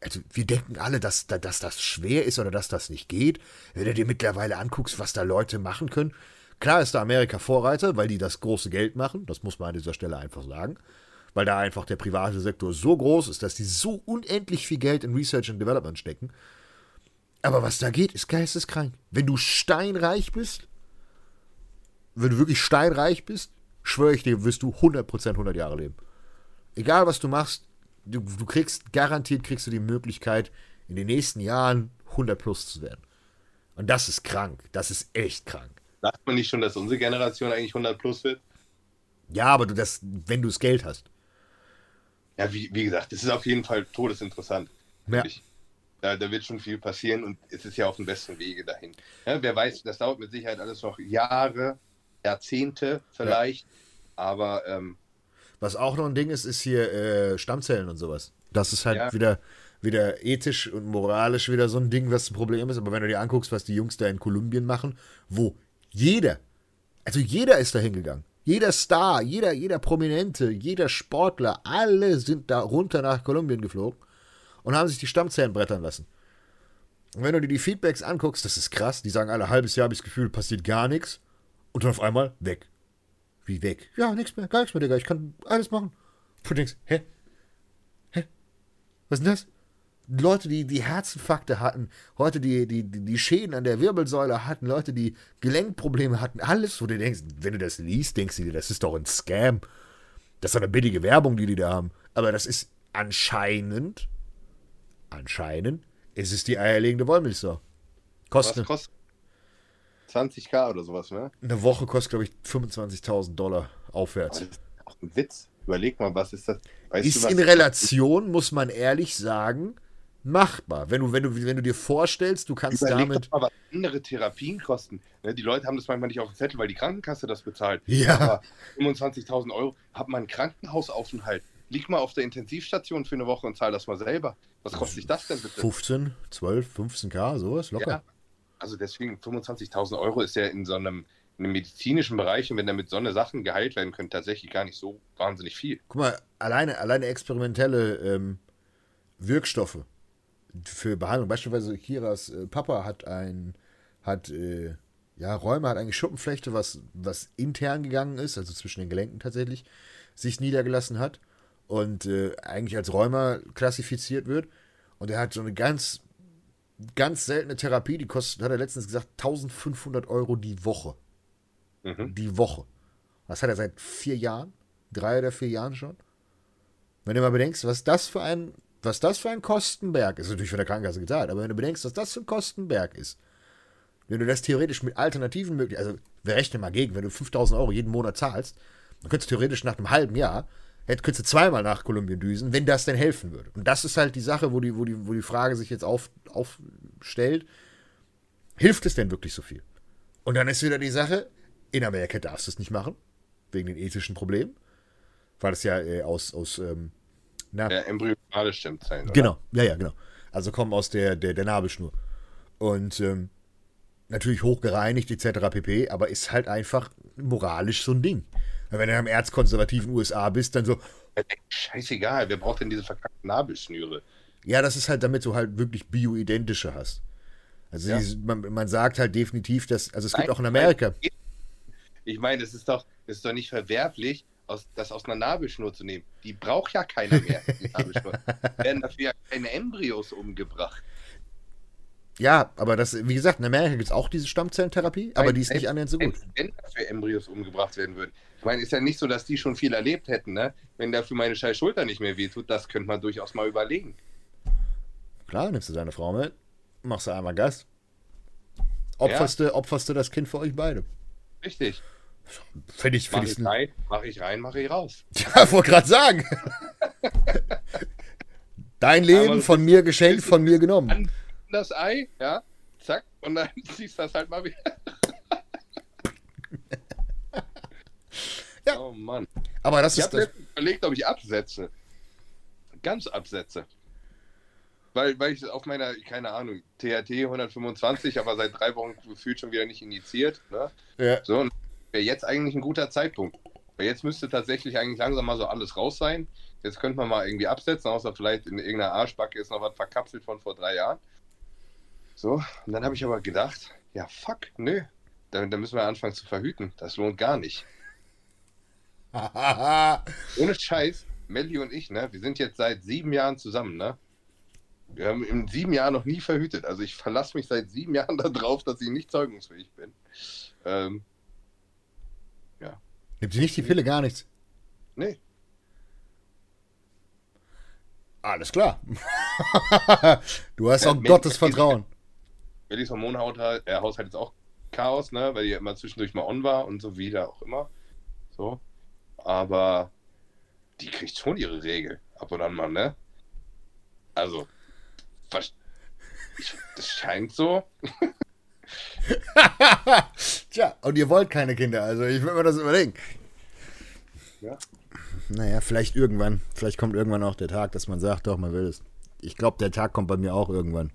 also wir denken alle, dass, dass das schwer ist oder dass das nicht geht. Wenn du dir mittlerweile anguckst, was da Leute machen können. Klar ist da Amerika Vorreiter, weil die das große Geld machen. Das muss man an dieser Stelle einfach sagen. Weil da einfach der private Sektor so groß ist, dass die so unendlich viel Geld in Research and Development stecken. Aber was da geht, ist geisteskrank. Wenn du steinreich bist, wenn du wirklich steinreich bist, schwöre ich dir, wirst du 100% 100 Jahre leben. Egal was du machst, du, du kriegst, garantiert kriegst du die Möglichkeit, in den nächsten Jahren 100 plus zu werden. Und das ist krank. Das ist echt krank. Sagt man nicht schon, dass unsere Generation eigentlich 100 plus wird? Ja, aber du das, wenn du das Geld hast. Ja, wie, wie gesagt, es ist auf jeden Fall todesinteressant. Ja. Da, da, wird schon viel passieren und es ist ja auf dem besten Wege dahin. Ja, wer weiß, das dauert mit Sicherheit alles noch Jahre, Jahrzehnte vielleicht, ja. aber. Ähm, Was auch noch ein Ding ist, ist hier äh, Stammzellen und sowas. Das ist halt ja. wieder, wieder ethisch und moralisch wieder so ein Ding, was ein Problem ist. Aber wenn du dir anguckst, was die Jungs da in Kolumbien machen, wo jeder, also jeder ist da hingegangen. Jeder Star, jeder, jeder Prominente, jeder Sportler, alle sind da runter nach Kolumbien geflogen und haben sich die Stammzellen brettern lassen. Und wenn du dir die Feedbacks anguckst, das ist krass. Die sagen alle, halbes Jahr habe ich das Gefühl, passiert gar nichts. Und dann auf einmal weg. Wie weg? Ja, nichts mehr, gar nichts mehr, Digga. Ich kann alles machen. Du denkst, hä? Hä? Was ist denn das? Leute, die die Herzinfarkte hatten, heute die, die, die Schäden an der Wirbelsäule hatten, Leute, die Gelenkprobleme hatten, alles, wo du denkst, wenn du das liest, denkst du dir, das ist doch ein Scam. Das ist doch eine billige Werbung, die die da haben. Aber das ist anscheinend, anscheinend, ist es die eierlegende Wollmilchsau. Kostet. Was kostet? 20k oder sowas, ne? Eine Woche kostet, glaube ich, 25.000 Dollar aufwärts. das ist auch ein Witz. Überleg mal, was ist das? Weißt ist du, in Relation, muss man ehrlich sagen, machbar. Wenn du, wenn du, wenn du dir vorstellst, du kannst Überleg damit. Doch mal, was andere Therapien kosten. Ne, die Leute haben das manchmal nicht auf dem Zettel, weil die Krankenkasse das bezahlt. Ja. Aber 25.000 Euro, hat man einen Krankenhausaufenthalt. Lieg mal auf der Intensivstation für eine Woche und zahl das mal selber. Was kostet sich das denn bitte? 15, 12, 15k, sowas, locker. Ja, also deswegen 25.000 Euro ist ja in so einem, in einem medizinischen Bereich und wenn damit so eine Sachen geheilt werden können, tatsächlich gar nicht so wahnsinnig viel. Guck mal, alleine, alleine experimentelle ähm, Wirkstoffe für Behandlung. Beispielsweise Kiras äh, Papa hat ein, hat, äh, ja, Räume, hat eigentlich Schuppenflechte, was, was intern gegangen ist, also zwischen den Gelenken tatsächlich, sich niedergelassen hat und äh, eigentlich als Rheuma klassifiziert wird. Und er hat so eine ganz ganz seltene Therapie, die kostet, hat er letztens gesagt, 1500 Euro die Woche. Mhm. Die Woche. Das hat er seit vier Jahren, drei oder vier Jahren schon. Wenn du mal bedenkst, was das für ein, was das für ein Kostenberg ist, natürlich von der Krankenkasse gezahlt, aber wenn du bedenkst, was das für ein Kostenberg ist, wenn du das theoretisch mit Alternativen möglich, also wir rechnen mal gegen, wenn du 5000 Euro jeden Monat zahlst, dann könntest du theoretisch nach einem halben Jahr Hätte könntest du zweimal nach Kolumbien düsen, wenn das denn helfen würde. Und das ist halt die Sache, wo die, wo die, wo die Frage sich jetzt auf, aufstellt. Hilft es denn wirklich so viel? Und dann ist wieder die Sache, in Amerika darfst du es nicht machen, wegen den ethischen Problemen. Weil das ja äh, aus, aus ähm, na, Der embryonale Stammzellen. oder? Genau, ja, ja, genau. Also kommen aus der, der, der Nabelschnur. Und ähm, natürlich hochgereinigt etc. pp, aber ist halt einfach moralisch so ein Ding. Wenn du im erzkonservativen USA bist, dann so, Scheißegal, wer braucht denn diese verkackten Nabelschnüre? ja, das ist halt, damit du halt wirklich bioidentische hast. Also Ja. dieses, man, man sagt halt definitiv, dass, also es gibt Nein, auch in Amerika, Ich meine, es ist doch, es ist doch nicht verwerflich, aus, das aus einer Nabelschnur zu nehmen. Die braucht ja keiner mehr, die [laughs] Nabelschnur. Werden dafür ja keine Embryos umgebracht. ja, aber das, wie gesagt, in Amerika gibt es auch diese Stammzellentherapie, aber Nein, die ist nicht annähernd so gut. Wenn dafür Embryos umgebracht werden würden. Ich meine, ist ja nicht so, dass die schon viel erlebt hätten, ne? Wenn dafür meine scheiß Schulter nicht mehr wehtut, das könnte man durchaus mal überlegen. Klar, nimmst du deine Frau mit, machst du einmal Gas, opferst, du, opferst du das Kind für euch beide. Richtig. Finde ich, Mach finde ich, rein, mach ich rein, mach ich raus. [laughs] Ja, wollte gerade sagen. Dein Leben von mir geschenkt, von mir genommen. An das Ei, ja, zack, und dann [laughs] ziehst du das halt mal wieder. [laughs] Ja. Oh Mann. Aber das Ich ist das. letztens überlegt, ob ich absetze. Ganz absetze. Weil, weil ich auf meiner, keine Ahnung, THT 125, aber seit drei Wochen gefühlt schon wieder nicht initiiert. Ne? Ja. So, und wäre jetzt eigentlich ein guter Zeitpunkt. Weil jetzt müsste tatsächlich eigentlich langsam mal so alles raus sein. Jetzt könnte man mal irgendwie absetzen, außer vielleicht in irgendeiner Arschbacke ist noch was verkapselt von vor drei Jahren. So, und dann habe ich aber gedacht, ja fuck, nö. Da, da müssen wir anfangen zu verhüten. Das lohnt gar nicht. [laughs] Ohne Scheiß, Melly und ich, ne, wir sind jetzt seit sieben Jahren zusammen, ne? Wir haben in sieben Jahren noch nie verhütet. Also ich verlasse mich seit sieben [laughs] Jahren darauf, dass ich nicht zeugungsfähig bin. Ähm, Nimmt sie nicht die Pille, gar nichts. nee, Alles klar. [laughs] du hast Ja, auch Gottes Vertrauen. Mellys Hormonhaushalt äh, Haushalt ist auch Chaos, ne? Weil die immer zwischendurch mal on war und so wieder auch immer. So. Aber die kriegt schon ihre Regel. Ab und an mal, ne? Also, das scheint so. [laughs] [laughs] Tja, und ihr wollt keine Kinder, also ich will mir das überlegen. Ja. Naja, vielleicht irgendwann. Vielleicht kommt irgendwann auch der Tag, dass man sagt, doch, man will es. Ich glaube, der Tag kommt bei mir auch irgendwann.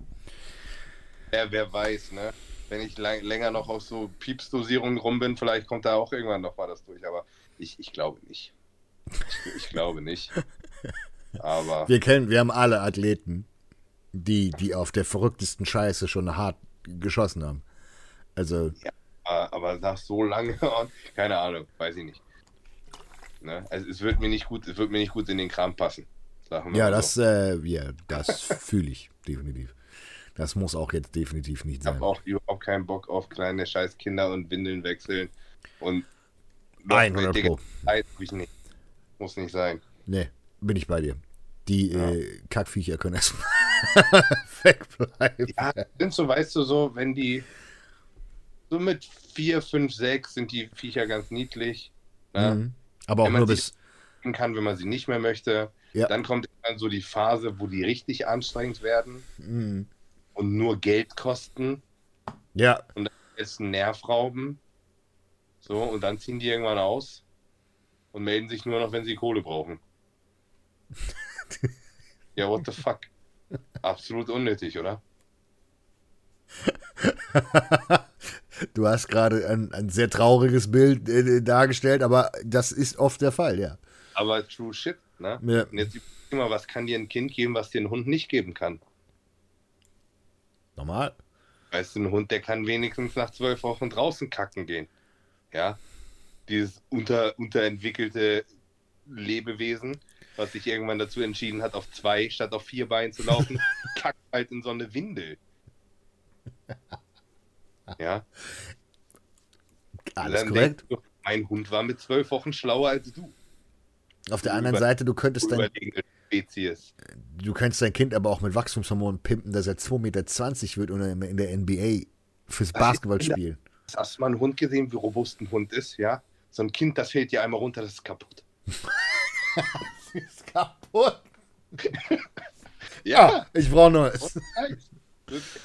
Ja, wer weiß, ne? Wenn ich länger noch auf so Piepsdosierungen rum bin, vielleicht kommt da auch irgendwann noch mal das durch. Aber ich, ich glaube nicht. Ich, ich glaube nicht. Aber [laughs] Wir kennen, wir haben alle Athleten, die, die auf der verrücktesten Scheiße schon hart geschossen haben. Also, aber nach so lange, [laughs] keine Ahnung, weiß ich nicht. Ne? Also es wird mir nicht gut, es wird mir nicht gut in den Kram passen. Ja, das, So. äh, ja, das [laughs] fühle ich definitiv. Das muss auch jetzt definitiv nicht Ich habe sein. auch überhaupt keinen Bock auf kleine scheiß Kinder und Windeln wechseln. Und 100 Digga, Pro. Zeit ich nicht. Muss nicht sein. Nee, bin ich bei dir. Die Ja. äh, Kackviecher können erstmal [laughs] wegbleiben. Ja, sind so, weißt du, so, wenn die so mit 4, 5, 6 sind die Viecher ganz niedlich. Ne? Mhm. Aber auch Wenn man nur bis. Kann, wenn man sie nicht mehr möchte. Ja. Dann kommt dann so die Phase, wo die richtig anstrengend werden Mhm. und nur Geld kosten. Ja, ist ein Nervrauben. So, und dann ziehen die irgendwann aus und melden sich nur noch, wenn sie Kohle brauchen. [laughs] ja, what the fuck? Absolut unnötig, oder? [laughs] du hast gerade ein, ein sehr trauriges Bild äh, dargestellt, aber das ist oft der Fall, ja. Aber true shit, ne? ja. Und jetzt immer, was kann dir ein Kind geben, was dir ein Hund nicht geben kann? Normal. Weißt du, ein Hund, der kann wenigstens nach zwölf Wochen draußen kacken gehen. Ja? Dieses unter, unterentwickelte Lebewesen, was sich irgendwann dazu entschieden hat, auf zwei statt auf vier Beinen zu laufen, [laughs] kackt halt in so eine Windel. [laughs] Ja, Alles korrekt. du, mein Hund war mit zwölf Wochen schlauer als du. Auf der anderen über- Seite, du könntest dein, Spezies. du könntest dein Kind aber auch mit Wachstumshormonen pimpen, dass er 2,20 Meter wird und in der NBA fürs Das Basketball spielen. Hast du mal einen Hund gesehen, wie robust ein Hund ist? Ja, so ein Kind, das fällt dir einmal runter, das ist kaputt. [laughs] ist kaputt. [laughs] Ja, Ah, ich brauche Neues.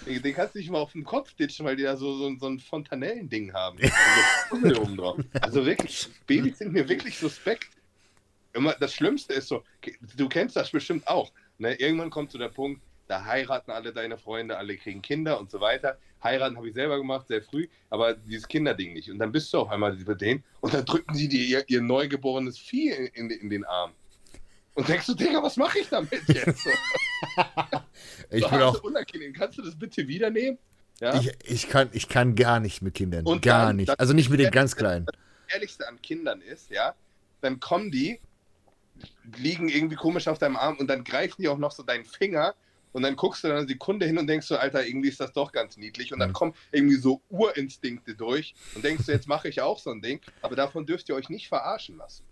Den kannst du nicht mal auf den Kopf ditchen, weil die da so, so, so ein Fontanellending haben. So drauf. Also wirklich, Babys sind mir wirklich suspekt. immer, das Schlimmste ist so, du kennst das bestimmt auch. Ne? Irgendwann kommt zu der Punkt, da heiraten alle deine Freunde, alle kriegen Kinder und so weiter. Heiraten habe ich selber gemacht, sehr früh, aber dieses Kinderding nicht. Und dann bist du auf einmal bei denen und dann drücken sie dir ihr, ihr neugeborenes Vieh in, in, in, den Arm. Und denkst du, Digga, was mache ich damit jetzt? [laughs] Ich so bin auch. unangenehm. Kannst du das bitte wieder nehmen? Ja? Ich, ich, kann, ich kann gar nicht mit Kindern. Und gar dann- nicht. Also nicht mit den ganz Kleinen. Das Ehrlichste an Kindern ist, ja, dann kommen die, liegen irgendwie komisch auf deinem Arm und dann greifen die auch noch so deinen Finger und dann guckst du dann eine Sekunde hin und denkst so, Alter, irgendwie ist das doch ganz niedlich und dann Mhm. kommen irgendwie so Urinstinkte durch und denkst du, jetzt mache ich auch so ein Ding, aber davon dürft ihr euch nicht verarschen lassen.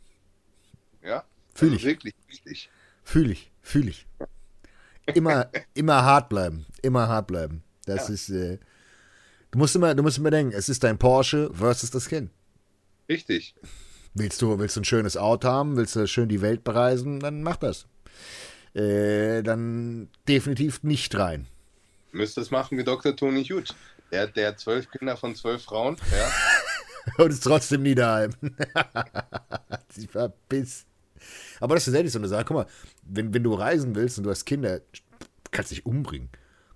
Ja? Fühl Also ich. Wirklich wichtig. Fühle ich, fühle ich. Immer, [laughs] immer hart bleiben. Immer hart bleiben. Das Ja. ist. Äh, du musst immer, du musst immer denken, es ist dein Porsche versus das Kind. Richtig. Willst du, willst du ein schönes Auto haben, willst du schön die Welt bereisen, dann mach das. Äh, dann definitiv nicht rein. Müsst es machen wie Dr. Tony Huge. Der, der hat zwölf Kinder von zwölf Frauen. Ja? [laughs] Und ist trotzdem nie daheim. [laughs] Sie verpisst. Aber das ist tatsächlich so eine Sache. Guck mal, wenn, wenn du reisen willst und du hast Kinder, kannst dich umbringen.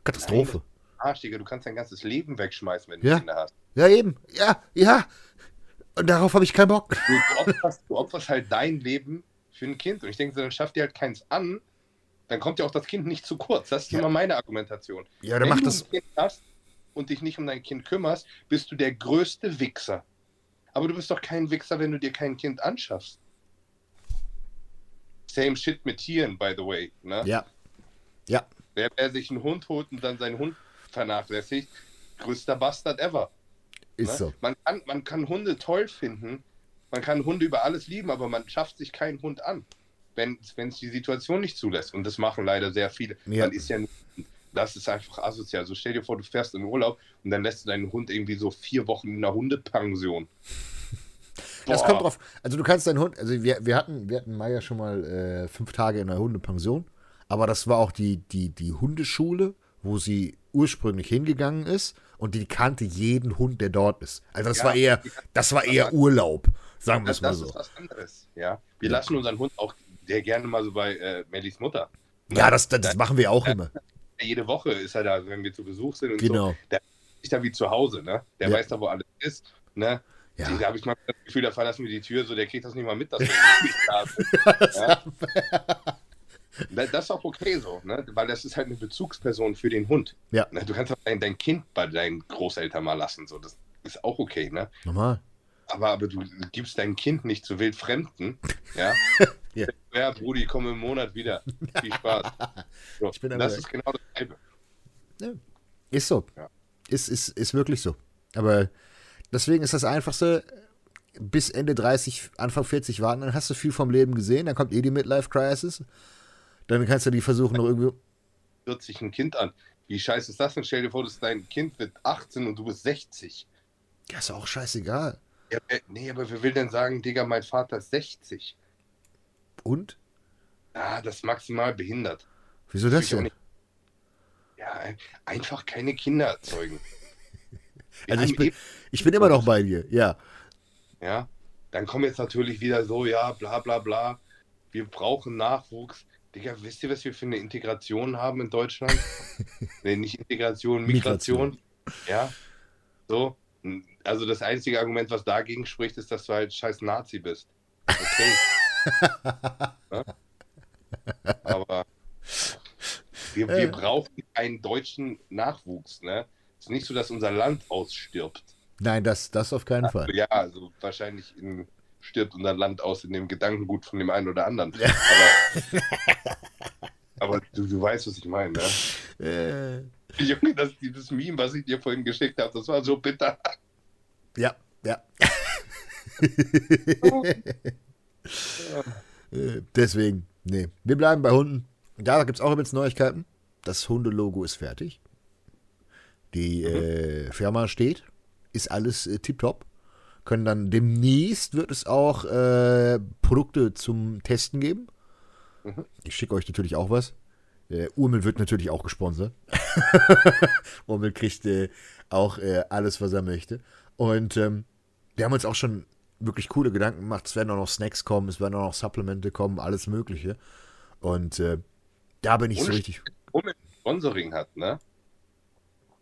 Katastrophe. Arsch, Digga, du kannst dein ganzes Leben wegschmeißen, wenn du Ja. Kinder hast. Ja, eben. Ja, ja. Und darauf habe ich keinen Bock. Du, du, opferst, du opferst halt dein Leben für ein Kind. Und ich denke, dann schafft dir halt keins an, dann kommt ja auch das Kind nicht zu kurz. Das ist Ja. immer meine Argumentation. Ja, dann Wenn mach du das. ein Kind hast und dich nicht um dein Kind kümmerst, bist du der größte Wichser. Aber du bist doch kein Wichser, wenn du dir kein Kind anschaffst. Same shit mit Tieren, by the way. Ne? Ja. Ja. Wer, wer sich einen Hund holt und dann seinen Hund vernachlässigt, größter Bastard ever. Ist Ne? so. Man, kann, man kann Hunde toll finden, man kann Hunde über alles lieben, aber man schafft sich keinen Hund an, wenn es die Situation nicht zulässt. Und das machen leider sehr viele. Ja. Man ist ja nicht, das ist einfach asozial. Also stell dir vor, du fährst in Urlaub und dann lässt du deinen Hund irgendwie so vier Wochen in einer Hundepension. Das Boah. kommt drauf. Also du kannst deinen Hund, also wir, wir hatten, wir hatten Maya schon mal äh, fünf Tage in einer Hundepension, aber das war auch die, die, die Hundeschule, wo sie ursprünglich hingegangen ist und die kannte jeden Hund, der dort ist. Also das Ja, war eher, das war eher Urlaub, sagen wir Das, es mal das so. ist was anderes. Ja? Wir Ja. lassen unseren Hund auch sehr gerne mal so bei äh, Mellies Mutter. Ja, das, das, das machen wir auch immer. Jede Woche ist er da, wenn wir zu Besuch sind und so. Genau. Ist da wie zu Hause, ne? Der Ja. weiß da, wo alles ist, ne? Ja. Da habe ich mal das Gefühl, da verlassen wir die Tür, so der kriegt das nicht mal mit, dass [laughs] wir nicht da sind. Ja? Da- Das ist auch okay so, ne? Weil das ist halt eine Bezugsperson für den Hund. Ja. Ne? Du kannst auch dein, dein Kind bei deinen Großeltern mal lassen, so. Das ist auch okay, ne? Normal. Aber, aber du gibst dein Kind nicht zu wildfremden, [laughs] ja? Ja. ja, Brudi, komm im Monat wieder. Viel Spaß. [laughs] So, Ich bin das ist genau dasselbe. Ist so. Ja. Ist, ist, ist wirklich so. Aber deswegen ist das Einfachste, bis Ende 30, Anfang 40 warten, dann hast du viel vom Leben gesehen, dann kommt eh die Midlife-Crisis. Dann kannst du die versuchen, noch irgendwie. wird sich ein Kind an. Wie scheiße ist das denn? Stell dir vor, dass dein Kind wird 18 und du bist 60. Ja, ist auch scheißegal. Ja, äh, nee, aber wer will denn sagen, Digga, mein Vater ist 60? Und? Ah, das ist maximal behindert. Wieso das auch denn? nicht. Ja, ein- einfach keine Kinder erzeugen. Also ich bin, ich bin immer noch bei dir, ja. ja, dann kommen jetzt natürlich wieder so, ja, bla bla bla. Wir brauchen Nachwuchs. Digga, wisst ihr, was wir für eine Integration haben in Deutschland? [laughs] nee, nicht Integration, Migration. Ja, so. Also das einzige Argument, was dagegen spricht, ist, dass du halt scheiß Nazi bist. Okay. [laughs] ja? Aber wir, Äh. wir brauchen einen deutschen Nachwuchs. Ne? Es ist nicht so, dass unser Land ausstirbt. Nein, das, das auf keinen Fall. Ja, also wahrscheinlich in, stirbt unser Land aus in dem Gedankengut von dem einen oder anderen. Ja. Aber, aber du, du weißt, was ich meine. Ne? Äh, Junge, das, dieses Meme, was ich dir vorhin geschickt habe, das war so bitter. ja, ja. [laughs] Äh, Deswegen, nee. Wir bleiben bei Hunden. Da gibt es auch jetzt Neuigkeiten. Das Hundelogo ist fertig. Die äh, Firma steht. Ist alles äh, tipptopp. Können dann demnächst wird es auch äh, Produkte zum Testen geben. Mhm. Ich schicke euch natürlich auch was. Äh, Urmel wird natürlich auch gesponsert. [laughs] Urmel kriegt äh, auch äh, alles, was er möchte. Und ähm, wir haben uns auch schon wirklich coole Gedanken gemacht. Es werden auch noch Snacks kommen, es werden auch noch Supplemente kommen, alles Mögliche. Und äh, da bin ich so Ohne richtig. Urmel Sponsoring hat, ne?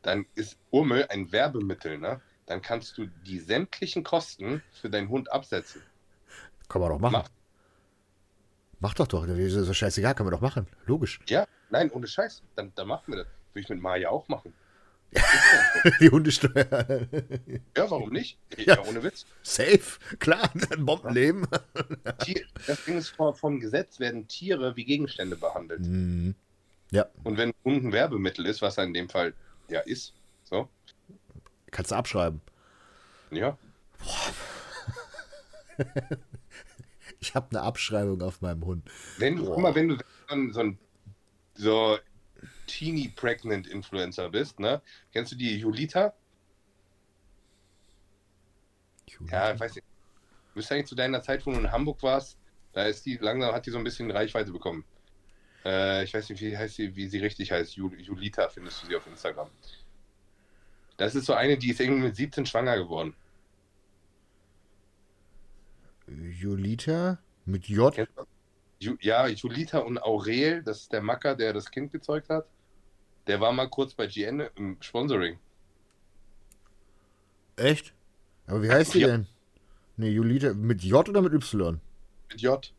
Dann ist Urmel ein Werbemittel, ne? Dann kannst du die sämtlichen Kosten für deinen Hund absetzen. Kann man doch machen. Mach. Mach doch doch. Das ist so scheißegal, kann man doch machen. Logisch. Ja, nein, ohne Scheiß. Dann, dann machen wir das. Würde ich mit Maya auch machen. [laughs] Die Hundesteuer. Ja, warum nicht? Ja. Ja, ohne Witz. Safe. Klar, ein Bombenleben. Tier, das Ding ist, vor- vom Gesetz werden Tiere wie Gegenstände behandelt. Mhm. Ja, Und wenn ein Hund ein Werbemittel ist, was er in dem Fall ja ist, so, kannst du abschreiben. ja, [laughs] Ich habe eine Abschreibung auf meinem Hund. Wenn du, Boah. guck mal, wenn du so ein, so Teeny Pregnant Influencer bist, ne? Kennst du die Julita? Ja, ich weiß nicht. Du bist eigentlich zu deiner Zeit, wo du in Hamburg warst, da ist die langsam, hat die so ein bisschen Reichweite bekommen. Äh, ich weiß nicht, wie heißt sie, wie sie richtig heißt. Jul Julita findest du sie auf Instagram. Das ist so eine, die ist irgendwie mit 17 schwanger geworden. Julita mit J. Ja, Julita und Aurel, das ist der Macker, der das Kind gezeugt hat. Der war mal kurz bei GN im Sponsoring. Echt? Aber wie heißt die Ja. denn? Ne, Julita mit J oder mit Y? Mit J.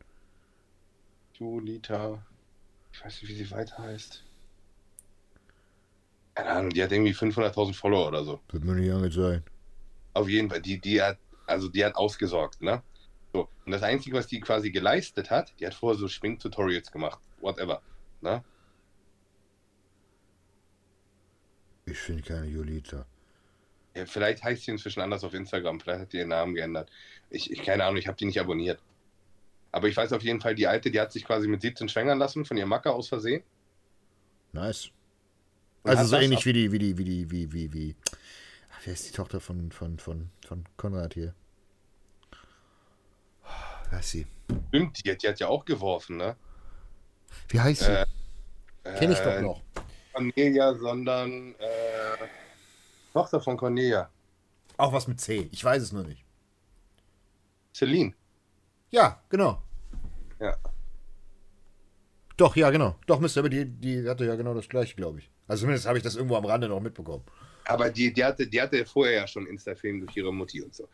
Julita. Ich weiß nicht, wie sie weiter heißt. Keine Ahnung, die hat irgendwie 500.000 Follower oder so. Wird mir nicht angezeigt. Auf jeden Fall, die, die hat, also die hat ausgesorgt, ne? So. Und das Einzige, was die quasi geleistet hat, die hat vorher so Schminktutorials gemacht. Whatever. Ne? Ich finde keine Julita. Ja, vielleicht heißt sie inzwischen anders auf Instagram, vielleicht hat die ihren Namen geändert. Ich, ich keine Ahnung, ich habe die nicht abonniert. Aber ich weiß auf jeden Fall, die alte, die hat sich quasi mit 17 schwängern lassen von ihrem Macker aus Versehen. Nice. Und Also so ähnlich wie die, wie die, wie die, wie, wie, wie. Ach, wer ist die Tochter von, von, von, von Konrad hier? Wer ist sie? Stimmt, die, hat- die hat ja auch geworfen, ne? Wie heißt sie? Äh, Kenn ich doch äh, noch. Cornelia, sondern äh, Tochter von Cornelia. Auch was mit C. Ich weiß es nur nicht. Celine. Ja, genau. Ja. Doch, ja, genau. Doch, Mr. Aber die, die hatte ja genau das gleiche, glaube ich. Also zumindest habe ich das irgendwo am Rande noch mitbekommen. Aber die, die, hatte, die hatte vorher ja schon Insta-Film durch ihre Mutti und so.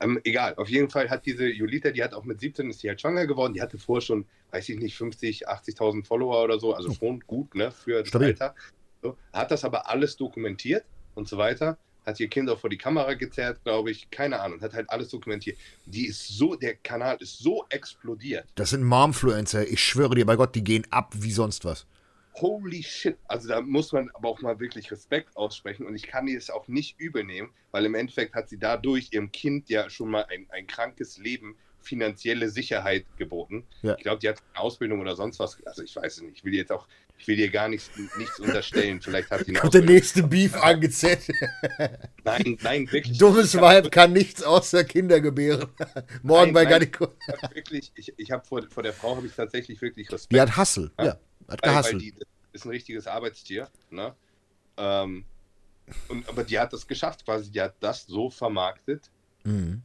Ähm, egal, auf jeden Fall hat diese Julita, die hat auch mit 17 ist die halt schwanger geworden. Die hatte vorher schon, weiß ich nicht, 50, 80.000 Follower oder so. Also schon gut, ne, für das Stabil. Alter. So, hat das aber alles dokumentiert und so weiter. Hat ihr Kind auch vor die Kamera gezerrt, glaube ich. Keine Ahnung, hat halt alles dokumentiert. Die ist so, der Kanal ist so explodiert. Das sind Momfluencer. Ich schwöre dir bei Gott, die gehen ab wie sonst was. Holy shit. Also da muss man aber auch mal wirklich Respekt aussprechen und ich kann ihr es auch nicht übel nehmen, weil im Endeffekt hat sie dadurch ihrem Kind ja schon mal ein, ein krankes Leben, finanzielle Sicherheit geboten. Ja. Ich glaube, die hat eine Ausbildung oder sonst was. Also ich weiß es nicht. Ich will jetzt auch, ich will ihr gar nichts, nichts unterstellen. Vielleicht hat sie eine Kommt der nächste Beef angezählt. Nein, nein, wirklich. [laughs] Dummes Ich hab- Weib kann nichts außer Kinder gebären. Morgen Nein, bei. Garnico. wirklich, ich, ich habe vor, vor der Frau habe ich tatsächlich wirklich Respekt. Die hat Hassel. Ja. Ja, hat weil, weil gehasselt. die ist ein richtiges Arbeitstier. Ne? Ähm, und, aber die hat das geschafft, quasi. Die hat das so vermarktet. Mhm.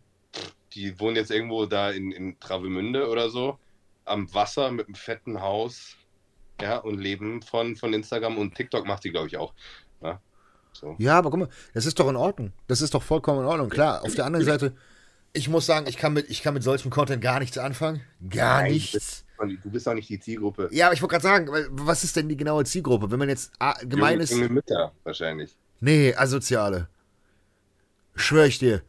Die wohnen jetzt irgendwo da in, in Travemünde oder so, am Wasser mit einem fetten Haus. Ja, und leben von, von Instagram und TikTok macht die, glaube ich, auch. Ne? So. Ja, aber guck mal, das ist doch in Ordnung. Das ist doch vollkommen in Ordnung. Klar, auf der anderen Seite, ich muss sagen, ich kann mit, ich kann mit solchem Content gar nichts anfangen. Gar Nein, nichts. Du bist auch nicht die Zielgruppe. Ja, aber ich wollte gerade sagen, was ist denn die genaue Zielgruppe? Wenn man jetzt ah, gemein junge, ist. junge Mütter wahrscheinlich. Nee, asoziale. Schwör ich dir.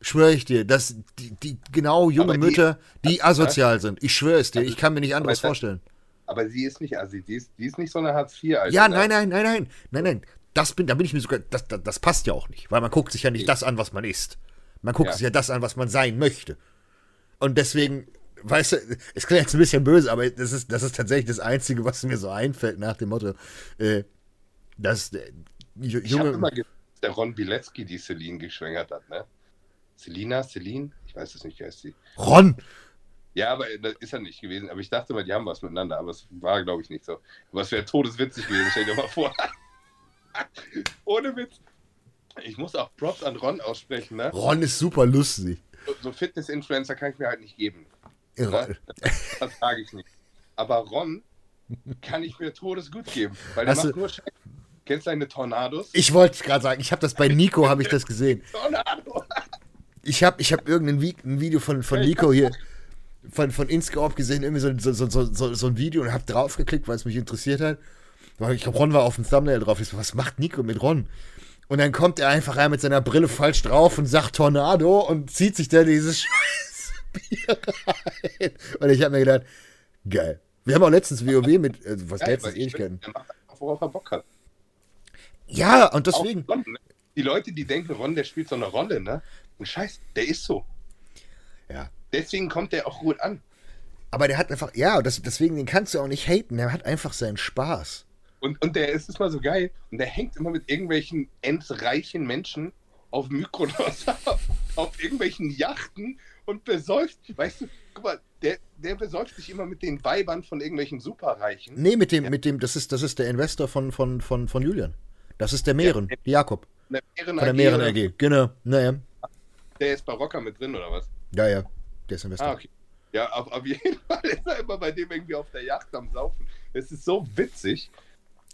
Schwör ich dir, dass die, die genau junge die- Mütter, die asozial sind. Ich schwöre es dir, Also, ich kann mir nicht anderes vorstellen. Aber sie ist nicht, also die ist, die ist nicht so eine Hartz IV. Alter, Ja, ne? nein, nein, nein, nein, nein, nein. Das bin, da bin ich mir sogar, das, das, das passt ja auch nicht, weil man guckt sich ja nicht das an, was man ist. Man guckt Ja. sich ja das an, was man sein möchte. Und deswegen, weißt du, es klingt jetzt ein bisschen böse, aber das ist, das ist tatsächlich das Einzige, was mir so einfällt nach dem Motto, äh, dass äh, ju- Ich habe junge, immer gedacht, dass der Ron Bilecki die Celine geschwängert hat, ne? Selina, Celine? Ich weiß es nicht, wie heißt sie. Ron, Ja, aber das ist er nicht gewesen. Aber ich dachte mal, die haben was miteinander. Aber es war, glaube ich, nicht so. Aber es wäre todeswitzig gewesen. Stell dir mal vor. [laughs] Ohne Witz. Ich muss auch Props an Ron aussprechen, ne? Ron ist super lustig. so, so Fitness-Influencer kann ich mir halt nicht geben. Irre. Das sage ich nicht. Aber Ron kann ich mir todesgut geben, weil der Hast macht du- nur Scheiße. Kennst du deine Tornados? Ich wollte gerade sagen, ich habe das bei [laughs] Nico, habe ich das gesehen. Tornado! Ich habe ich hab irgendein Vi- ein Video von, von Nico hier, von, von Inscope gesehen, irgendwie so, so, so, so, so ein Video und habe draufgeklickt, weil es mich interessiert hat. Ich glaube, Ron war auf dem Thumbnail drauf. Ich so, was macht Nico mit Ron? Und dann kommt er einfach rein mit seiner Brille falsch drauf und sagt Tornado und zieht sich dann dieses scheiß [laughs] Bier rein. Und ich habe mir gedacht, geil. Wir haben auch letztens WoW mit, äh, was Geil, letztens Ewigkeiten. bin- Der macht einfach, worauf er Bock hat. Ja, und deswegen. Ron, ne? Die Leute, die denken, Ron, der spielt so eine Rolle, ne? Und scheiß, der ist so. Ja. Deswegen kommt der auch gut an. Aber der hat einfach, ja, und das, deswegen, den kannst du auch nicht haten. Der hat einfach seinen Spaß. Und, und der ist es mal so geil. Und der hängt immer mit irgendwelchen endreichen Menschen auf Mykonos, [laughs] auf irgendwelchen Yachten und besäuft. Weißt du, guck mal, der, der besäuft sich immer mit den Weibern von irgendwelchen Superreichen. Nee, mit dem, mit dem, das ist, das ist der Investor von, von, von, von Julian. Das ist der Meeren, Jakob. Der Meeren Von der oder- AG. Genau. Naja. Der ist bei Rocker mit drin, oder was? Ja, ja. Der ist Investor. Ah, okay. Ja, auf, auf jeden [laughs] Fall ist er immer bei dem irgendwie auf der Yacht am Saufen. Es ist so witzig.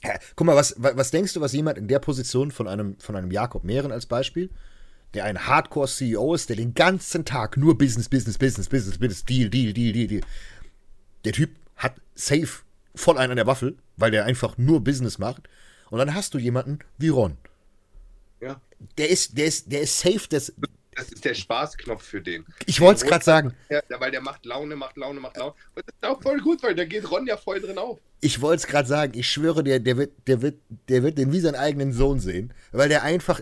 Ja, guck mal, was, wa- was denkst du, was jemand in der Position von einem, von einem Jakob Mehren als Beispiel, der ein Hardcore-CEO ist, der den ganzen Tag nur Business, Business, Business, Business, Business, Deal, Deal, Deal, Deal, Deal. Der Typ hat safe voll einen an der Waffel, weil der einfach nur Business macht. Und dann hast du jemanden wie Ron. Ja. Der ist, der ist, der ist safe, das, Das ist der Spaßknopf für den. ich wollte es gerade sagen, Ja, weil der macht Laune, macht Laune, macht Laune. Und das ist auch voll gut, weil da geht Ron ja voll drin auf. ich wollte es gerade sagen, ich schwöre dir, der wird, der wird, der wird den wie seinen eigenen Sohn sehen, weil der einfach,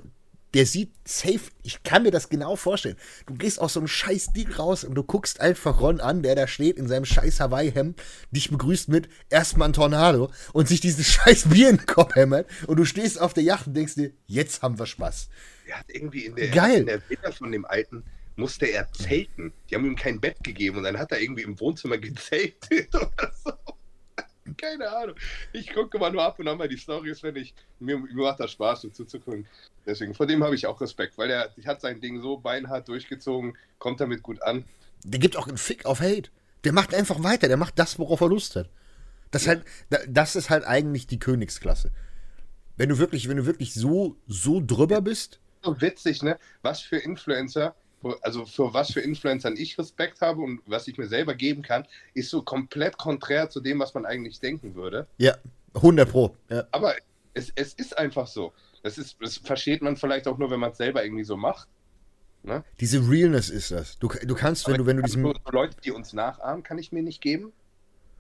der sieht safe, ich kann mir das genau vorstellen. Du gehst aus so einem scheiß Ding raus und du guckst einfach Ron an, der da steht in seinem scheiß Hawaii-Hemd, dich begrüßt mit erstmal ein Tornado und sich dieses [laughs] scheiß Bier in den Kopf hämmert und du stehst auf der Yacht und denkst dir, jetzt haben wir Spaß. Der hat irgendwie in der, Geil. in der Villa von dem Alten musste er zelten. Die haben ihm kein Bett gegeben und dann hat er irgendwie im Wohnzimmer gezeltet [laughs] oder so. [laughs] Keine Ahnung. Ich gucke mal nur ab und an mal die Stories, wenn ich. Mir, mir macht das Spaß, so zuzugucken. Deswegen, vor dem habe ich auch Respekt, weil der hat sein Ding so beinhart durchgezogen, kommt damit gut an. Der gibt auch einen Fick auf Hate. Der macht einfach weiter, der macht das, worauf er Lust hat. Das, halt, da- das ist halt eigentlich die Königsklasse. Wenn du wirklich, wenn du wirklich so, so drüber bist, so witzig, ne? Was für Influencer, also für was für Influencern ich Respekt habe und was ich mir selber geben kann, ist so komplett konträr zu dem, was man eigentlich denken würde. ja, 100 Pro. Ja. Aber es, es ist einfach so. Das, ist, das versteht man vielleicht auch nur, wenn man es selber irgendwie so macht. Ne? Diese Realness ist das. Du, du kannst, wenn du, wenn du so, so Leute, die uns nachahmen, kann ich mir nicht geben.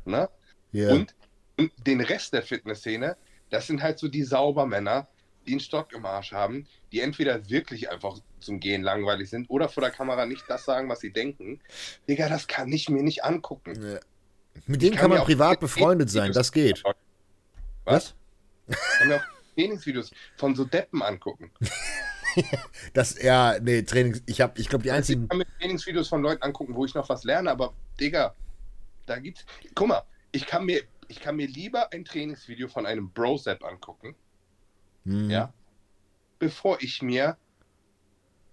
Ne? Ja. Und, und den Rest der Fitnessszene, das sind halt so die Saubermänner, die einen Stock im Arsch haben, die entweder wirklich einfach zum Gehen langweilig sind oder vor der Kamera nicht das sagen, was sie denken. Digga, das kann ich mir nicht angucken. Ja. Mit denen kann kann man privat befreundet sein, Videos- das geht. [laughs] Was? Ich kann mir auch Trainingsvideos von so Deppen angucken. [laughs] Das, ja, nee, Trainings. Ich habe, ich glaube, die Ich einzigen. kann mir Trainingsvideos von Leuten angucken, wo ich noch was lerne, aber Digga, da gibt's. Guck mal, ich kann mir, ich kann mir lieber ein Trainingsvideo von einem Bro-Sepp angucken, Hm, ja, bevor ich mir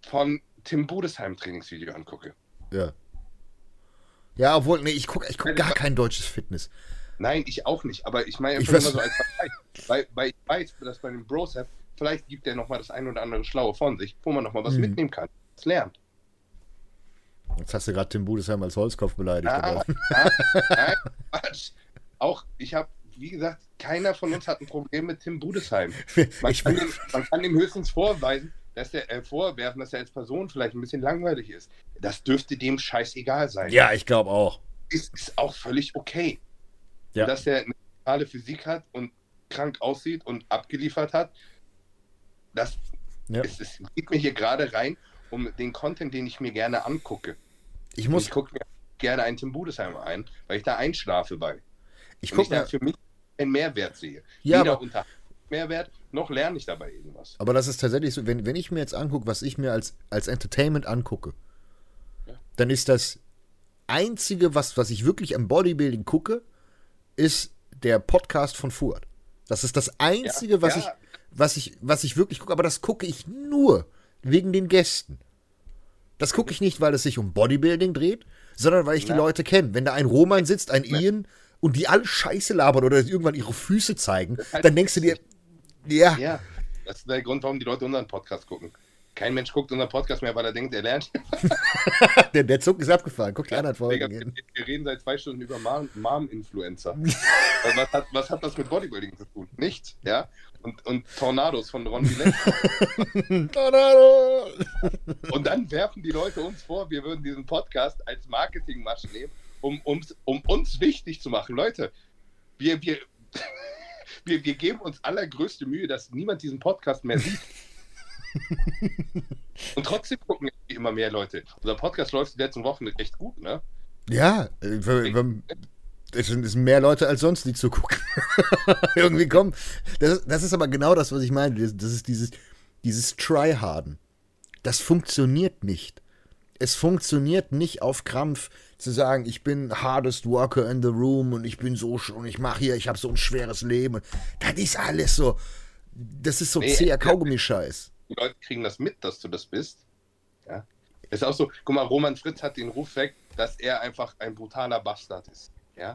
von Tim Budesheim Trainingsvideo angucke. Ja. Ja, obwohl, nee, ich gucke ich guck gar kein deutsches Fitness. Nein, ich auch nicht, aber ich meine Ich einfach weiß- immer so als Vergleich. [laughs] Weil, weil ich weiß, dass bei dem Bro-Sepp, vielleicht gibt er nochmal das ein oder andere Schlaue von sich, wo man nochmal was Mhm. mitnehmen kann, was lernt. Jetzt hast du gerade Tim Budesheim als Holzkopf beleidigt. Ah, ah, nein, Quatsch. Auch, ich habe, wie gesagt, keiner von uns hat ein Problem mit Tim Budesheim. [laughs] Man, kann, ihm, man kann ihm höchstens vorweisen, dass der äh, vorwerfen, dass er als Person vielleicht ein bisschen langweilig ist. Das dürfte dem scheißegal sein. ja, ich glaube auch. Ist, ist auch völlig okay. Ja. Dass er eine totale Physik hat und krank aussieht und abgeliefert hat, das Ja. es, es geht mir hier gerade rein um den Content, den ich mir gerne angucke. Ich Und muss, ich gucke mir gerne einen Tim Budesheim ein, weil ich da einschlafe bei. ich und guck ich da mir, für mich einen Mehrwert sehe. Ja, Weder aber- unter Mehrwert, noch lerne ich dabei irgendwas. aber das ist tatsächlich so, wenn, wenn ich mir jetzt angucke, was ich mir als, als Entertainment angucke, Ja. dann ist das Einzige, was, was ich wirklich am Bodybuilding gucke, ist der Podcast von Fuad. Das ist das Einzige, was, ja. ich, was, ich, was ich wirklich gucke, aber das gucke ich nur wegen den Gästen. Das gucke ich nicht, weil es sich um Bodybuilding dreht, sondern weil ich die Ja. Leute kenne. Wenn da ein Roman sitzt, ein Ian und die alle Scheiße labern oder irgendwann ihre Füße zeigen, dann denkst du dir, ja, Ja, das ist der Grund, warum die Leute unseren Podcast gucken. Kein Mensch guckt unseren Podcast mehr, weil er denkt, er lernt. [laughs] der, der Zug ist abgefahren. Guck anderen Digga, Folgen. wir, wir reden seit zwei Stunden über Mom- Mom-Influencer. [laughs] Also was, hat, was hat das mit Bodybuilding zu tun? Nichts, ja? Und, und Tornados von Ron Villette. [laughs] Tornado! Und dann werfen die Leute uns vor, wir würden diesen Podcast als Marketingmasche nehmen, um, uns- um uns wichtig zu machen. Leute, wir, wir, [laughs] wir, wir geben uns allergrößte Mühe, dass niemand diesen Podcast mehr sieht. [laughs] Und trotzdem gucken immer mehr Leute. Unser Podcast läuft die letzten Wochen echt gut, ne? Ja, äh, wir- es sind, mehr Leute als sonst, die zugucken. [laughs] Irgendwie kommen. Das, das ist aber genau das, was ich meine. Das, das ist dieses, dieses Tryharden. Das funktioniert nicht. Es funktioniert nicht auf Krampf zu sagen, ich bin hardest worker in the room und ich bin so und ich mache hier, ich habe so ein schweres Leben. Das ist alles so. Das ist so Nee, zäher Kaugummi-Scheiß. Die Leute kriegen das mit, dass du das bist. Ja. Ist auch so, guck mal, Roman Fritz hat den Ruf weg, dass er einfach ein brutaler Bastard ist. Ja.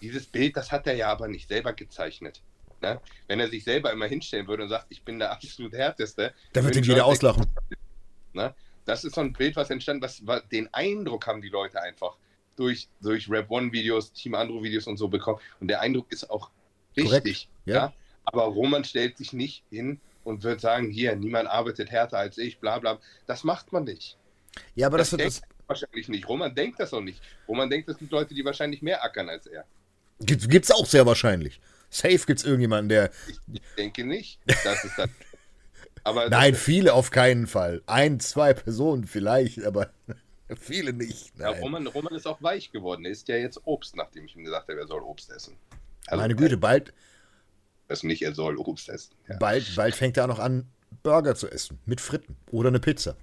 Dieses Bild, das hat er ja aber nicht selber gezeichnet. Ne? Wenn er sich selber immer hinstellen würde und sagt, ich bin der absolut härteste, Da wird würden ihn jeder auslachen. Ne? Das ist so ein Bild, was entstanden, was, was den Eindruck haben die Leute einfach durch, durch Rap One Videos, Team Andro Videos und so bekommen. Und der Eindruck ist auch richtig. ja. Ja. Aber Roman stellt sich nicht hin und wird sagen, hier, niemand arbeitet härter als ich, bla bla. Das macht man nicht. Ja, aber das, das wird das wahrscheinlich nicht. Roman denkt das auch nicht. Roman denkt, es gibt Leute, die wahrscheinlich mehr ackern als er. gibt, gibt's auch sehr wahrscheinlich. Safe gibt's irgendjemanden, der. Ich, ich denke nicht. [laughs] Das ist das. Aber Nein, das, viele auf keinen Fall. Ein, zwei Personen vielleicht, aber [laughs] viele nicht. ja, Nein. Roman, Roman ist auch weich geworden. Er isst ja jetzt Obst, nachdem ich ihm gesagt habe, er soll Obst essen. Also, Meine Güte, bald, Das nicht, er soll Obst essen. Ja. bald, bald fängt er auch noch an, Burger zu essen. Mit Fritten. Oder eine Pizza.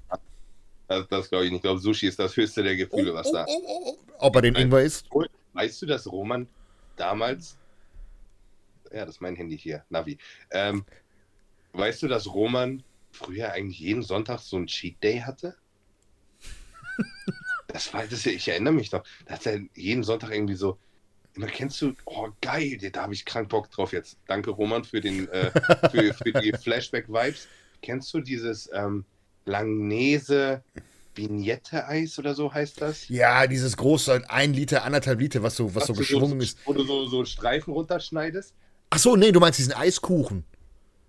Das, das glaube ich nicht. Ich glaube, Sushi ist das höchste der Gefühle, was da. Ob er den. Ingwer isst? Weißt du, dass Roman damals. Ja, das ist mein Handy hier, Navi. Ähm, weißt du, dass Roman früher eigentlich jeden Sonntag so einen Cheat Day hatte? [laughs] Das war, das, ich erinnere mich noch. Da hat er jeden Sonntag irgendwie so. Immer kennst du, oh geil, da habe ich krank Bock drauf jetzt. Danke Roman für den äh, für, für die [laughs] Flashback-Vibes. Kennst du dieses ähm, Langnese Vignette-Eis oder so heißt das? Ja, dieses große, ein Liter, anderthalb Liter, was so, was so geschwungen ist. Wo du so, so Streifen runterschneidest? Ach so, nee, du meinst diesen Eiskuchen.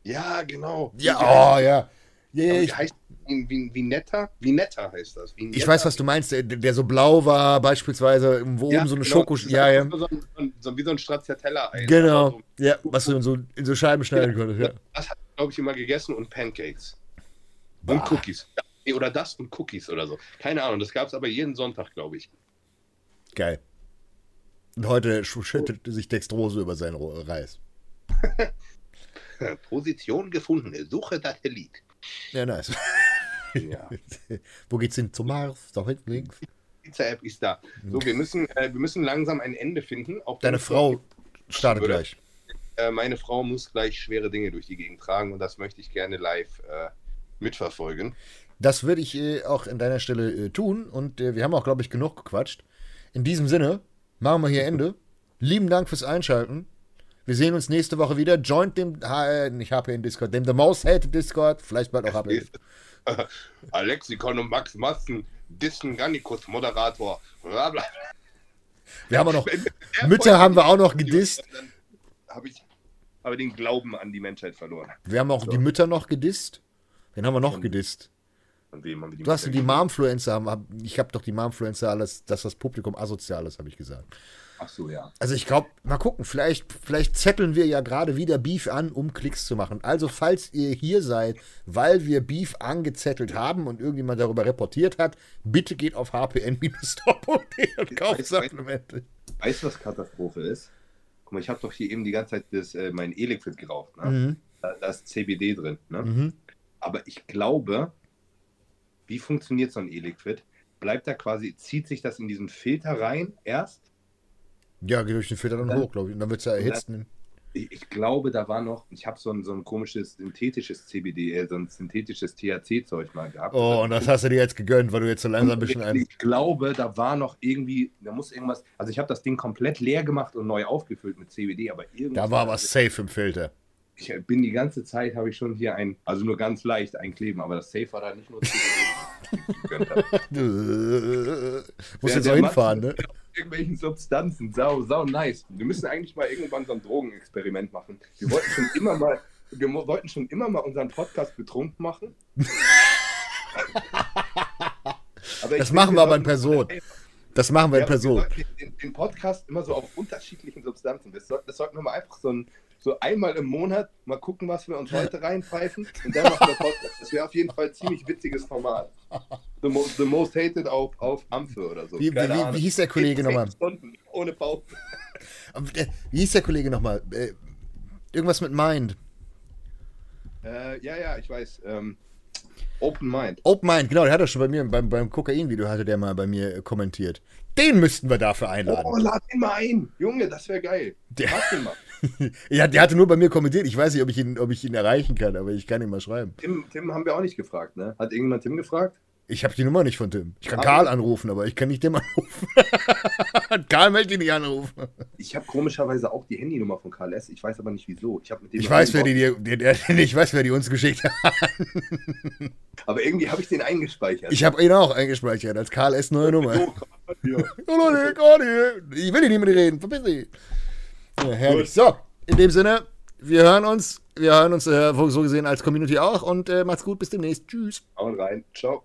Ja, genau. Ja, Wie oh, ja. Ja, ja, wie ich, heißt wie, wie, Vinetta? Vinetta heißt das. Vinetta. ich weiß, was du meinst, der, der so blau war, beispielsweise, wo oben so eine genau, Schoko. Ja, ja. So, ein- so, wie so ein Stracciatella-Eis. Genau. Aber Ja, was du in so, in so Scheiben schneiden So, konntest. Ja. Das hat glaube ich, immer gegessen und Pancakes. Bah. Und Cookies. Ja, Oder das und Cookies oder so. Keine Ahnung, das gab es aber jeden Sonntag, glaube ich. Geil. Und heute sch- schüttet sich Dextrose über seinen Reis. [laughs] [laughs] Position gefunden. Suche Satellit. Ja, nice. Ja. [laughs] Wo geht's hin? Zum Mars? Da hinten links. Pizza-App ist da. So, wir müssen, äh, wir müssen langsam ein Ende finden. Deine Frau startet Würde. gleich. Äh, meine Frau muss gleich schwere Dinge durch die Gegend tragen und das möchte ich gerne live äh, mitverfolgen. Das würde ich äh, auch an deiner Stelle äh, tun. Und äh, wir haben auch, glaube ich, genug gequatscht. In diesem Sinne, machen wir hier Ende. [laughs] Lieben Dank fürs Einschalten. Wir sehen uns nächste Woche wieder. Joint dem, äh, nicht HPN Discord, dem The Most Hated Discord. Vielleicht bald auch HPN. Alexikon und Max Massen, Dissen Gannikus, Moderator. Bla bla. Wir haben auch noch, [laughs] Mütter haben wir auch noch gedisst. Habe ich aber den Glauben an die Menschheit verloren. Wir haben auch die Mütter noch gedisst. Wen haben wir noch gedisst? Von wem haben wir die Du hast die Momfluencer, hab- ich habe doch die Momfluencer alles, dass das Publikum asozial ist, habe ich gesagt. Ach so, ja. Also ich glaube, mal gucken, vielleicht, vielleicht zetteln wir ja gerade wieder Beef an, um Klicks zu machen. Also falls ihr hier seid, weil wir Beef angezettelt haben und irgendjemand darüber reportiert hat, bitte geht auf hpn-stop.de und [laughs] kauft Supplemente. Weißt du, was Katastrophe ist? Guck mal, ich habe doch hier eben die ganze Zeit das, äh, mein E-Liquid geraucht. Ne? Mhm. Da, da ist CBD drin. Ne? Mhm. Aber ich glaube, wie funktioniert so ein E-Liquid? Bleibt da quasi, zieht sich das in diesen Filter rein erst Ja, geht durch den Filter dann Dann- hoch, glaube ich. Und dann wird es ja erhitzt. Ich, ich glaube, da war noch, ich habe so ein, so ein komisches synthetisches CBD, äh, so ein synthetisches THC-Zeug mal gehabt. Oh, und das hast du dir jetzt gegönnt, weil du jetzt so langsam ein bisschen ein. Ich glaube, da war noch irgendwie, da muss irgendwas, also ich habe das Ding komplett leer gemacht und neu aufgefüllt mit CBD, aber irgendwie. Da war was safe im Filter. Ich bin die ganze Zeit, habe ich schon hier ein, also nur ganz leicht einkleben, aber das Safe war da nicht nur CBD. [laughs] Muss Ja, jetzt der auch hinfahren, ne? irgendwelchen Substanzen. Sau, sau nice. Wir müssen eigentlich mal irgendwann so ein Drogenexperiment machen. Wir wollten schon immer mal, wir wollten schon immer mal unseren Podcast betrunken machen. Das machen wir aber in Person. Das machen wir in Ja, wir Person. sollten Den, den Podcast immer so auf unterschiedlichen Substanzen. Das, soll, das sollten wir mal einfach so, ein, so einmal im Monat mal gucken, was wir uns heute reinpfeifen und dann machen wir Podcast. Das wäre auf jeden Fall ein ziemlich witziges Format. The, mo the Most Hated auf, auf Ampfe oder so. Wie, wie, wie, wie hieß der Kollege nochmal? Ohne Pause. Äh, Wie hieß der Kollege nochmal? Irgendwas mit Mind. Äh, ja, ja, ich weiß. Ähm, Open Mind. Open Mind, genau, der hat doch schon bei mir beim, beim Kokain-Video hatte der mal bei mir kommentiert. Den müssten wir dafür Oh, einladen. lad ihn mal ein. Junge, das wäre geil. Der- Mach den mal. [laughs] ja, der hatte nur bei mir kommentiert. Ich weiß nicht, ob ich ihn, ob ich ihn erreichen kann, aber ich kann ihn mal schreiben. Tim, Tim haben wir auch nicht gefragt, ne? Hat irgendjemand Tim gefragt? Ich habe die Nummer nicht von Tim. Ich kann Aber- Karl anrufen, aber ich kann nicht Tim anrufen. [laughs] Karl möchte ihn nicht anrufen. Ich habe komischerweise auch die Handynummer von Karl S. Ich weiß aber nicht wieso. Ich, mit dem Ich weiß, wer die, der, der, [laughs] ich weiß, wer die uns geschickt hat. Aber irgendwie habe ich den eingespeichert. Ich habe ihn auch eingespeichert als Karl S. neue Nummer. Ich will nicht mit dir reden, verpiss dich. Ja, herrlich. So, in dem Sinne, wir hören uns. Wir hören uns äh, so gesehen als Community auch und äh, macht's gut, bis demnächst. Tschüss. Hauen rein. Ciao.